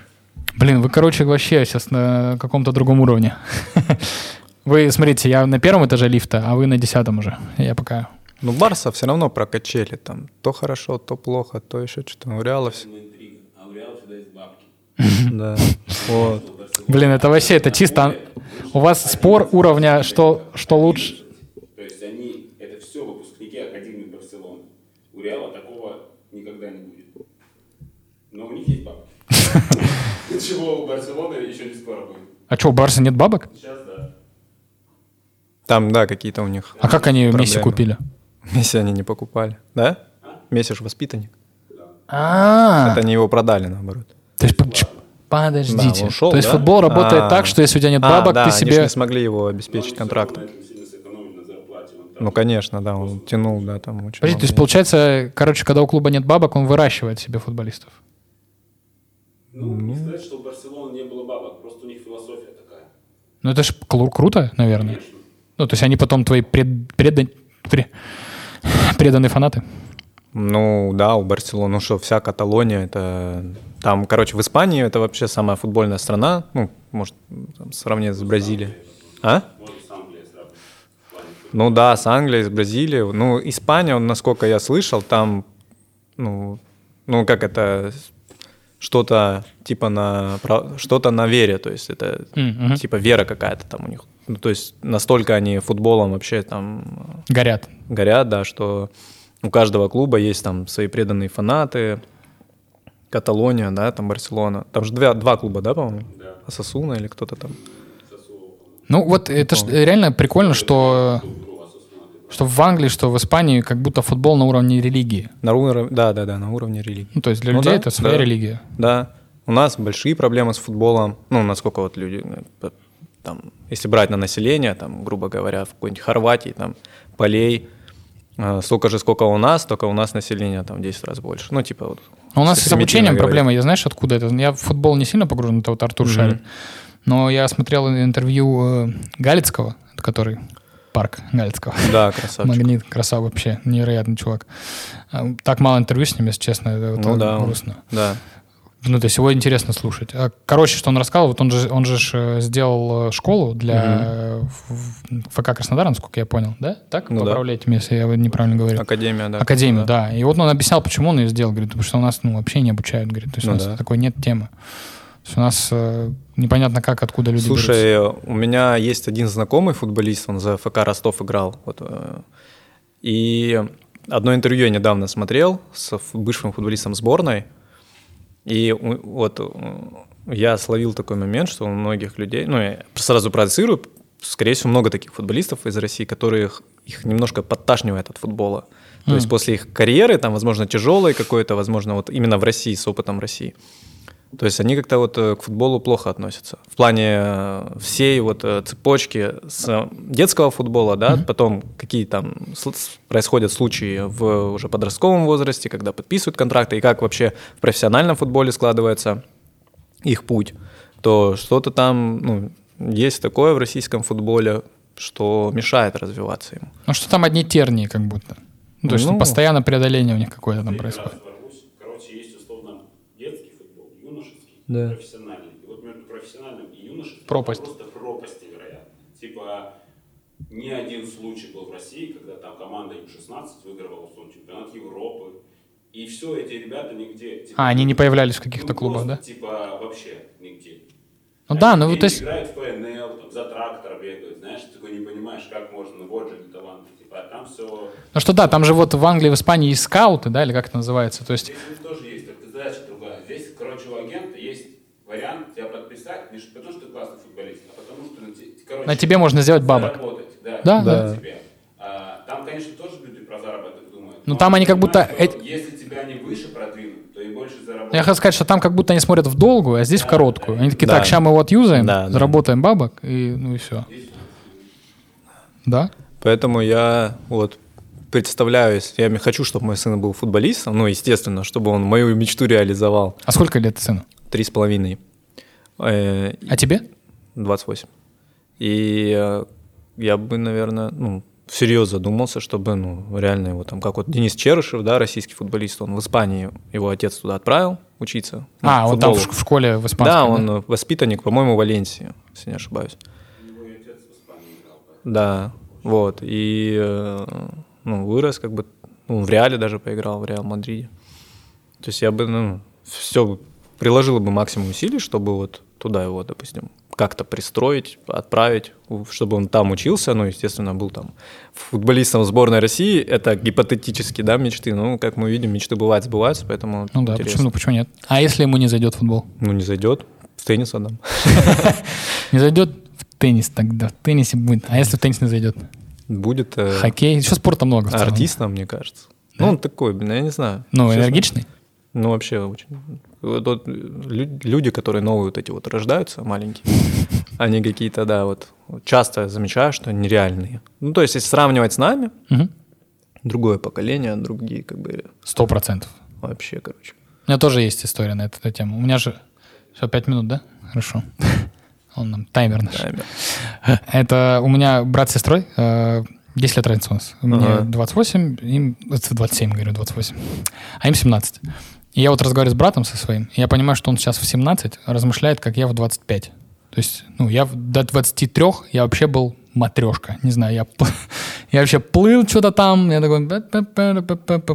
Блин, вы, короче, вообще сейчас на каком-то другом уровне. Вы, смотрите, я на первом этаже лифта, а вы на десятом уже. Я пока... Ну, Барса все равно прокачели там. То хорошо, то плохо, то еще что-то. У Реала все. интрига. А у Реала всегда есть бабки. Да. Вот. Блин, это вообще, это чисто... У вас спор уровня, что, что лучше... То есть они, это все выпускники Академии Барселоны. Них есть бабки. Чего у Барселоны еще не скоро будет. А что, у Барса нет бабок? Сейчас, да. Там, да, какие-то у них. А как они Месси купили? Месси они не покупали. Да? Месси же воспитанник. А, Это они его продали, наоборот. то есть, подождите. Да, он ушел, то есть да? футбол работает А. так, что если у тебя нет А, бабок, ты себе... не смогли его обеспечить Но контрактом. они всё равно на этом сильно сэкономили на зарплате. Он там Ну, конечно, да, он тянул, да, там очень Подожди, то есть получается, короче, когда у клуба нет бабок, он выращивает себе футболистов. Ну, не сказать, что у Барселоны не было бабок, просто у них философия такая. Ну это же круто, наверное. Конечно. Ну, то есть они потом твои пред- предан- пре- преданные фанаты. Ну, да, у Барселоны, ну что, вся Каталония, это... Там, короче, в Испании это вообще самая футбольная страна, ну, может, там, сравнить с Бразилией. А? Можно с Англией сравнивать. в плане футбола. Ну да, с Англией, с Бразилией. Ну, Испания, насколько я слышал, там, ну, ну как это, что-то типа на, что-то на вере, то есть это мгм. типа вера какая-то там у них. Ну, то есть настолько они футболом вообще там Горят. горят, да, что у каждого клуба есть там свои преданные фанаты. Каталония, да, там Барселона. Там же два, два клуба, да, по-моему? Да. Асасуна или кто-то там. Ну вот это ж реально прикольно, что, что в Англии, что в Испании как будто футбол на уровне религии. На уровне, да, да, да, на уровне религии. Ну то есть для Ну людей да, это своя да. религия. Да, у нас большие проблемы с футболом. Ну, насколько вот люди, э, там, если брать на население, там, грубо говоря, в какой-нибудь Хорватии, там, полей, э, столько же, сколько у нас, только у нас население там в 10 раз больше. Ну, типа вот. А у нас с обучением говорить. проблема. Я знаешь, откуда это? Я в футбол не сильно погружен, это вот Артур Мгм. шарит. Но я смотрел интервью э, Галицкого, который парк Галицкого. Да, красавчик. Магнит, красава вообще, невероятный чувак. А, Так мало интервью с ним, если честно, это Ну да, грустно. да. Ну, то есть его интересно слушать. А, Короче, что он рассказал, вот он же, он же э, сделал э, школу для э, в- ФК Краснодар, насколько я понял, да? Так? Ну да. Поправляйте меня, если я неправильно говорю. Академия, да. Академию, да. И вот он объяснял, почему он ее сделал, говорит, потому что у нас ну, вообще не обучают, говорит, то есть Ну у нас да. такой нет темы. У нас э, непонятно как, откуда люди берутся. Слушай, у меня есть один знакомый футболист, он за ФК Ростов играл. Вот, э, и одно интервью я недавно смотрел с бывшим футболистом сборной. И вот э, я словил такой момент, что у многих людей, ну, я сразу проецирую, скорее всего, много таких футболистов из России, которых их немножко подташнивает от футбола. То есть после их карьеры, там, возможно, тяжелой какой-то, возможно, вот именно в России, с опытом России. То есть они как-то вот э, к футболу плохо относятся. В плане э, всей вот э, цепочки с детского футбола, да, потом какие там происходят случаи в уже подростковом возрасте, когда подписывают контракты, и как вообще в профессиональном футболе складывается их путь, то что-то там, ну, есть такое в российском футболе, что мешает развиваться ему. Ну что там одни тернии как будто. Ну, то есть Ну. постоянно преодоление у них какое-то там происходит. раз ворвусь. Короче, есть условно детский футбол, юношеский, Да. профессиональный. И вот между профессиональным и юношеским Пропасть. просто пропасть невероятная. Типа, ни один случай был в России, когда там команда Ю-16 выигрывала условно чемпионат Европы. И все, эти ребята нигде. типа, А, они не появлялись в каких-то ну, клубах, просто, да? Типа, вообще нигде. Ну Они да, ну вот то есть... играют в ПНЛ, там, за трактор бегают, знаешь, ты такой не понимаешь, как можно, ну вот же таланты. Типа, а там все... Ну что да, там же вот в Англии, в Испании есть скауты, да, или как это называется. То есть Здесь тоже есть, только задача другая. Здесь, короче, у агента вариант тебя подписать, не потому что ты классный футболист, а потому что на, те- короче, на тебе можно сделать бабок. заработать. Да, Да, да. тебе. А, там, конечно, тоже люди про заработок думают. Ну, там они как будто Если тебя не выше продвинут, то и больше заработать. Я хотел сказать, что там как будто они смотрят в долгую, а здесь в короткую. Они такие, Да. так, сейчас мы вот юзаем, Да, да. заработаем бабок, и ну и все. Да? Поэтому я вот представляю, если я хочу, чтобы мой сын был футболистом, ну, естественно, чтобы он мою мечту реализовал. А сколько лет сыну? Три с половиной. Э, А тебе? 28. И э, я бы, наверное, ну, всерьез задумался, чтобы, ну, реально его там, как вот Денис Черышев, да, российский футболист, он в Испании, его отец туда отправил учиться. ну, А, он там в, футболу. ш- в школе в испанской. Да, он э, воспитанник, по-моему, Валенсии, если не ошибаюсь. Испании. Да, вот, и ну, вырос, как бы, ну, в Реале даже поиграл, в Реал Мадриде. То есть я бы, ну, все приложил бы максимум усилий, чтобы вот туда его, допустим, как-то пристроить, отправить, чтобы он там учился, ну, естественно, был там футболистом сборной России, это гипотетически, да, мечты, ну, как мы видим, мечты бывают, сбываются, поэтому Ну да, интересно. почему, ну, почему нет? А если ему не зайдет футбол? Ну, не зайдет, в теннис отдам. Не зайдет в теннис тогда. В теннисе будет. А если в теннис не зайдет? Будет э, Хоккей. Еще спорта много. артистом, мне кажется. Ну, он такой, я не знаю. Ну, энергичный? Ну, вообще очень. Вот, вот лю- люди, которые новые вот эти вот рождаются, маленькие, они какие-то, да, вот часто замечаю, что нереальные. Ну, то есть, если сравнивать с нами, другое поколение, другие, как бы, Сто процентов. вообще, короче. У меня тоже есть история на эту тему. У меня же... Все, пять минут, да? Хорошо. Он нам таймер наш. Таймер. Это у меня брат с сестрой, э, 10 лет разница у нас. Мне Ага. 28, им это 27, говорю, 28. А им 17. И я вот разговариваю с братом со своим, я понимаю, что он сейчас в 17 размышляет, как я в 25. То есть, ну, я до 23 я вообще был матрешка. Не знаю, я, я вообще плыл что-то там, я такой...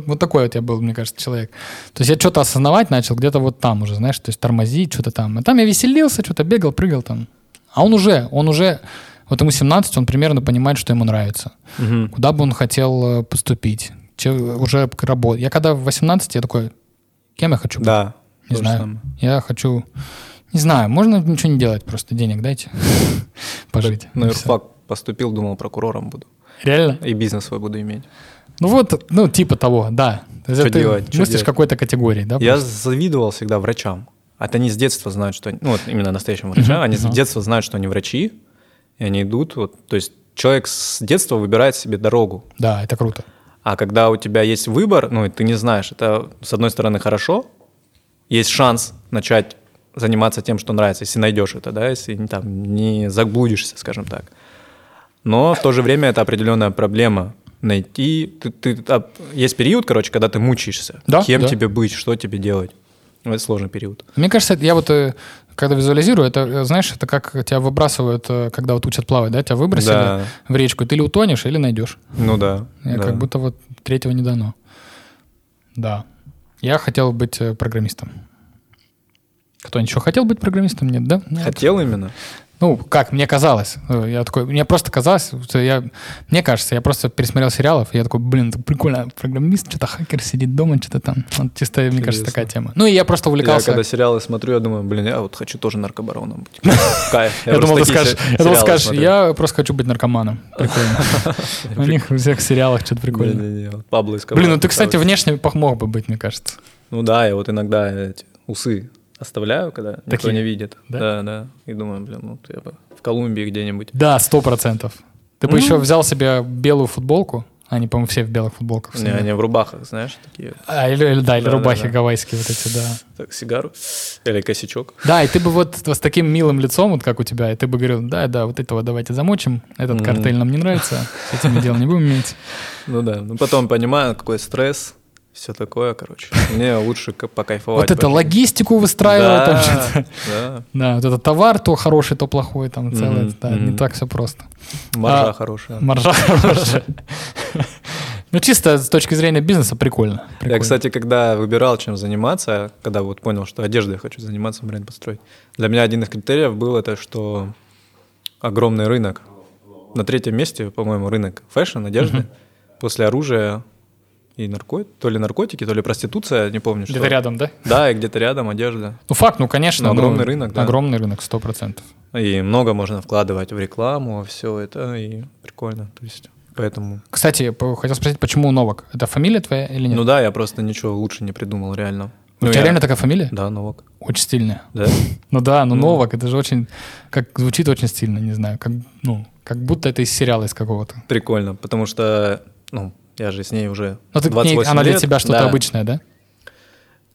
Вот такой вот я был, мне кажется, человек. То есть я что-то осознавать начал где-то вот там уже, знаешь, то есть тормозить, что-то там. А там я веселился, что-то бегал, прыгал там. А он уже, он уже, вот ему 17, он примерно понимает, что ему нравится. Мгм. Куда бы он хотел э, поступить. Че- уже работать. Я когда в 18, я такой, кем я хочу быть? Да. Не знаю. самое. Я хочу... Не знаю, можно ничего не делать, просто денег дайте. Пожить. На всё. юрфак поступил, думал, прокурором буду. Реально? И бизнес свой буду иметь. Ну вот, ну типа того, да. То есть Чё ты делать, мыслишь делать? какой-то категории, да? Я просто? завидовал всегда врачам. Это они с детства знают, что... они- Ну, вот именно настоящим врачам. Они с детства знают, что они врачи, и они идут. Вот, то есть человек с детства выбирает себе дорогу. Да, это круто. А когда у тебя есть выбор, ну, и ты не знаешь, это, с одной стороны, хорошо, есть шанс начать заниматься тем, что нравится, если найдешь это, да, если не, там, не заблудишься, скажем так. Но в то же время это определенная проблема. Найти... Ты, ты- а, есть период, короче, когда ты мучаешься. Да, Кем да. тебе быть, что тебе делать. Ну, Это сложный период. Мне кажется, я вот э, когда визуализирую, это, э, знаешь, это как тебя выбрасывают, э, когда вот учат плавать, да? Тебя выбросили Да. в речку, ты или утонешь, или найдешь. Ну да. Я да. Как будто вот третьего не дано. Да. Я хотел быть программистом. Кто ничего хотел быть программистом? Нет, да? Нет. Хотел именно? Ну, как мне казалось. Э, Я такой, мне просто казалось, что я, мне кажется, я просто пересмотрел сериалов, и я такой, блин, это прикольно, программист, что-то хакер сидит дома, что-то там. Вот чисто, мне кажется, такая тема. Ну, и я просто Я увлекался. когда сериалы смотрю, я думаю, блин, я вот хочу тоже наркобароном быть. Кайф. Я, думал, ты скажешь, я думал, скажешь, я просто хочу быть наркоманом. Прикольно. У них во всех сериалах что-то прикольно. Пабло Блин, ну ты, кстати, внешне мог бы быть, мне кажется. Ну да, я вот иногда усы оставляю, когда никто Такие? не видит. Да? Да, да. И думаю, блин, ну я бы в Колумбии где-нибудь. Да, сто процентов. Ты бы Ну. еще взял себе белую футболку. Они, по-моему, все в белых футболках. Не, они в рубахах, знаешь, такие. А, или, или- да, или Да, да, рубахи да. гавайские вот эти, да. Так, сигару или косячок. Да, и ты бы вот с таким милым лицом, вот как у тебя, и ты бы говорил, да, да, вот этого давайте замочим, этот Мгм. картель нам не нравится, с этим мы дело не будем иметь. Ну да. Ну потом понимаю, какой стресс, все такое, короче. Мне лучше покайфовать. Вот это логистику выстраивать, там. Да, да. Да, вот этот товар то хороший, то плохой, там целое, да, не так все просто. Маржа А, хорошая. Маржа хорошая. Ну, чисто с точки зрения бизнеса прикольно. Я, прикольно. кстати, когда выбирал, чем заниматься, когда вот понял, что одеждой я хочу заниматься, бренд построить, для меня один из критериев был это, что огромный рынок. На третьем месте, по-моему, рынок fashion, одежды, после оружия и наркотики, то ли наркотики, то ли проституция, не помню, что. Где-то рядом, да? Да, и где-то рядом одежда. Ну, факт, ну, конечно. Ну, ну, огромный рынок, да. Огромный рынок, сто процентов. И много можно вкладывать в рекламу, все это, и прикольно. То есть, поэтому... Кстати, хотел спросить, почему Новак? Это фамилия твоя или нет? Ну да, я просто ничего лучше не придумал, реально. У Ну, тебя я- реально такая фамилия? Да, Новак. Очень стильная. Да? Ну да, ну Ну. Новак, это же очень, как звучит очень стильно, не знаю, как, ну, как будто это из сериала из какого-то. Прикольно, потому что, ну, я же с ней уже Ну, ты к ней- 28 она для лет. тебя что-то Да. обычное, да?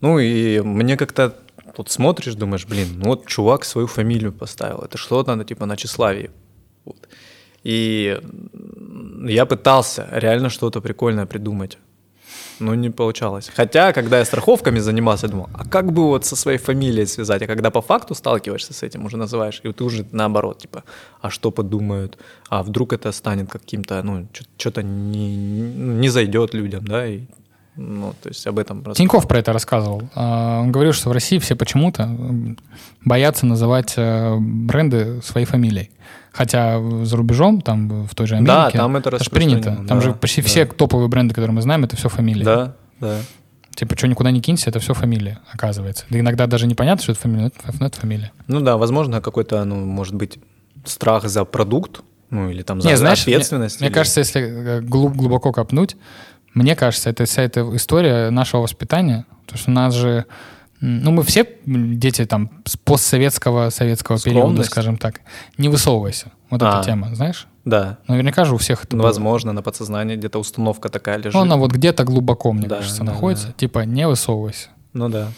Ну, и мне как-то тут смотришь, думаешь, блин, ну вот чувак свою фамилию поставил, это что-то надо типа на тщеславии. Вот. И я пытался реально что-то прикольное придумать. Но не получалось. Хотя, когда я страховками занимался, я думал, а как бы вот со своей фамилией связать? А когда по факту сталкиваешься с этим, уже называешь, и вот ты уже наоборот, типа, а что подумают? А вдруг это станет каким-то, ну, что-то не, не зайдет людям, да? И Ну, то есть об этом... Тиньков про это рассказывал. А, Он говорил, что в России все почему-то боятся называть э, бренды своей фамилией. Хотя за рубежом, там в той же Да, Америке, там это ж принято. распространено, Там да, же почти да. все топовые бренды, которые мы знаем, это все фамилии. Да, да. Типа, что никуда не кинься, это все фамилия, оказывается. Да иногда даже непонятно, что это фамилия, но это, но это фамилия. Ну да, возможно, какой-то, ну, может быть, страх за продукт, ну, или там за Не, знаешь, мне, ответственность. мне или- кажется, если э, глуб- глубоко копнуть, мне кажется, это вся эта история нашего воспитания, потому что у нас же, ну мы все дети там с постсоветского советского периода, Скромность. скажем так, не высовывайся. Вот А. эта тема, знаешь? Да, Наверняка же у всех это ну, было. возможно, на подсознании где-то установка такая лежит. Ну, она вот где-то глубоко, мне Да, кажется, да, находится. да. Типа, не высовывайся. Ну да.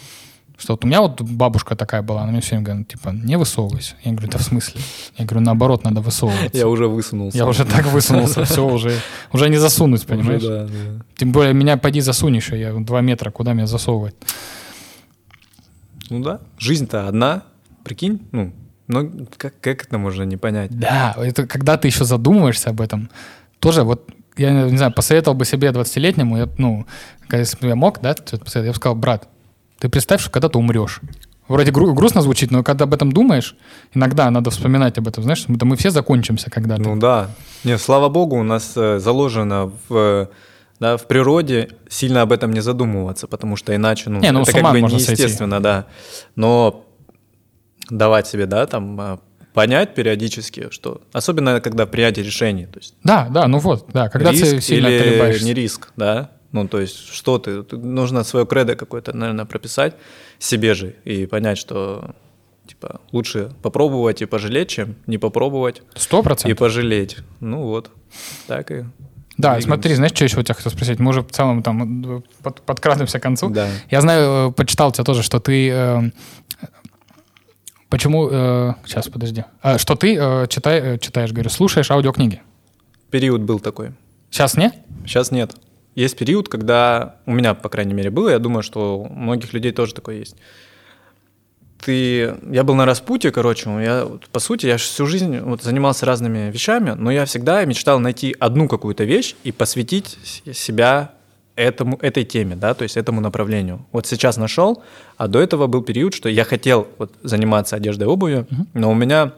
Что вот у меня вот бабушка такая была, она мне все время говорит, типа, не высовывайся. Я говорю, да в смысле? Я говорю, наоборот, надо высовываться. Я уже высунулся. Я уже так высунулся, все уже, уже не засунуть, понимаешь? да, да. Тем более меня поди засунь еще, я два метра, куда меня засовывать? Ну да. Жизнь-то одна. Прикинь, ну, ну как, как это можно не понять? Да, это когда ты еще задумываешься об этом, тоже вот, я не знаю, посоветовал бы себе 20-летнему, я, ну, если бы я мог, да, я бы сказал, брат, ты представь, что когда ты умрешь. Вроде гру- грустно звучит, но когда об этом думаешь, иногда надо вспоминать об этом, знаешь, мы- мы все закончимся когда-то. Ну да. Не, слава богу, у нас э, заложено в, э, да, в природе сильно об этом не задумываться, потому что иначе, ну, Не, ну, это как бы можно сойти. неестественно, да. Но давать себе, да, там, э, понять периодически, что... Особенно, когда принятие решений, то есть Да, да, ну вот, да, когда ты риск сильно или колебаешься. не риск, да? Ну, то есть, что ты, ты- нужно свое кредо какое-то, наверное, прописать себе же и понять, что типа лучше попробовать и пожалеть, чем не попробовать Сто и процентов. пожалеть. Ну вот, так и. Да, двигаемся. смотри, знаешь, что еще у тебя хотел спросить? Мы уже в целом там под, подкрадываемся к концу. Да. Я знаю, э, почитал тебя тоже, что ты... э, почему... э, сейчас, подожди. А, что ты э, читай- э, читаешь, говорю, слушаешь аудиокниги. Период был такой. Сейчас не? Сейчас нет. Есть период, когда у меня, по крайней мере, было, я думаю, что у многих людей тоже такое есть. Ты, я был на распутье, короче, я, по сути, я всю жизнь вот, занимался разными вещами, но я всегда мечтал найти одну какую-то вещь и посвятить себя этому, этой теме, да, то есть этому направлению. Вот сейчас нашел, а до этого был период, что я хотел вот, заниматься одеждой и обувью, но у меня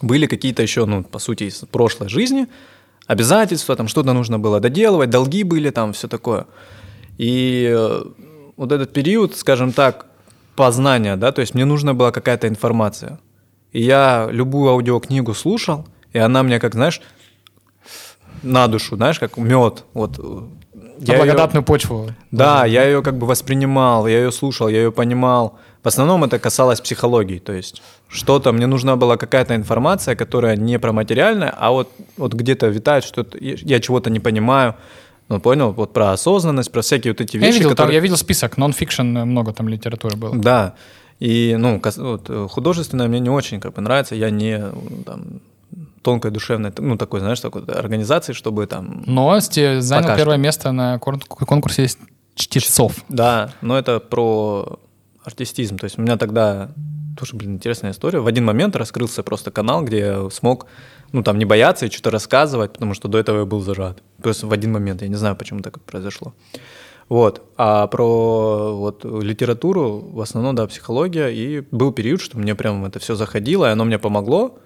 были какие-то еще, ну, по сути, из прошлой жизни обязательства, там что-то нужно было доделывать, долги были, там все такое. И э, вот этот период, скажем так, познания, да, то есть мне нужна была какая-то информация. И я любую аудиокнигу слушал, и она мне, как, знаешь, на душу, знаешь, как мед. Вот, э, На её- благодатную почву. да, я ее как бы воспринимал, я ее слушал, я ее понимал. В основном это касалось психологии, то есть что-то, мне нужна была какая-то информация, которая не про материальное, а вот, вот где-то витает, что-то, я я чего-то не понимаю, ну, понял, вот про осознанность, про всякие вот эти Я вещи, видел, там, которые... я видел список, нон-фикшн, э, много там литературы было. Да, и, ну, вот, э, художественное мне не очень как бы нравится, я не, э, там, тонкой душевной, ну, такой, знаешь, такой организации, чтобы там Но сте- занял Пока первое место на кон- конкурсе чтецов. Да, но это про артистизм. То есть у меня тогда тоже, блин, интересная история. В один момент раскрылся просто канал, где я смог, ну, там, не бояться и что-то рассказывать, потому что до этого я был зажат. Просто в один момент, я не знаю, почему так произошло. Вот. А про вот, литературу, в основном, да, психология. И был период, что мне прям это все заходило, и оно мне помогло.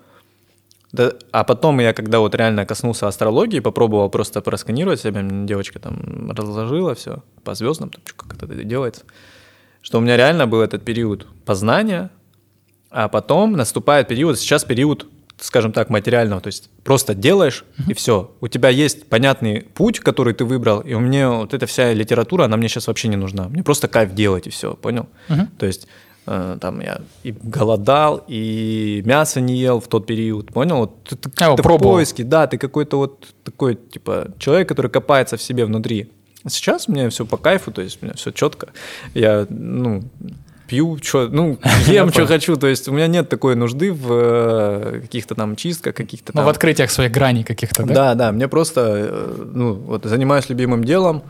Да, а потом я, когда вот реально коснулся астрологии, попробовал просто просканировать себя, девочка там разложила все по звездам, там, как это делается, что у меня реально был этот период познания, а потом наступает период, сейчас период, скажем так, материального, то есть просто делаешь и все. У тебя есть понятный путь, который ты выбрал, и у меня вот эта вся литература, она мне сейчас вообще не нужна. Мне просто кайф делать и все, понял? То есть э, там я и голодал, и мясо не ел в тот период, понял? Вот ты, ты, А, ты в поиске, да, ты какой-то вот такой, типа, человек, который копается в себе внутри. Сейчас мне все по кайфу, то есть у меня все четко. Я, ну, пью, что, ну, ем, что хочу. То есть у меня нет такой нужды в э, каких-то там чистках, каких-то Ну, там... в открытиях своих граней каких-то, да? Да, да, мне просто, э, ну, вот занимаюсь любимым делом,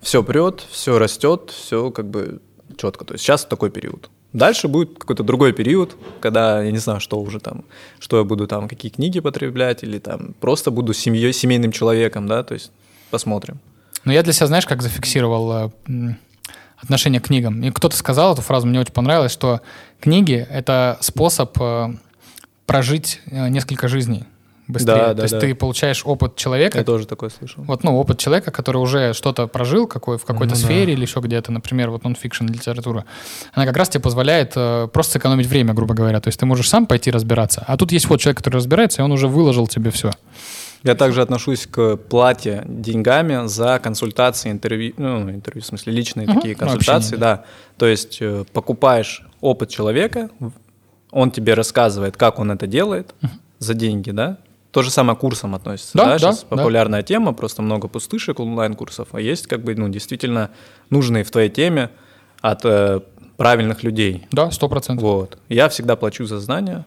все прет, все растет, все как бы четко. То есть сейчас такой период. Дальше будет какой-то другой период, когда я не знаю, что уже там, что я буду там, какие книги потреблять, или там просто буду семьей, семейным человеком, да, то есть посмотрим. Но я для себя, знаешь, как зафиксировал э, отношение к книгам. И кто-то сказал эту фразу, мне очень понравилось, что книги — это способ э, прожить э, несколько жизней быстрее. Да, То да, есть да. ты получаешь опыт человека, Я тоже такое слышал. вот, ну, опыт человека, который уже что-то прожил какой, в какой-то Ну да. сфере или еще где-то, например, вот нон-фикшн литература, она как раз тебе позволяет э, просто сэкономить время, грубо говоря. То есть ты можешь сам пойти разбираться. А тут есть вот человек, который разбирается, и он уже выложил тебе все. Я также отношусь к плате деньгами за консультации, интервью, ну, интервью, в смысле, личные Мгм. такие Ну, консультации, да. То есть э, покупаешь опыт человека, он тебе рассказывает, как он это делает за деньги, да. То же самое к курсам относится, Да, да, да, сейчас да. популярная тема, просто много пустышек онлайн-курсов, а есть как бы, ну, действительно нужные в твоей теме от э, правильных людей. Да, сто процентов. Вот. Я всегда плачу за знания,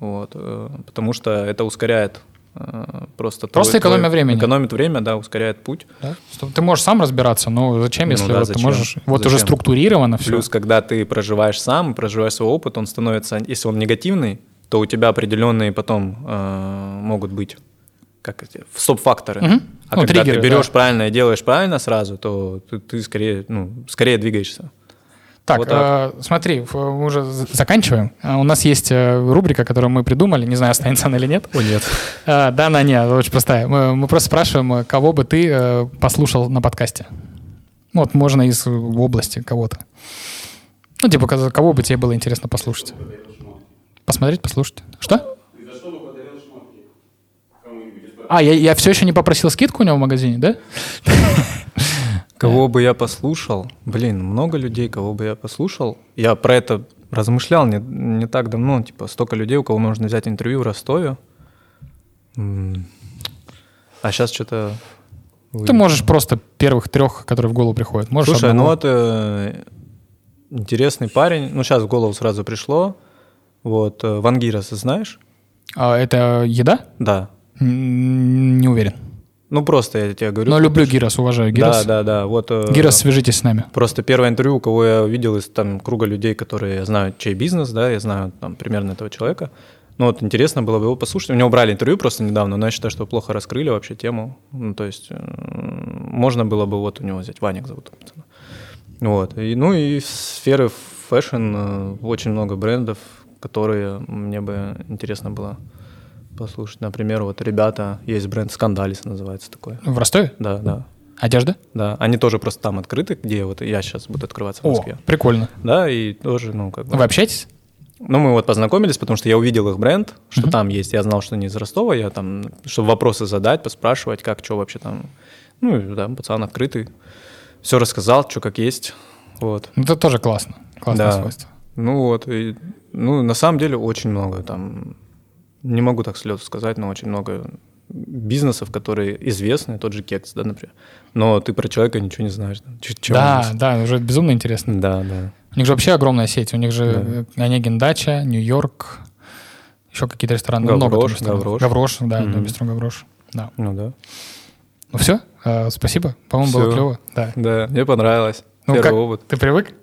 вот, э, потому что это ускоряет э, просто... Просто экономия времени. Экономит время, да, ускоряет путь. Да? Ты можешь сам разбираться, но зачем, Ну если да, вот ты зачем? можешь... Вот уже Зачем? структурировано все. Плюс, когда ты проживаешь сам, проживаешь свой опыт, он становится, если он негативный, то у тебя определенные потом э, могут быть как эти, стоп-факторы. Мгм. А Ну, когда триггеры, ты берешь да. правильно и делаешь правильно сразу, то ты, ты скорее, ну, скорее двигаешься. Так, Вот так. э, смотри, мы уже заканчиваем. А У нас есть э, рубрика, которую мы придумали, не знаю, останется она или нет. О, нет. А, да, она не, очень простая. Мы, мы просто спрашиваем, э, кого бы ты э, послушал на подкасте. Ну, Вот можно из э, области кого-то. Ну, типа, кого бы тебе было интересно послушать. Посмотреть, послушать. Что? А, я, я все еще не попросил скидку у него в магазине, да? Кого бы я послушал? Блин, много людей, кого бы я послушал. Я про это размышлял не, не так давно. Типа, столько людей, у кого можно взять интервью в Ростове. А сейчас что-то... Ты можешь просто первых трех, которые в голову приходят. Можешь Слушай, ну одного. вот э, интересный парень. Ну, сейчас в голову сразу пришло. Вот, э, Вангирас, знаешь? А, это еда? Да. Не уверен. Ну, просто я тебе говорю. Но люблю Гирос, уважаю Гирос. Да, да, да. Вот, э, Гирос, свяжитесь с нами. Просто первое интервью, кого я видел из там круга людей, которые знают, чей бизнес, да, я знаю там примерно этого человека. Ну вот интересно было бы его послушать. У него брали интервью просто недавно, но я считаю, что плохо раскрыли вообще тему. Ну, то есть э, можно было бы вот у него взять, Ваник зовут. Вот. И, ну и из сферы fashion э, очень много брендов, которые мне бы интересно было послушать. Например, вот ребята, есть бренд Скандалис называется такой. В Ростове? Да, да. Одежда? Да, они тоже просто там открыты, где вот я сейчас буду открываться в О, Москве. прикольно. Да, и тоже, ну, как бы... Вы общаетесь? Ну, мы вот познакомились, потому что я увидел их бренд, что там есть. Я знал, что они из Ростова, я там, чтобы вопросы задать, поспрашивать, как, что вообще там. Ну, и, да, пацан открытый. Все рассказал, что как есть. Вот. Ну, Это тоже классно. Классное Да. свойство. Ну вот, и, ну, на самом деле очень много там, не могу так слезу сказать, но очень много бизнесов, которые известны, тот же Кекс, да, например. Но ты про человека ничего не знаешь. Да, он Да, да, уже безумно интересно. Да, да. У них же вообще огромная сеть. У них же э, Онегин Дача, Нью-Йорк, еще какие-то рестораны. Ну, много Гаврош, там. Гаврош. Гаврош, да, Мгм. да, Гаврош. Да. Ну да. Ну все, спасибо. По-моему, было клево. Да. Да, мне понравилось. Ну, Первый как, опыт. Ты привык?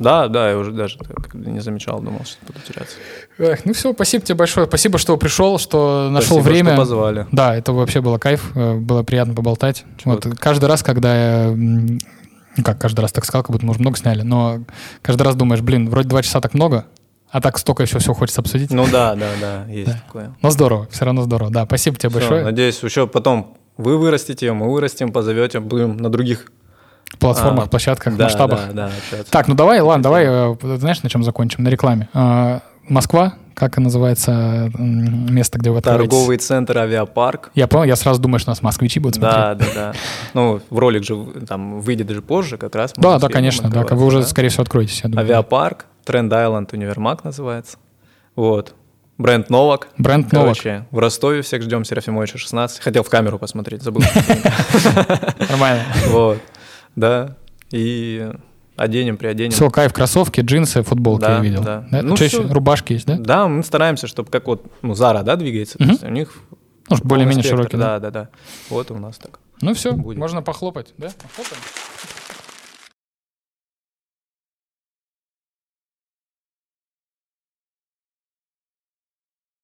Да, да, я уже даже так не замечал, думал, что буду теряться. Эх, ну все, спасибо тебе большое. Спасибо, что пришел, что нашел Спасибо, время. что позвали. Да, это вообще было кайф, э, было приятно поболтать. Вот, Четко. каждый раз, когда я, ну как каждый раз так сказал, как будто мы уже много сняли, но каждый раз думаешь, блин, вроде два часа так много, а так столько еще всего хочется обсудить. Ну да, да, да, есть Да. такое. Но здорово, все равно здорово. Да, спасибо тебе Всё, большое. надеюсь, еще потом вы вырастете, мы вырастем, позовете, будем на других платформах, а, площадках, да, масштабах. Да, да, общаться. Так, ну давай, ладно, давай, э, знаешь, на чем закончим? На рекламе. А, Москва, как и называется место, где вы? Торговый центр авиапарк. Я понял, я сразу думаю, что нас москвичи будут смотреть. Да, да, да. Ну, в ролик же там выйдет же позже как раз. Да, да, конечно, да, вы уже, да. скорее всего, откроетесь, я думаю. Авиапарк, Тренд Айленд Универмаг называется. Вот. Бренд Новак. Бренд Новак. Короче, в Ростове всех ждем, Серафимовича 16. Хотел в камеру посмотреть, забыл. Нормально. Вот. Да. И оденем, приоденем. Все, кайф, кроссовки, джинсы, футболки Да, я видел. да. Да? Ну, Что всё. еще? Рубашки есть, да? Да, мы стараемся, чтобы как вот, ну, Зара, да, двигается. то Мгм. есть у них Ну, более-менее широкий. Да. Да, да, да. Вот у нас так. Ну все, Будет. можно похлопать, да? Похлопаем.